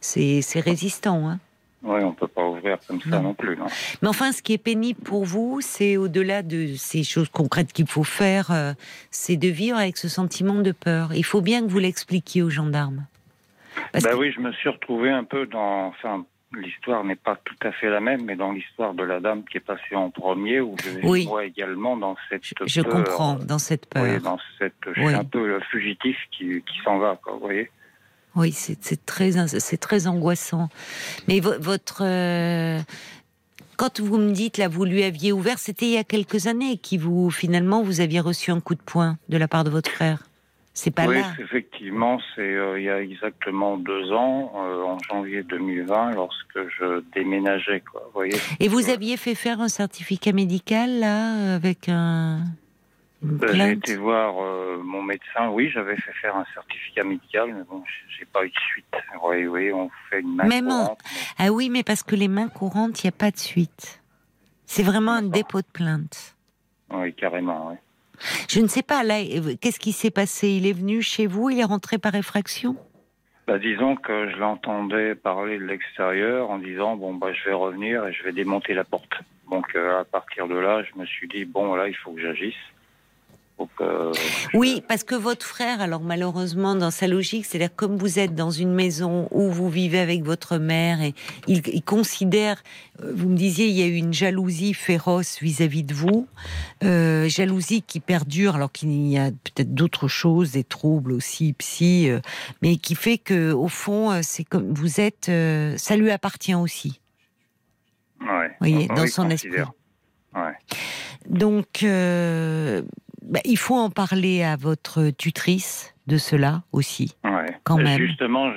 c'est c'est résistant. Hein. Oui, on peut pas ouvrir comme ça Non. non plus. Non. Mais enfin, ce qui est pénible pour vous, c'est au-delà de ces choses concrètes qu'il faut faire, euh, c'est de vivre avec ce sentiment de peur. Il faut bien que vous l'expliquiez aux gendarmes. Parce Bah que- oui, je me suis retrouvé un peu dans. Enfin, l'histoire n'est pas tout à fait la même, mais dans l'histoire de la dame qui est passée en premier, où je Oui. vois également dans cette je, je peur. comprends dans cette peur. Oui, dans cette. Je Oui. suis un peu le fugitif qui, qui s'en va, quoi, vous voyez. Oui, c'est très, c'est très angoissant. Mais vo- votre. euh, quand vous me dites, là, vous lui aviez ouvert, c'était il y a quelques années qui vous, finalement, vous aviez reçu un coup de poing de la part de votre frère. C'est pas oui, là. effectivement, c'est euh, il y a exactement deux ans, euh, en janvier 2020, lorsque je déménageais, quoi, vous voyez. Et vous aviez fait faire un certificat médical, là, avec un. Euh, J'ai été voir euh, mon médecin. Oui, j'avais fait faire un certificat médical, mais bon, j'ai- pas eu de suite. Oui, oui, on fait une main Même en- courante, Ah oui, mais parce que les mains courantes, il n'y a pas de suite. C'est vraiment un dépôt de plainte. Oui, carrément. Oui. Je ne sais pas, là, qu'est-ce qui s'est passé? Il est venu chez vous, il est rentré par effraction? Bah, disons que je l'entendais parler de l'extérieur en disant bon bah je vais revenir et je vais démonter la porte. Donc euh, à partir de là, je me suis dit bon là il faut que j'agisse. Oui, parce que votre frère, alors malheureusement, dans sa logique, c'est-à-dire comme vous êtes dans une maison où vous vivez avec votre mère, et il, il considère, euh, vous me disiez, il y a eu une jalousie féroce vis-à-vis de vous, euh, jalousie qui perdure, alors qu'il y a peut-être d'autres choses, des troubles aussi psy, euh, mais qui fait que au fond, c'est comme vous êtes, ça lui appartient aussi. Ouais. voyez, Oui, dans son esprit. Ouais. Donc, euh, bah, il faut en parler à votre tutrice de cela aussi. Ouais. Quand Mais même. Justement,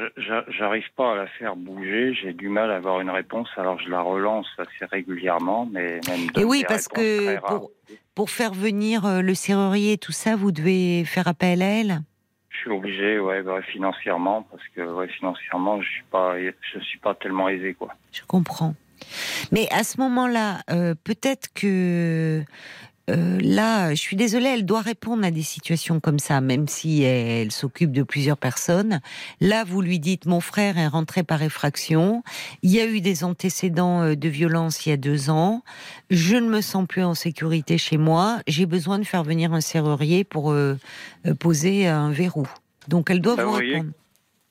j'arrive pas à la faire bouger. J'ai du mal à avoir une réponse. Alors je la relance assez régulièrement, mais même. Et oui, parce que pour, pour faire venir euh, le serrurier et tout ça, vous devez faire appel à elle? Je suis obligé, ouais, bah, financièrement, parce que ouais, financièrement, je suis pas, je suis pas tellement aisé, quoi. Je comprends. Mais à ce moment-là, euh, peut-être que euh, là, je suis désolée, elle doit répondre à des situations comme ça, même si elle, elle s'occupe de plusieurs personnes. Là, vous lui dites, mon frère est rentré par effraction. Il y a eu des antécédents euh, de violence il y a deux ans. Je ne me sens plus en sécurité chez moi. J'ai besoin de faire venir un serrurier pour euh, poser un verrou. Donc, elle doit Bah, vous voyez, répondre.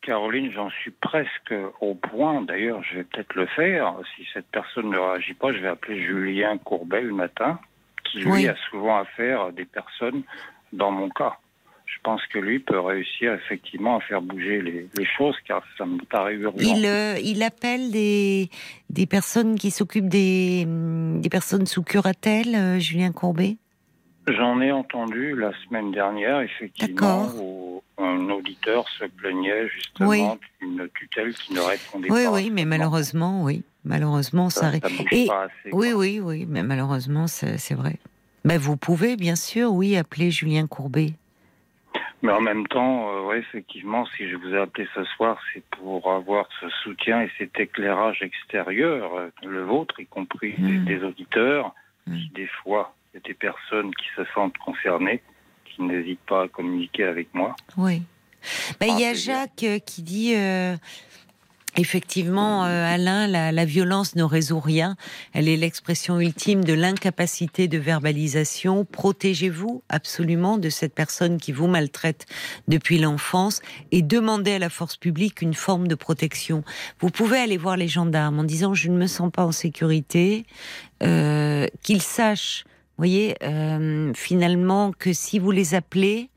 Caroline, j'en suis presque au point. D'ailleurs, je vais peut-être le faire. Si cette personne ne réagit pas, je vais appeler Julien Courbet le matin, qui lui Oui. a souvent affaire à des personnes dans mon cas. Je pense que lui peut réussir effectivement à faire bouger les, les choses, car ça me paraît urgent. Il, euh, il appelle des, des personnes qui s'occupent des, hum, des personnes sous curatelle, euh, Julien Courbet? J'en ai entendu la semaine dernière, effectivement, D'accord. Un auditeur se plaignait justement Oui. d'une tutelle qui ne répondait Oui, pas. oui, mais malheureusement, oui. Malheureusement, ça ça, ça Et- pas assez. Oui, oui, oui, mais malheureusement, c'est vrai. Ben, vous pouvez, bien sûr, oui, appeler Julien Courbet. Mais en même temps, euh, ouais, effectivement, si je vous ai appelé ce soir, c'est pour avoir ce soutien et cet éclairage extérieur, euh, le vôtre, y compris des, des auditeurs, Mm. qui des fois, il y a des personnes qui se sentent concernées, qui n'hésitent pas à communiquer avec moi. Oui. Ben, il y a Ah. Jacques euh, qui dit euh, effectivement, euh, Alain, la, la violence ne résout rien. Elle est l'expression ultime de l'incapacité de verbalisation. Protégez-vous absolument de cette personne qui vous maltraite depuis l'enfance et demandez à la force publique une forme de protection. Vous pouvez aller voir les gendarmes en disant je ne me sens pas en sécurité, euh, qu'ils sachent. Vous voyez, euh, finalement, que si vous les appelez,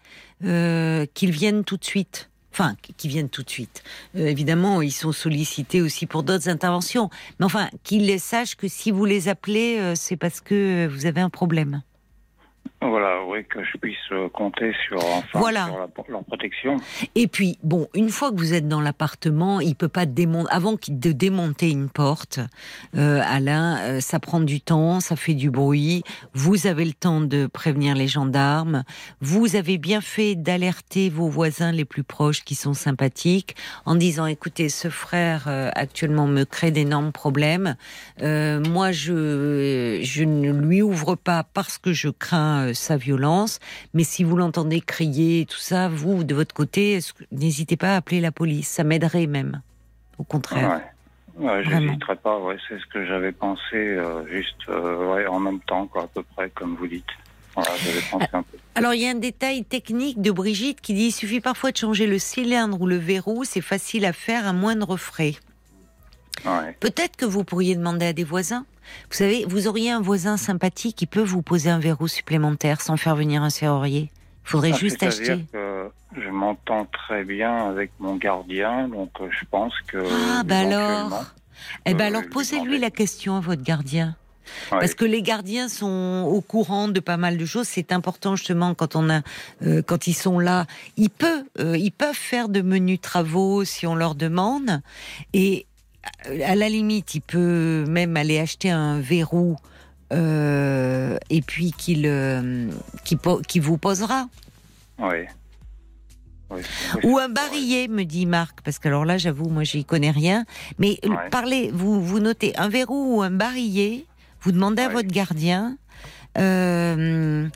euh, qu'ils viennent tout de suite. Enfin, qu'ils viennent tout de suite. Euh, évidemment, ils sont sollicités aussi pour d'autres interventions. Mais enfin, qu'ils sachent que si vous les appelez, euh, c'est parce que vous avez un problème. Voilà, oui, que je puisse euh, compter sur, enfin, Voilà. sur la- leur protection. Et puis, bon, une fois que vous êtes dans l'appartement, il peut pas démonter, avant de démonter une porte, euh, Alain, euh, ça prend du temps, ça fait du bruit. Vous avez le temps de prévenir les gendarmes. Vous avez bien fait d'alerter vos voisins les plus proches qui sont sympathiques en disant, écoutez, ce frère euh, actuellement me crée d'énormes problèmes. Euh, moi, je, je ne lui ouvre pas parce que je crains euh, sa violence. Mais si vous l'entendez crier et tout ça, vous, de votre côté, n'hésitez pas à appeler la police. Ça m'aiderait même. Au contraire. Ouais. Ouais, Vraiment. j'hésiterai pas, ouais, c'est ce que j'avais pensé, euh, juste euh, ouais, en même temps, quoi, à peu près, comme vous dites. Voilà, un peu. Alors, il y a un détail technique de Brigitte qui dit il suffit parfois de changer le cylindre ou le verrou, c'est facile à faire à moindre frais. Ouais. Peut-être que vous pourriez demander à des voisins. Vous savez, vous auriez un voisin sympathique qui peut vous poser un verrou supplémentaire sans faire venir un serrurier. Il faudrait Ah, juste acheter. que je m'entends très bien avec mon gardien, donc euh, je pense que. Ah, bah alors. Eh ben alors, lui posez-lui la question à votre gardien. ouais. Parce que les gardiens sont au courant de pas mal de choses. C'est important justement quand on a, euh, quand ils sont là, ils peuvent, euh, ils peuvent faire de menus travaux si on leur demande. Et à la limite, il peut même aller acheter un verrou euh, et puis qu'il, euh, qui, po- qui vous posera. C'est- Ou un barillet, me dit Marc, parce que alors là, j'avoue, moi, j'y connais rien. Mais euh, Ouais. parlez, vous, vous notez un verrou ou un barillet, vous demandez à Ouais. votre gardien. euh,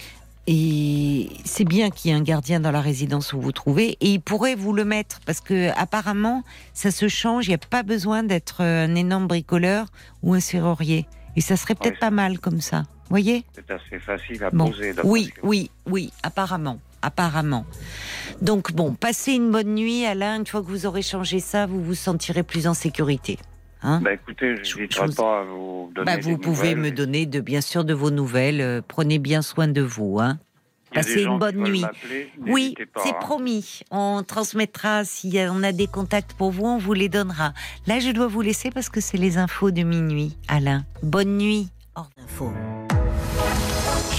et c'est bien qu'il y ait un gardien dans la résidence où vous trouvez, et il pourrait vous le mettre, parce que apparemment, ça se change, il n'y a pas besoin d'être euh, un énorme bricoleur ou un serrurier. Et ça serait peut-être Ouais. pas mal comme ça. Voyez? C'est assez facile à Bon, poser. oui, que- oui, oui, apparemment, apparemment. Donc bon, passez une bonne nuit, Alain. Une fois que vous aurez changé ça, vous vous sentirez plus en sécurité. Hein Bah écoutez, je n'hésiterai vous- pas à vous donner bah, des vous pouvez nouvelles. me donner de bien sûr de vos nouvelles. Euh, prenez bien soin de vous. Hein. Passez une bonne nuit. Oui, c'est hein. promis. On transmettra si on a des contacts pour vous, on vous les donnera. Là, je dois vous laisser parce que c'est les infos de minuit. Alain, bonne nuit. Au revoir. Info.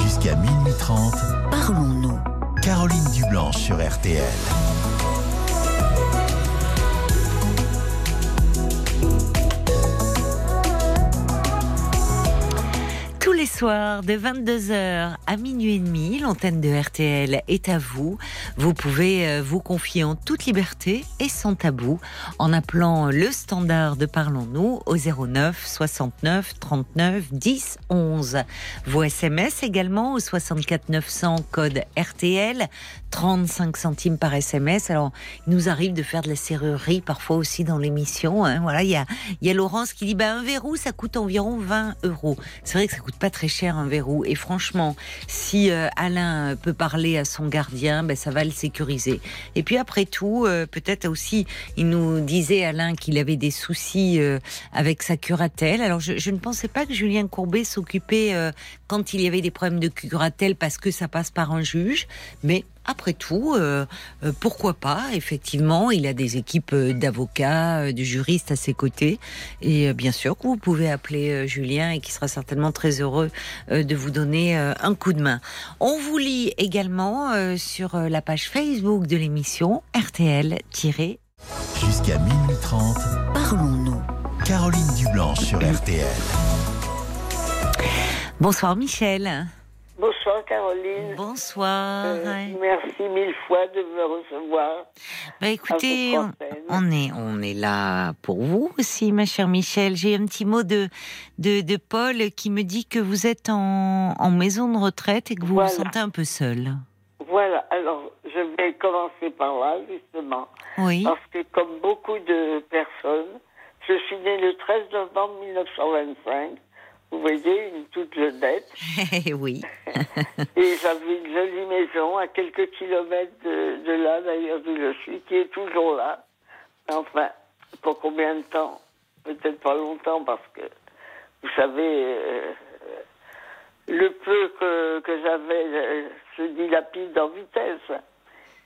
Jusqu'à minuit 30, Parlons-nous. Caroline Dublanche sur RTL. Tous les soirs, de 22h à minuit et demi, l'antenne de RTL est à vous. Vous pouvez euh, vous confier en toute liberté et sans tabou en appelant le standard de Parlons-nous au 09 69 39 10 11. Vos SMS également au 64 900 code RTL, 35 centimes par SMS. Alors, il nous arrive de faire de la serrurerie parfois aussi dans l'émission. hein. Voilà, il y a, y a Laurence qui dit bah, un verrou, ça coûte environ 20 euros. C'est vrai que ça coûte pas très cher un verrou. Et franchement, si euh, Alain peut parler à son gardien, ben, ça va le sécuriser. Et puis après tout, euh, peut-être aussi, il nous disait Alain qu'il avait des soucis euh, avec sa curatelle. Alors je, je ne pensais pas que Julien Courbet s'occupait euh, quand il y avait des problèmes de curatelle parce que ça passe par un juge, mais après tout, euh, euh, pourquoi pas Effectivement, il a des équipes euh, d'avocats, de juristes à ses côtés. Et bien sûr que vous pouvez appeler Julien et qui sera certainement très heureux de vous donner un coup de main. On vous lit également sur la page Facebook de l'émission RTL- Jusqu'à minuit 30, Parlons-nous. Caroline Dublanche sur RTL. Bonsoir Michel. Bonsoir Caroline. Bonsoir. Euh, merci mille fois de me recevoir. Bah écoutez, on, est on est là pour vous aussi, ma chère Michel. J'ai un petit mot de, de de Paul qui me dit que vous êtes en, en maison de retraite et que vous Voilà. vous sentez un peu seul. Voilà, alors je vais commencer par là justement. Oui. Parce que comme beaucoup de personnes, je suis née le 13 novembre 1925. Vous voyez, une toute jeunette. oui. Et j'avais une jolie maison à quelques kilomètres de, de là, d'ailleurs, d'où je suis, qui est toujours là. Enfin, pour combien de temps? Peut-être pas longtemps, parce que, vous savez, euh, le peu que, que j'avais euh, se dilapide en vitesse.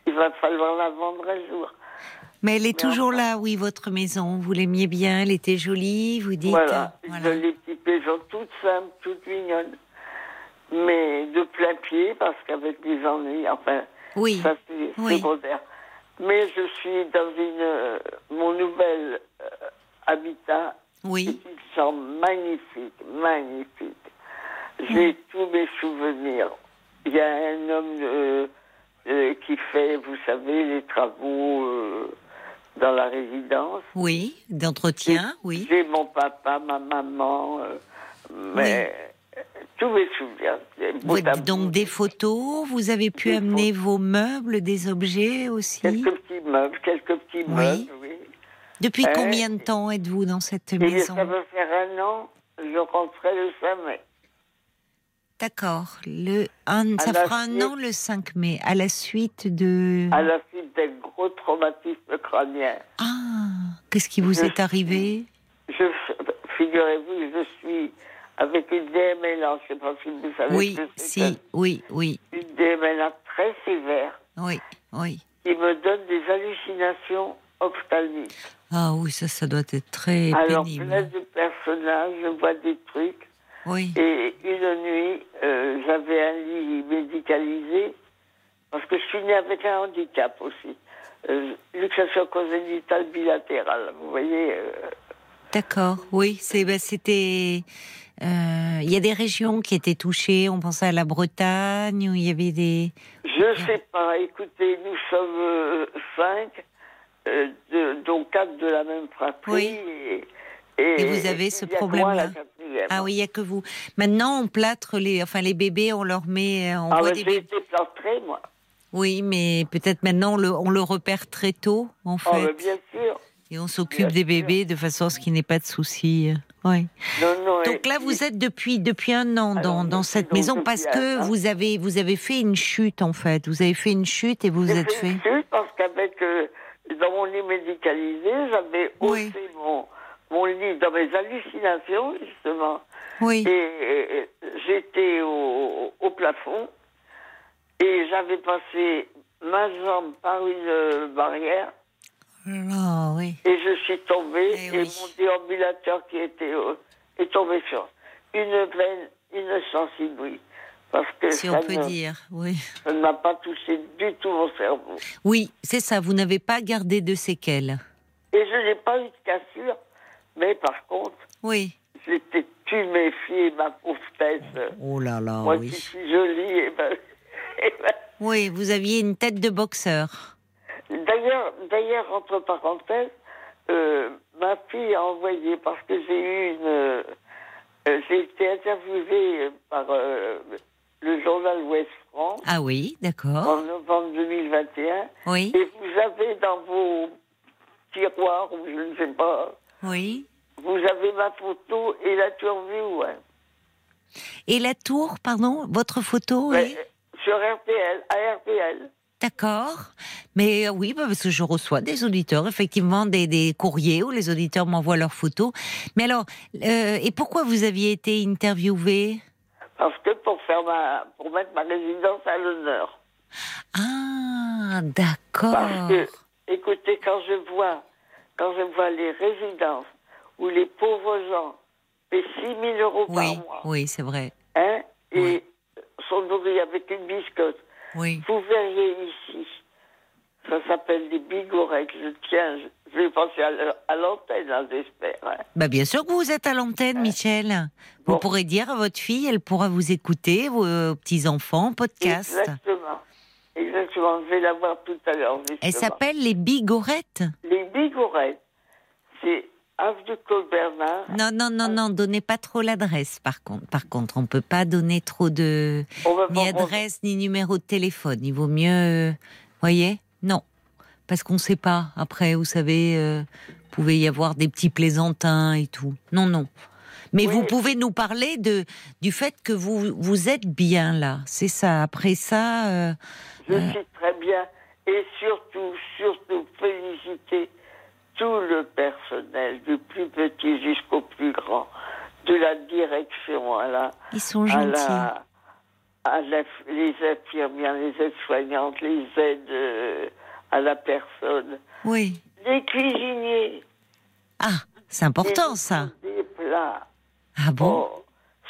Il va falloir la vendre un jour. Mais elle est Mais toujours là, oui, votre maison. Vous l'aimiez bien, elle était jolie, vous dites. Voilà, euh, une jolie petite maison toute simple, toute mignonne. Mais de plein pied, parce qu'avec les ennuis, enfin, Oui. Ça, c'est Oui. secondaire. Mais je suis dans une, euh, mon nouvel euh, habitat. Oui. C'est une chambre magnifique, magnifique. J'ai tous mes souvenirs. Il y a un homme euh, qui fait, vous savez, les travaux dans la résidence. Oui, d'entretien, oui. J'ai mon papa, ma maman, euh, mais euh, tous mes souvenirs. Donc des photos, vous avez pu Des amener vos meubles, des objets aussi? Quelques petits meubles, quelques petits Oui. meubles, oui. Depuis Euh, combien de temps êtes-vous dans cette Et maison? ça va faire un an, je rentrerai le 5 mai. D'accord. Le, un, ça fera un an le 5 mai, à la suite de... À la suite d'un gros traumatisme crânien. Ah, qu'est-ce qui vous Je est arrivé? Je, figurez-vous, je suis avec une DMLA, je ne sais pas si vous savez Oui, que si, oui, oui, Une DMLA très sévère oui, oui. qui me donne des hallucinations ophtalmiques. Ah oui, ça, ça doit être très Alors, pénible. plein de personnages, je vois des trucs. Oui, Et une nuit, euh, j'avais un lit médicalisé, parce que je suis née avec un handicap aussi. Euh, luxation congénitale bilatérale, vous voyez. euh, d'accord. Oui, c'est, ben, c'était... euh, Il y a des régions qui étaient touchées. On pensait à la Bretagne où il y avait des. je sais pas, écoutez, nous sommes cinq, de- dont quatre de la même fratrie. Oui. Et, et- Et vous avez ce problème-là. Ah oui, il y a que vous. Maintenant, on plâtre les, enfin les bébés, on leur met, on Ah, voit mais des bébés. été plâtrée, moi. Oui, mais peut-être maintenant on le, on le repère très tôt, en Ah, fait, mais bien sûr. et on s'occupe des bébés de façon à ce qu'il n'y ait pas de soucis. Oui. Non, non, Donc là, vous êtes depuis depuis un an dans, dans cette maison parce que vous avez vous avez fait une chute en fait. Vous avez fait une chute et vous êtes fait fait. une chute parce qu'avec euh, dans mon lit médicalisé, j'avais Oui. haussé mon, mon lit dans mes hallucinations, justement. Oui. Et, et- j'étais au, au plafond et j'avais passé ma jambe par une barrière Ah oui. et je suis tombée Eh et oui. mon déambulateur qui était euh, est tombé sur une veine, une sensible, oui. Parce que Si ça on peut ne- dire, oui. ça ne m'a pas touché du tout mon cerveau. Oui, c'est ça, vous n'avez pas gardé de séquelles. Et je n'ai pas eu de cassure, mais par contre, Oui. j'étais tuméfiée, ma pauvre tête. Oh là là, Moi oui. qui suis jolie, et et ben, Oui, vous aviez une tête de boxeur. D'ailleurs, d'ailleurs, entre parenthèses, euh, ma fille a envoyé parce que j'ai eu une, euh, j'ai été interviewée par euh, le journal Ouest France Ah oui, d'accord. en novembre 2021, Oui, et vous avez dans vos tiroirs ou je ne sais pas, oui. vous avez ma photo et la turvue, ouais. Et la tour, pardon, votre photo, oui. Sur RTL, à RTL. D'accord. Mais euh, oui, bah, parce que je reçois des auditeurs, effectivement, des, des courriers où les auditeurs m'envoient leurs photos. Mais alors, euh, et pourquoi vous aviez été interviewé? Parce que pour faire ma, pour mettre ma résidence à l'honneur. Ah, Parce d'accord. que, écoutez, quand je vois, quand je vois les résidences où les pauvres gens paient 6 000 euros Oui, par mois, oui, c'est vrai. hein, et Oui. Sont nourris avec une biscotte, Oui. vous verriez ici, ça s'appelle des bigorettes. Je tiens, je, vais passer à l'antenne, là, j'espère. hein. Bah bien sûr que vous êtes à l'antenne, Michel. Vous pourrez dire à votre fille, elle pourra vous écouter, vos euh, petits-enfants, podcast. Exactement. Exactement. Je vais la voir tout à l'heure. Elle s'appelle les Bigorettes. Les bigorettes, c'est Avenue Claude Bernard. Non, non, non, non, donnez pas trop l'adresse, par contre. Par contre, on peut pas donner trop de... Ni adresse, ni numéro de téléphone. Il vaut mieux... euh, voyez? Non. Parce qu'on sait pas. Après, vous savez, euh, pouvait y avoir des petits plaisantins et tout. Non, non. Mais Oui. vous pouvez nous parler de du fait que vous vous êtes bien là. C'est ça. Après ça, euh, Je suis très bien. Et surtout, surtout, féliciter tout le personnel, du plus petit jusqu'au plus grand, de la direction à la, ils sont à gentils. la, à la- les infirmières, les aides-soignantes, les aides euh, à la personne, Oui. les cuisiniers. Ah, c'est important ça. Des plats. Ah bon? Oh,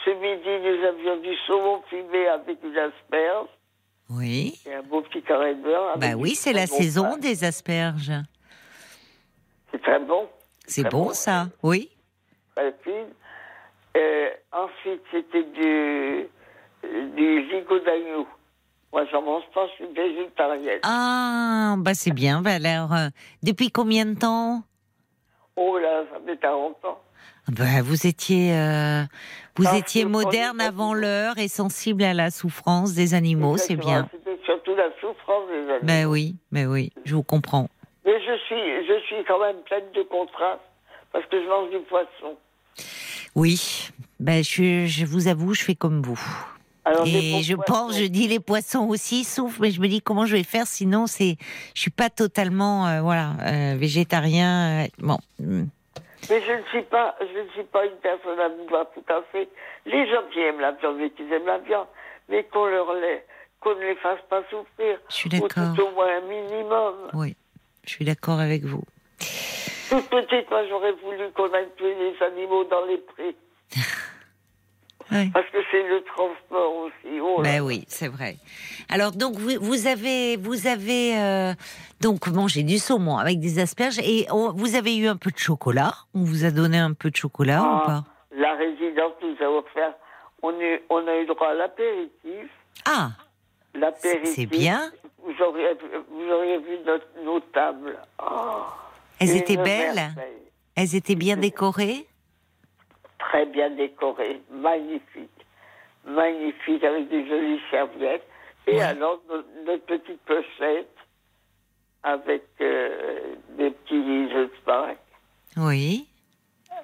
ce midi, nous avions du saumon fumé avec une asperge Oui. et un beau petit carré de beurre. Bah oui, c'est la bon saison pain. des asperges. C'est très bon. C'est bon bon. ça. Oui. Euh, ensuite, c'était du, du gigot d'agneau. Moi, j'en mange pas, je suis végétarienne. Ah, bah c'est bien. Bah alors, euh, depuis combien de temps? Oh là, ça fait 40 ans. bah, Vous étiez, euh, vous Parce étiez moderne avant l'heure et sensible à la souffrance des animaux, c'est bien. C'était surtout la souffrance des animaux. Ben oui, ben oui, je vous comprends. Mais je suis, je suis quand même pleine de contrastes parce que je mange du poisson. Oui, ben je, je vous avoue, je fais comme vous. Alors, Et je poissons. pense, je dis les poissons aussi souffrent, mais je me dis comment je vais faire sinon c'est, je suis pas totalement, euh, voilà, euh, végétarien. euh, bon. Mais je ne suis pas, je ne suis pas une personne à vouloir tout à fait. Les gens qui aiment la viande, mais qui aiment la viande, mais qu'on leur qu'on ne les fasse pas souffrir. je suis Ou d'accord. tout au moins un minimum. Oui, je suis d'accord avec vous. Toute petite, moi, j'aurais voulu qu'on aille tuer les animaux dans les prés. Oui. Parce que c'est le transport aussi. Oh. Ben oui, c'est vrai. Alors donc vous, vous avez vous avez euh, donc mangé du saumon avec des asperges et on- vous avez eu un peu de chocolat? On vous a donné un peu de chocolat Ah, ou pas? La résidence nous a offert, on, est, on a eu droit à l'apéritif. Ah, c'est bien. Vous auriez, vous auriez vu notre- nos tables. Oh, Elles étaient belles. merveille. Elles étaient bien décorées. Très bien décorées, magnifiques. Magnifiques, avec des jolies serviettes. Et Ouais. alors, notre, notre petite pochette avec euh, des petits œufs de Pâques. Oui.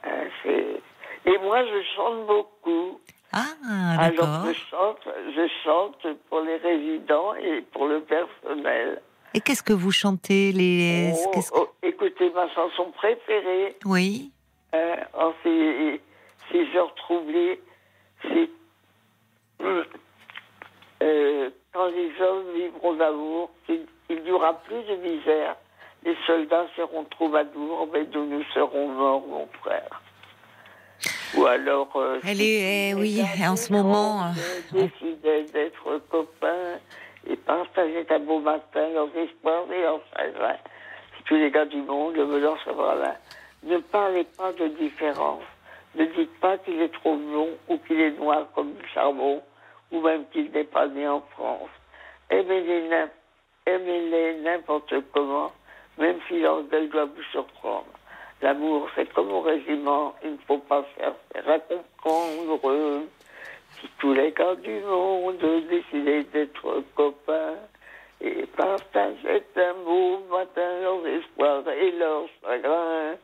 Euh, Et moi, je chante beaucoup. Ah, Alors, je chante, je chante pour les résidents et pour le personnel. Et qu'est-ce que vous chantez les Oh, oh, écoutez, ma chanson préférée, Oui. hein, en ces, ces heures troublées, c'est euh, quand les hommes vivront d'amour, il il n'y aura plus de misère. Les soldats seront troubadours, mais nous, nous serons morts, mon frère. Ou alors. euh, Elle est- eh oui, en ce moment, euh, Des fidèles partagez un beau matin leurs espoirs et leurs chagrins. Tous les gars du monde, le bonheur sera là. Ne parlez pas de différence. Ne dites pas qu'il est trop blond ou qu'il est noir comme du charbon ou même qu'il n'est pas né en France. Aimez-les n'im- aimez-les n'importe comment, même si l'orgueil doit vous surprendre. L'amour, c'est comme au régiment, il ne faut pas faire faire à comprendre. Si tous les gars du monde décidaient d'être copains et partageaient un beau matin leurs espoirs et leurs chagrins,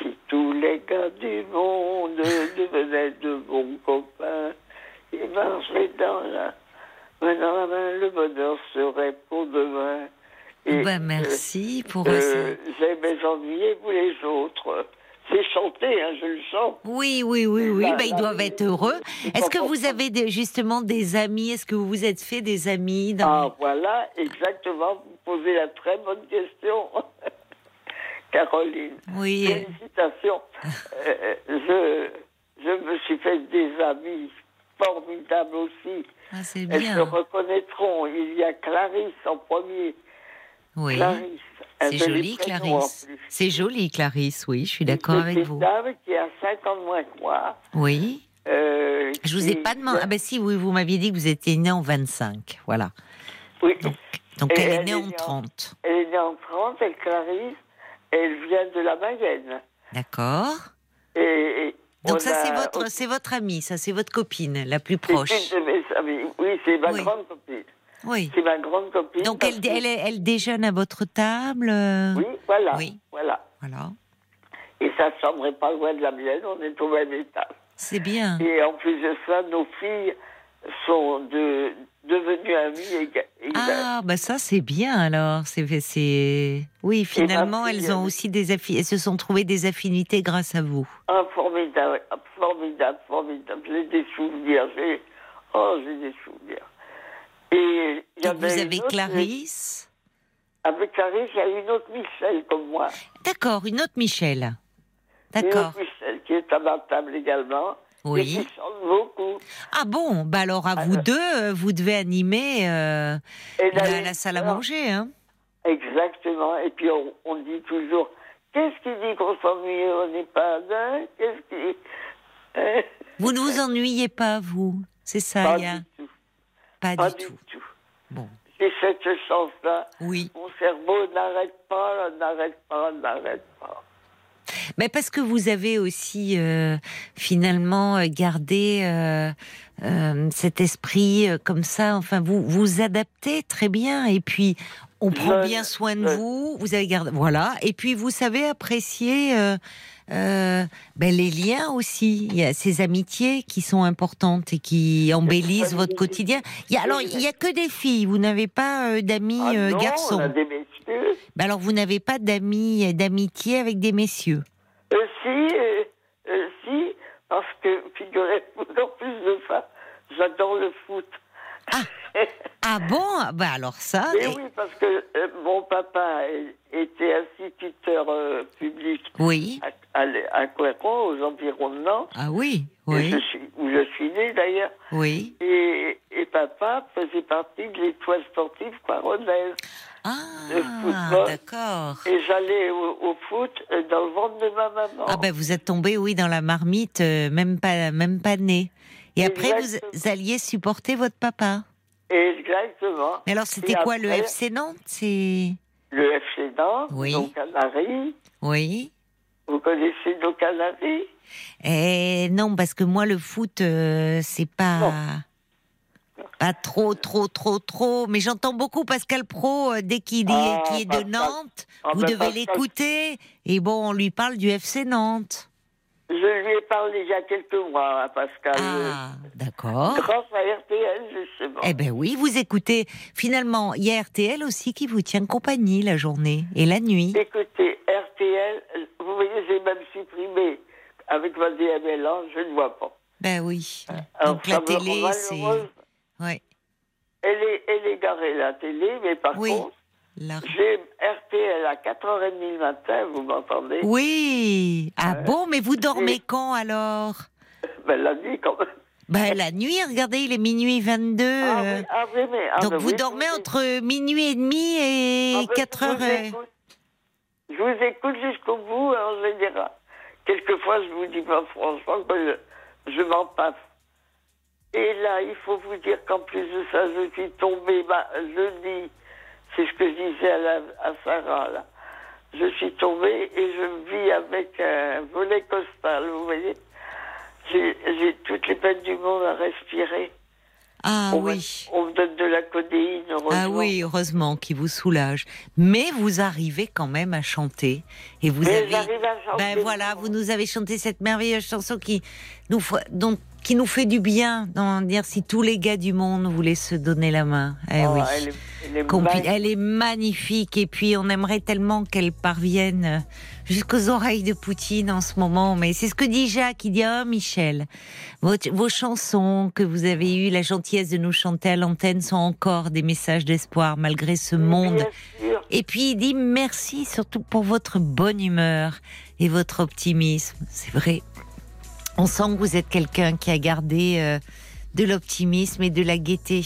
si tous les gars du monde devenaient de bons copains et marchaient dans la main dans la main, le bonheur serait pour demain. Et, Ben, merci pour euh, ce- J'ai mes ennuis, vous les autres. C'est chanté, hein, je le sens. Oui, oui, oui, oui. Ben, ils doivent être heureux. Est-ce que vous avez des- justement des amis? Est-ce que vous vous êtes fait des amis dans... Ah, voilà, exactement. Vous posez la très bonne question, Caroline. Oui. Félicitations. Euh, je, je me suis fait des amis formidables aussi. Ah, c'est Elles se bien. reconnaîtront. Il y a Clarisse en premier. Oui. Clarisse. C'est joli Clarisse. C'est joli, Clarisse, oui, je suis d'accord Une avec vous. dame qui a 5 ans de moins que moi. Oui. euh, Je vous ai pas demandé. Ah, ben si, oui, vous m'aviez dit que vous étiez né en 25. Voilà. Oui. Donc, elle est née en née en- 30. Elle est née en 30, elle Clarisse. Elle vient de la Mayenne. D'accord. Et, et on Donc ça, c'est votre, c'est votre amie, ça, c'est votre copine la plus proche. une de mes amies. Oui, c'est ma Oui. grande copine. Oui. C'est ma grande copine. Donc elle, que- elle, elle déjeune à votre table euh, Oui, voilà. Oui. Voilà. Voilà. Et sa chambre est pas loin de la mienne, on est au même étage. C'est bien. Et en plus de ça, nos filles sont de, devenues amies exact. Ah, bah ça c'est bien alors. C'est, c'est, oui, finalement fille, elles ont aussi des affi- elles se sont trouvées des affinités grâce à vous. Ah, formidable, formidable, formidable. J'ai des souvenirs. J'ai... Oh, j'ai des souvenirs. Et il y Donc vous avait une avez autre- Clarisse. Avec Clarisse, il y a une autre Michel comme moi. D'accord, une autre Michel. Une D'accord. autre Michel qui est à ma table également. Et Oui. qui chante beaucoup. Ah bon, bah alors à vous deux, euh, vous devez animer euh, la, la salle à manger, hein Exactement. Et puis on, on dit toujours qu'est-ce qui dit qu'on s'ennuie au EHPAD hein Qu'est-ce qui. Vous ne vous ennuyez pas, vous C'est ça, Pas il y a du tout. Pas, Pas du tout. tout. Bon, J'ai cette chance-là. oui. Mon cerveau n'arrête pas, n'arrête pas, n'arrête pas. Mais parce que vous avez aussi euh, finalement euh, gardé euh, euh, cet esprit comme ça. Enfin, vous vous adaptez très bien et puis on prend bien soin de vous. Vous avez gardé, voilà. Et puis vous savez apprécier euh, ben, les liens aussi. Il y a ces amitiés qui sont importantes et qui embellissent votre quotidien. Il y a, alors il y a que des filles. Vous n'avez pas euh, d'amis Ah euh, non, garçons. On a des messieurs. Ben alors vous n'avez pas d'amis euh, d'amitié avec des messieurs. Euh, si, euh, si, parce que, figurez-vous, en plus de ça, j'adore le foot. Ah bon? Bah alors ça. Et et- oui, parce que euh, mon papa était instituteur euh, public Oui. à, à, à Coiron, aux environs de Nantes, Ah oui. et Oui. je suis, où je suis né d'ailleurs. Oui. Et, et papa faisait partie de l'étoile sportive coironnaise. Le Ah football. d'accord. Et j'allais au, au foot euh, dans le ventre de ma maman. Ah ben vous êtes tombé oui dans la marmite euh, même pas même pas né. Et après vous alliez supporter votre papa? Exactement. Mais alors c'était quoi le FC Nantes C'est Le FC Nantes, Oui. nos Canaries. oui. Vous connaissez nos Canaries Et non parce que moi le foot euh, c'est pas Non. pas trop trop trop trop. Mais j'entends beaucoup Pascal Pro euh, dès qu'il est Ah, est de. Nantes. Ah, vous ben, devez l'écouter. Et bon on lui parle du FC Nantes. Je lui ai parlé il y a quelques mois à Pascal. Ah d'accord. Grâce à RTL, justement. Eh ben oui, vous écoutez. Finalement, il y a RTL aussi qui vous tient compagnie la journée et la nuit. Écoutez, RTL, vous voyez, j'ai même supprimé avec ma DML, je ne vois pas. Ben oui. Alors, Donc la télé, c'est. Ouais. Elle est, elle est garée, la télé, mais par Oui. contre, La- j'ai RTL à 4h30 le matin, vous m'entendez? Oui. Ah bon, mais vous dormez quand alors? Ben, la nuit, quand même. Bah, la nuit, regardez, il est minuit 22. Ah, euh, oui, ah oui, mais. ah, donc bah vous oui, dormez entre minuit et demi et Ah, bah, 4 je heures. vous écoute. Je vous écoute jusqu'au bout, alors je dire. Quelquefois, je vous dis pas franchement que je, je m'en passe. Et là, il faut vous dire qu'en plus de ça, je suis tombée bah, jeudi. C'est ce que je disais à, la, à Sarah, là. Je suis tombée et je vis avec un volet costal, vous voyez. J'ai toutes les peines du monde à respirer. Ah on, me- oui. on me donne de la codéine, heureusement. Ah oui, heureusement, qui vous soulage. Mais vous arrivez quand même à chanter. Et vous Mais avez. à chanter. Ben voilà, vous nous avez chanté cette merveilleuse chanson qui nous, donc, qui nous fait du bien. D'en dire si tous les gars du monde voulaient se donner la main. Eh Oh, oui. elle est, elle magnifique. Elle est magnifique et puis on aimerait tellement qu'elle parvienne jusqu'aux oreilles de Poutine en ce moment. Mais c'est ce que dit Jacques. Il dit oh Michel, vos, vos chansons que vous avez eu la gentillesse de nous chanter à l'antenne sont encore des messages d'espoir malgré ce monde. Et puis il dit merci surtout pour votre bonne humeur et votre optimisme. C'est vrai. On sent que vous êtes quelqu'un qui a gardé euh, de l'optimisme et de la gaieté.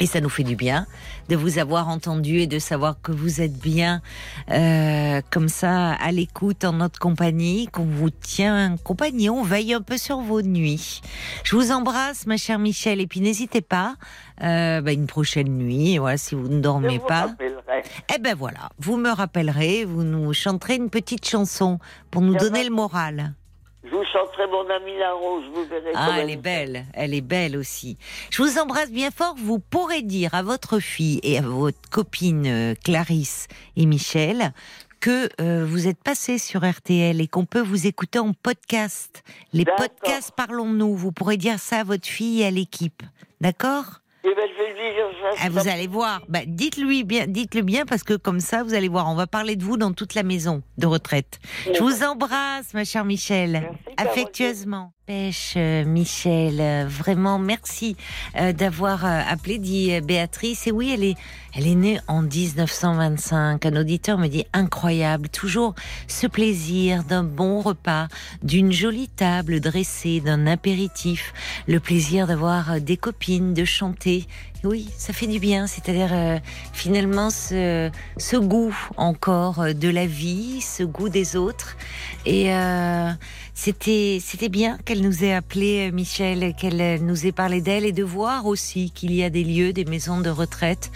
Et ça nous fait du bien de vous avoir entendu et de savoir que vous êtes bien euh, comme ça à l'écoute en notre compagnie, qu'on vous tient compagnie, on veille un peu sur vos nuits. Je vous embrasse, ma chère Michel, et puis n'hésitez pas, euh, bah, une prochaine nuit, voilà, si vous ne Je dormez vous pas. rappellerai. Eh ben voilà, vous me rappellerez, vous nous chanterez une petite chanson pour nous donner le moral. Je vous chanterai mon ami la rose, vous verrez. Ah, elle est belle, elle est belle aussi. Je vous embrasse bien fort. Vous pourrez dire à votre fille et à votre copine euh, Clarisse et Michel que euh, vous êtes passé sur RTL et qu'on peut vous écouter en podcast. Les podcasts Parlons-nous. Vous pourrez dire ça à votre fille et à l'équipe. D'accord? Eh ben, dire ça. Ah, Vous allez voir. Bah, dites-lui bien, dites-le bien parce que comme ça, vous allez voir. On va parler de vous dans toute la maison de retraite. Je vous embrasse, ma chère Michel, Merci, affectueusement. Pêche, euh, Michel, euh, vraiment merci euh, d'avoir appelé, dit Béatrice. Et oui, elle est, elle est née en 1925. Un auditeur me dit incroyable, toujours ce plaisir d'un bon repas, d'une jolie table dressée, d'un apéritif, le plaisir d'avoir des copines, de chanter. Oui, ça fait du bien, c'est-à-dire euh, finalement ce, goût encore euh, de la vie, ce goût des autres. Et euh, c'était bien qu'elle nous ait appelé, Michel, qu'elle nous ait parlé d'elle et de voir aussi qu'il y a des lieux, des maisons de retraite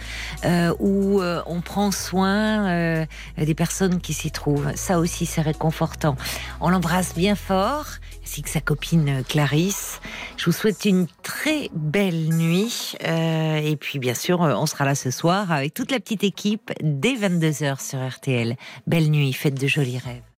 où on prend soin des personnes qui s'y trouvent. Ça aussi, c'est réconfortant. On l'embrasse bien fort, ainsi que sa copine euh, Clarisse. Je vous souhaite une très belle nuit. euh, et puis, bien sûr, euh, on sera là ce soir avec toute la petite équipe dès 22h sur RTL. Belle nuit, faites de jolis rêves.